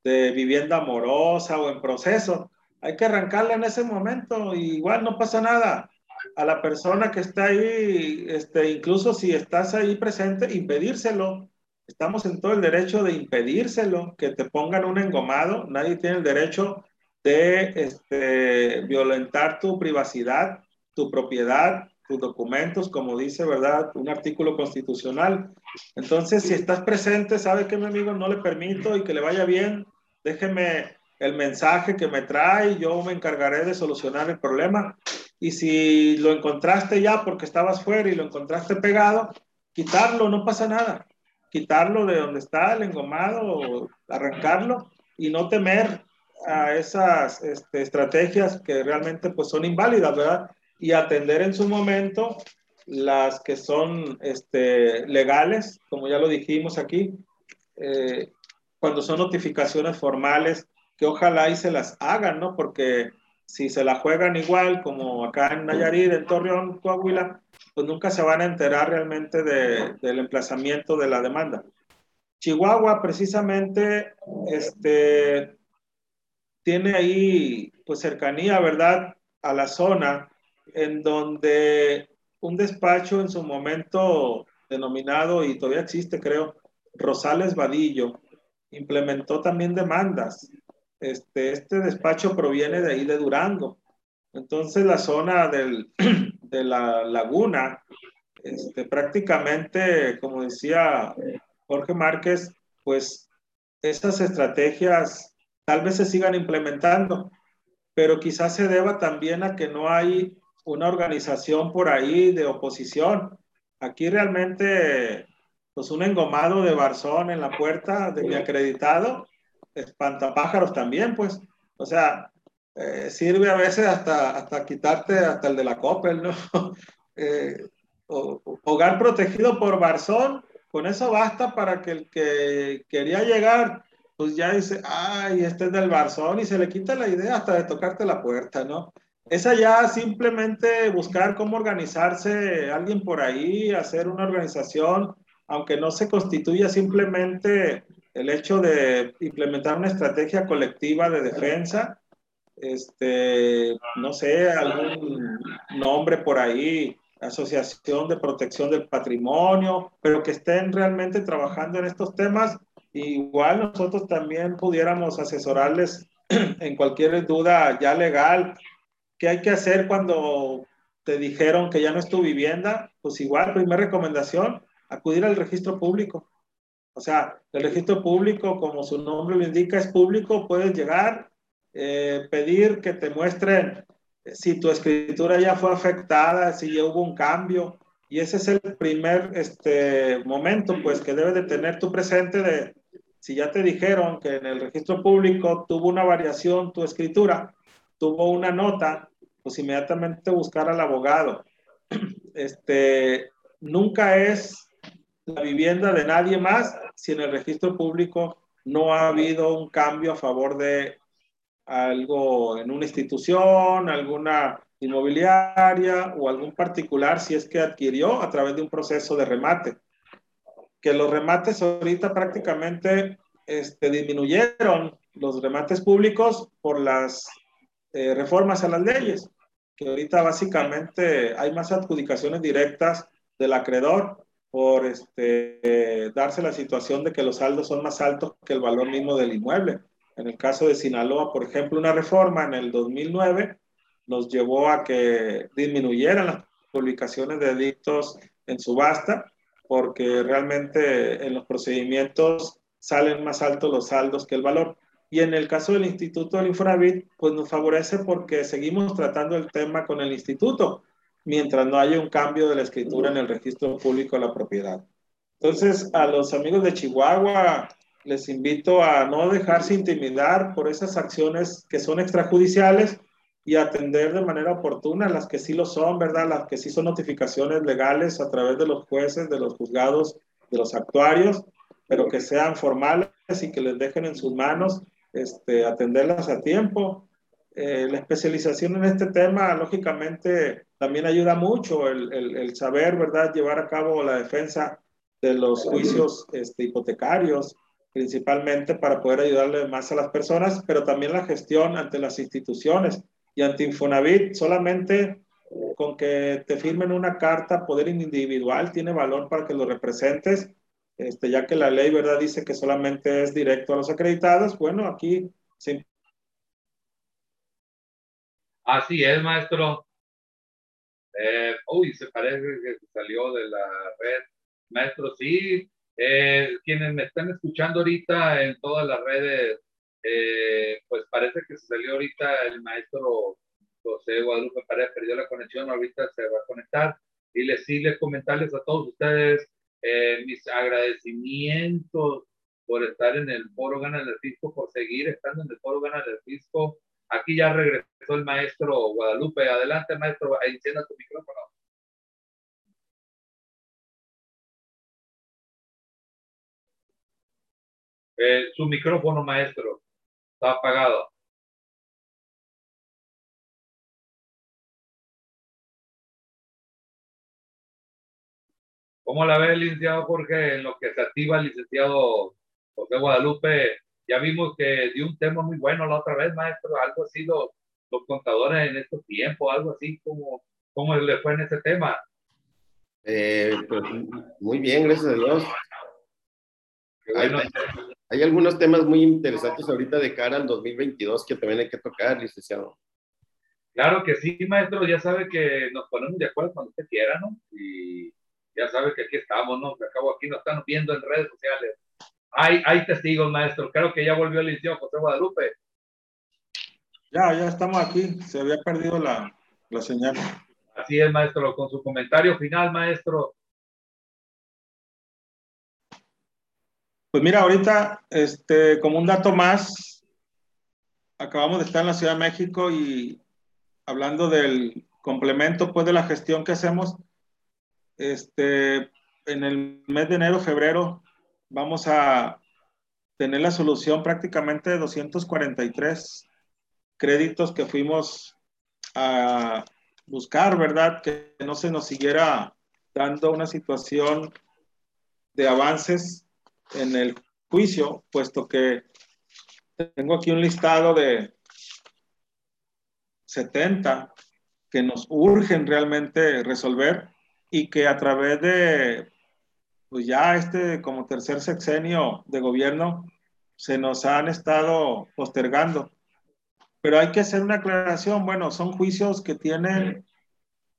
de vivienda amorosa o en proceso. Hay que arrancarla en ese momento, y igual no pasa nada. A la persona que está ahí, este, incluso si estás ahí presente, impedírselo. Estamos en todo el derecho de impedírselo, que te pongan un engomado. Nadie tiene el derecho de este, violentar tu privacidad, tu propiedad, tus documentos, como dice, ¿verdad? Un artículo constitucional. Entonces, si estás presente, sabe que mi amigo no le permito y que le vaya bien, déjeme el mensaje que me trae, yo me encargaré de solucionar el problema. Y si lo encontraste ya porque estabas fuera y lo encontraste pegado, quitarlo, no pasa nada. Quitarlo de donde está el engomado, arrancarlo y no temer a esas este, estrategias que realmente pues son inválidas, ¿verdad? y atender en su momento las que son este, legales, como ya lo dijimos aquí, eh, cuando son notificaciones formales, que ojalá y se las hagan, ¿no? Porque si se la juegan igual como acá en Nayarit, en Torreón, Coahuila, pues nunca se van a enterar realmente de, del emplazamiento de la demanda. Chihuahua precisamente este, tiene ahí pues cercanía, ¿verdad? A la zona en donde un despacho en su momento denominado, y todavía existe creo, Rosales Vadillo, implementó también demandas. Este, este despacho proviene de ahí de Durango. Entonces la zona del, de la laguna, este, prácticamente, como decía Jorge Márquez, pues estas estrategias tal vez se sigan implementando, pero quizás se deba también a que no hay una organización por ahí de oposición. Aquí realmente, pues un engomado de Barzón en la puerta de mi acreditado, espantapájaros también, pues. O sea, eh, sirve a veces hasta, hasta quitarte hasta el de la Coppel, ¿no? Eh, hogar protegido por Barzón, con eso basta para que el que quería llegar, pues ya dice, ay, este es del Barzón, y se le quita la idea hasta de tocarte la puerta, ¿no? Es allá simplemente buscar cómo organizarse alguien por ahí, hacer una organización, aunque no se constituya simplemente el hecho de implementar una estrategia colectiva de defensa, este, no sé, algún nombre por ahí, Asociación de Protección del Patrimonio, pero que estén realmente trabajando en estos temas. Igual nosotros también pudiéramos asesorarles en cualquier duda ya legal. ¿Qué hay que hacer cuando te dijeron que ya no es tu vivienda? Pues igual, primera recomendación, acudir al registro público. O sea, el registro público, como su nombre lo indica, es público, puedes llegar, eh, pedir que te muestren si tu escritura ya fue afectada, si ya hubo un cambio. Y ese es el primer este, momento, pues, que debes de tener tu presente de, si ya te dijeron que en el registro público tuvo una variación tu escritura, tuvo una nota, pues inmediatamente buscar al abogado. Este, nunca es la vivienda de nadie más si en el registro público no ha habido un cambio a favor de algo en una institución, alguna inmobiliaria o algún particular si es que adquirió a través de un proceso de remate. Que los remates ahorita prácticamente este, disminuyeron los remates públicos por las eh, reformas a las leyes, que ahorita básicamente hay más adjudicaciones directas del acreedor por este, darse la situación de que los saldos son más altos que el valor mismo del inmueble. En el caso de Sinaloa, por ejemplo, una reforma en el 2009 nos llevó a que disminuyeran las publicaciones de edictos en subasta, porque realmente en los procedimientos salen más altos los saldos que el valor. Y en el caso del Instituto del Infonavit, pues nos favorece porque seguimos tratando el tema con el instituto, mientras no haya un cambio de la escritura en el registro público de la propiedad. Entonces, a los amigos de Chihuahua, les invito a no dejarse intimidar por esas acciones que son extrajudiciales y atender de manera oportuna las que sí lo son, ¿verdad? Las que sí son notificaciones legales a través de los jueces, de los juzgados, de los actuarios, pero que sean formales y que les dejen en sus manos este, atenderlas a tiempo. Eh, la especialización en este tema, lógicamente, también ayuda mucho el, el, el, saber, ¿verdad?, llevar a cabo la defensa de los juicios este, hipotecarios, principalmente para poder ayudarle más a las personas, pero también la gestión ante las instituciones y ante Infonavit, solamente con que te firmen una carta, poder individual, tiene valor para que lo representes, este, ya que la ley, ¿verdad?, dice que solamente es directo a los acreditados. Bueno, aquí sí. Así es, maestro. Eh, uy, se parece que salió de la red. Maestro, sí, eh, quienes me están escuchando ahorita en todas las redes, eh, pues parece que se salió ahorita el maestro José Guadalupe Paredes, perdió la conexión, ahorita se va a conectar. Y les sí les comentarles a todos ustedes eh, mis agradecimientos por estar en el Foro Gana del Fisco, por seguir estando en el Foro Gana del Fisco. Aquí ya regresó el maestro Guadalupe. Adelante, maestro, encienda tu micrófono. Eh, su micrófono, maestro, está apagado. ¿Cómo la ve, licenciado Jorge, en lo que se activa el licenciado José Guadalupe? Ya vimos que dio un tema muy bueno la otra vez, maestro, algo así, los, los contadores en estos tiempos, algo así, como ¿cómo le fue en ese tema? Eh, pues muy bien, gracias a Dios. Bueno. Hay, algunos temas muy interesantes ahorita de cara al 2022 que también hay que tocar, licenciado. Claro que sí, maestro, ya sabe que nos ponemos de acuerdo cuando usted quiera, ¿no? Y ya sabe que aquí estamos, ¿no? acabo aquí nos están viendo en redes sociales. Hay, hay testigos, maestro. Creo que ya volvió el liceo José Guadalupe. Ya, ya estamos aquí. Se había perdido la, la señal. Así es, maestro. Con su comentario final, maestro. Pues mira, ahorita, este, como un dato más, acabamos de estar en la Ciudad de México y hablando del complemento, pues, de la gestión que hacemos, este, en el mes de enero, febrero, vamos a tener la solución prácticamente de 243 créditos que fuimos a buscar, ¿verdad? Que no se nos siguiera dando una situación de avances en el juicio, puesto que tengo aquí un listado de 70 que nos urgen realmente resolver y que a través de, pues ya este como tercer sexenio de gobierno, se nos han estado postergando. Pero hay que hacer una aclaración, bueno, son juicios que tienen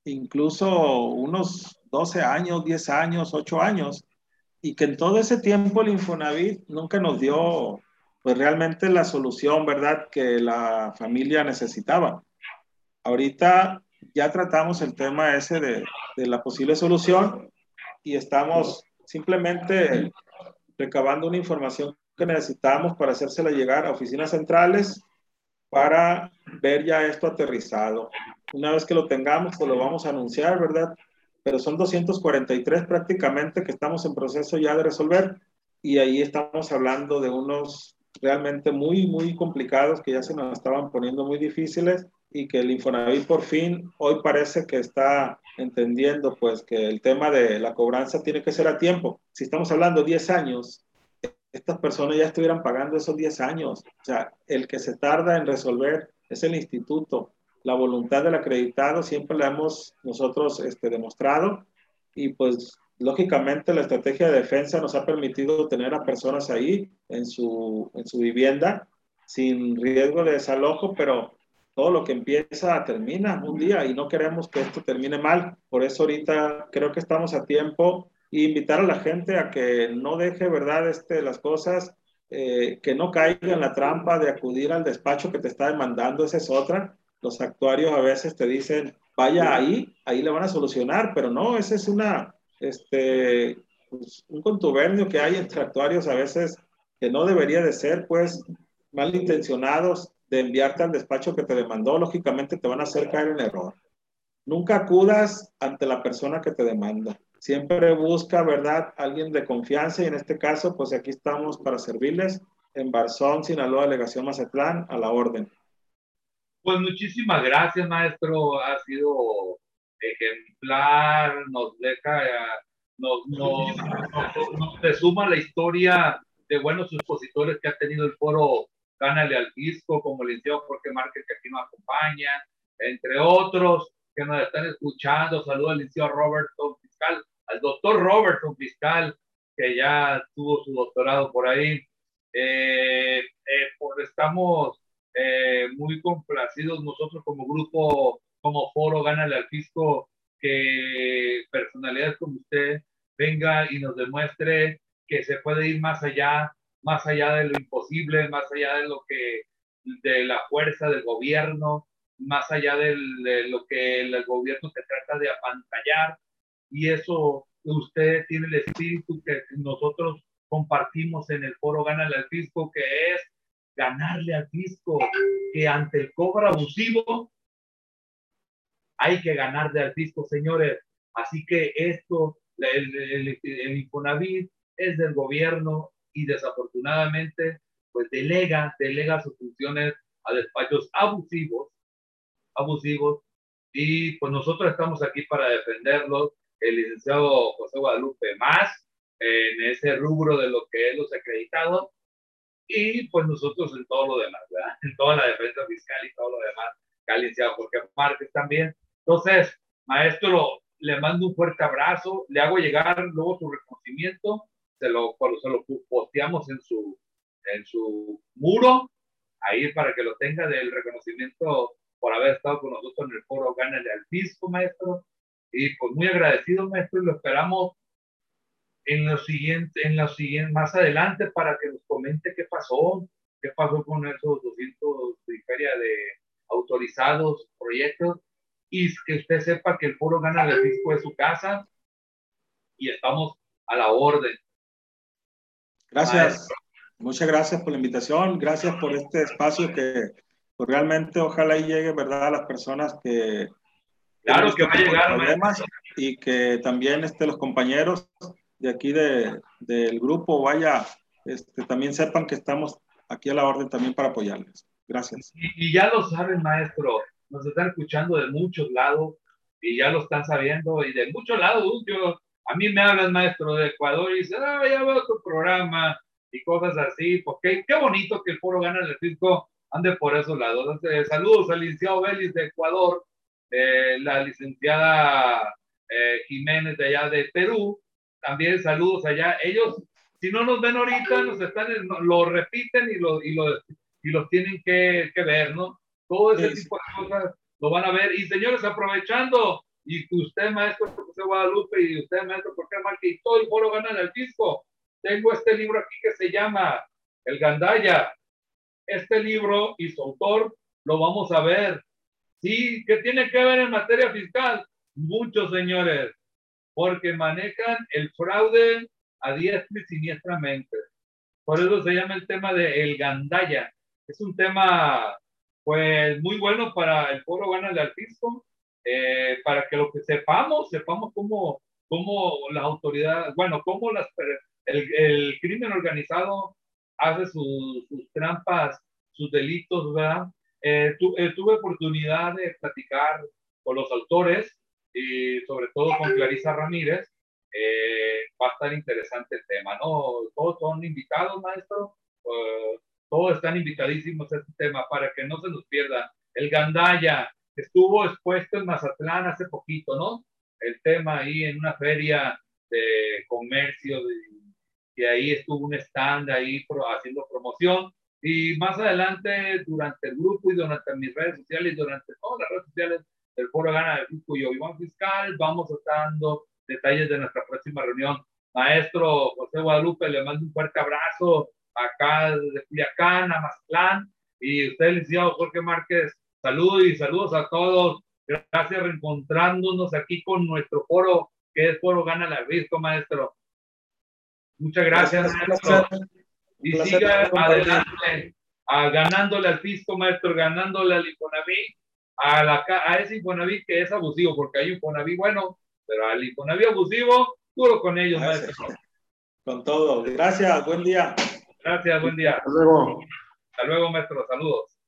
incluso unos 12 años, 10 años, 8 años, y que en todo ese tiempo el Infonavit nunca nos dio pues realmente la solución, ¿verdad?, que la familia necesitaba. Ahorita ya tratamos el tema ese de, de la posible solución y estamos simplemente recabando una información que necesitamos para hacérsela llegar a oficinas centrales para ver ya esto aterrizado. Una vez que lo tengamos, pues lo vamos a anunciar, ¿verdad? Pero son 243 prácticamente que estamos en proceso ya de resolver y ahí estamos hablando de unos realmente muy, muy complicados que ya se nos estaban poniendo muy difíciles y que el Infonavit por fin hoy parece que está entendiendo pues que el tema de la cobranza tiene que ser a tiempo. Si estamos hablando 10 años, estas personas ya estuvieran pagando esos 10 años. O sea, el que se tarda en resolver es el instituto. La voluntad del acreditado siempre la hemos nosotros este, demostrado y pues lógicamente la estrategia de defensa nos ha permitido tener a personas ahí en su, en su vivienda sin riesgo de desalojo, pero todo lo que empieza termina un día y no queremos que esto termine mal. Por eso ahorita creo que estamos a tiempo e invitar a la gente a que no deje, ¿verdad?, este, las cosas, eh, que no caiga en la trampa de acudir al despacho que te está demandando, esa es otra. Los actuarios a veces te dicen, vaya ahí, ahí le van a solucionar, pero no, ese es una, este, pues, un contubernio que hay entre actuarios a veces que no debería de ser, pues, malintencionados de enviarte al despacho que te demandó, lógicamente te van a hacer caer en error. Nunca acudas ante la persona que te demanda. Siempre busca, ¿verdad?, alguien de confianza y en este caso, pues aquí estamos para servirles en Barzón, Sinaloa, Delegación Mazatlán, a la orden. Pues muchísimas gracias, maestro. Ha sido ejemplar, nos deja, nos, nos, nos, resuma la historia de buenos expositores que ha tenido el foro Gánale al Fisco, como el licenciado Jorge Márquez, que aquí nos acompaña, entre otros que nos están escuchando. Saludo al licenciado Roberto Fiscal, al doctor Roberto Fiscal, que ya tuvo su doctorado por ahí. Eh, eh, pues estamos eh, muy complacidos nosotros como grupo, como foro Gánale al Fisco, que personalidades como usted venga y nos demuestre que se puede ir más allá más allá de lo imposible, más allá de lo que, de la fuerza del gobierno, más allá de lo que el gobierno se trata de apantallar. Y eso usted tiene el espíritu que nosotros compartimos en el foro Gánale al Fisco, que es ganarle al fisco, que ante el cobro abusivo hay que ganarle al fisco, señores. Así que esto, el, el, el Infonavit es del gobierno, y desafortunadamente pues delega, delega sus funciones a despachos abusivos, abusivos, y pues nosotros estamos aquí para defenderlos, el licenciado José Guadalupe más, en ese rubro de lo que es los acreditados, y pues nosotros en todo lo demás, ¿verdad? En toda la defensa fiscal y todo lo demás, el licenciado Jorge Márquez también. Entonces, maestro, le mando un fuerte abrazo, le hago llegar luego su reconocimiento se lo, se lo posteamos en su, en su muro, ahí para que lo tenga del reconocimiento por haber estado con nosotros en el foro Gánale al Fisco, maestro. Y pues muy agradecido, maestro, y lo esperamos en lo siguiente, en lo siguiente, más adelante para que nos comente qué pasó, qué pasó con esos 200 de de autorizados proyectos y que usted sepa que el foro gana el fisco de su casa y estamos a la orden. Gracias. Muchas gracias por la invitación. Gracias por este espacio que pues, realmente ojalá llegue, ¿verdad?, a las personas que... Claro que va a llegar. Problemas, y que también este, los compañeros de aquí de, del grupo vaya, este, también sepan que estamos aquí a la orden también para apoyarles. Gracias. Y, ya lo saben, maestro, nos están escuchando de muchos lados y ya lo están sabiendo y de muchos lados. Yo, a mí me hablan, maestro, de Ecuador y dicen, ah, ya veo tu programa y cosas así, porque qué bonito que el foro gana el fisco ande por esos lados. Entonces, saludos al licenciado Vélez de Ecuador, eh, la licenciada eh, Jiménez de allá de Perú, también saludos allá. Ellos, si no nos ven ahorita, nos están, lo repiten y lo, y lo, y los tienen que, que ver, ¿no? Todo ese tipo de cosas lo van a ver. Y señores, aprovechando, y usted, maestro José Guadalupe, y usted, maestro Jorge Marque, y todo el foro gana el fisco. Tengo este libro aquí que se llama El Gandaya. Este libro y su autor lo vamos a ver. Sí, que tiene que ver en materia fiscal. Muchos señores, porque manejan el fraude a diestra y siniestramente. Por eso se llama el tema de el gandaya. Es un tema, pues, muy bueno para el foro Gana al Fisco, eh, para que lo que sepamos, sepamos cómo, cómo las autoridades, bueno, cómo las el, el crimen organizado hace sus, trampas, sus delitos, ¿verdad? Eh, eh, tuve oportunidad de platicar con los autores y sobre todo con Clarisa Ramírez. Eh, va a estar interesante el tema, ¿no? Todos son invitados, maestro. todos están invitadísimos a este tema para que no se nos pierda. El Gandaya estuvo expuesto en Mazatlán hace poquito, ¿no? El tema ahí en una feria de comercio y ahí estuvo un stand ahí haciendo promoción. Y más adelante, durante el grupo y durante mis redes sociales y durante todas las redes sociales del Foro Gana del Cuyo Iván Fiscal, vamos a estar dando detalles de nuestra próxima reunión. Maestro José Guadalupe, le mando un fuerte abrazo acá de Culiacán, a Mazatlán. Y usted, licenciado Jorge Márquez, saludos y saludos a todos. Gracias reencontrándonos aquí con nuestro foro, que es Foro Gana la Risco, maestro. Muchas gracias, maestro. Y siga adelante, a, ganándole al fisco, maestro, ganándole al Infonavit, a, la, a ese Infonavit que es abusivo, porque hay Infonavit bueno, pero al Infonavit abusivo, duro con ellos, maestro. Con todo. Gracias, buen día. Gracias, buen día. Hasta luego. Hasta luego, maestro. Saludos.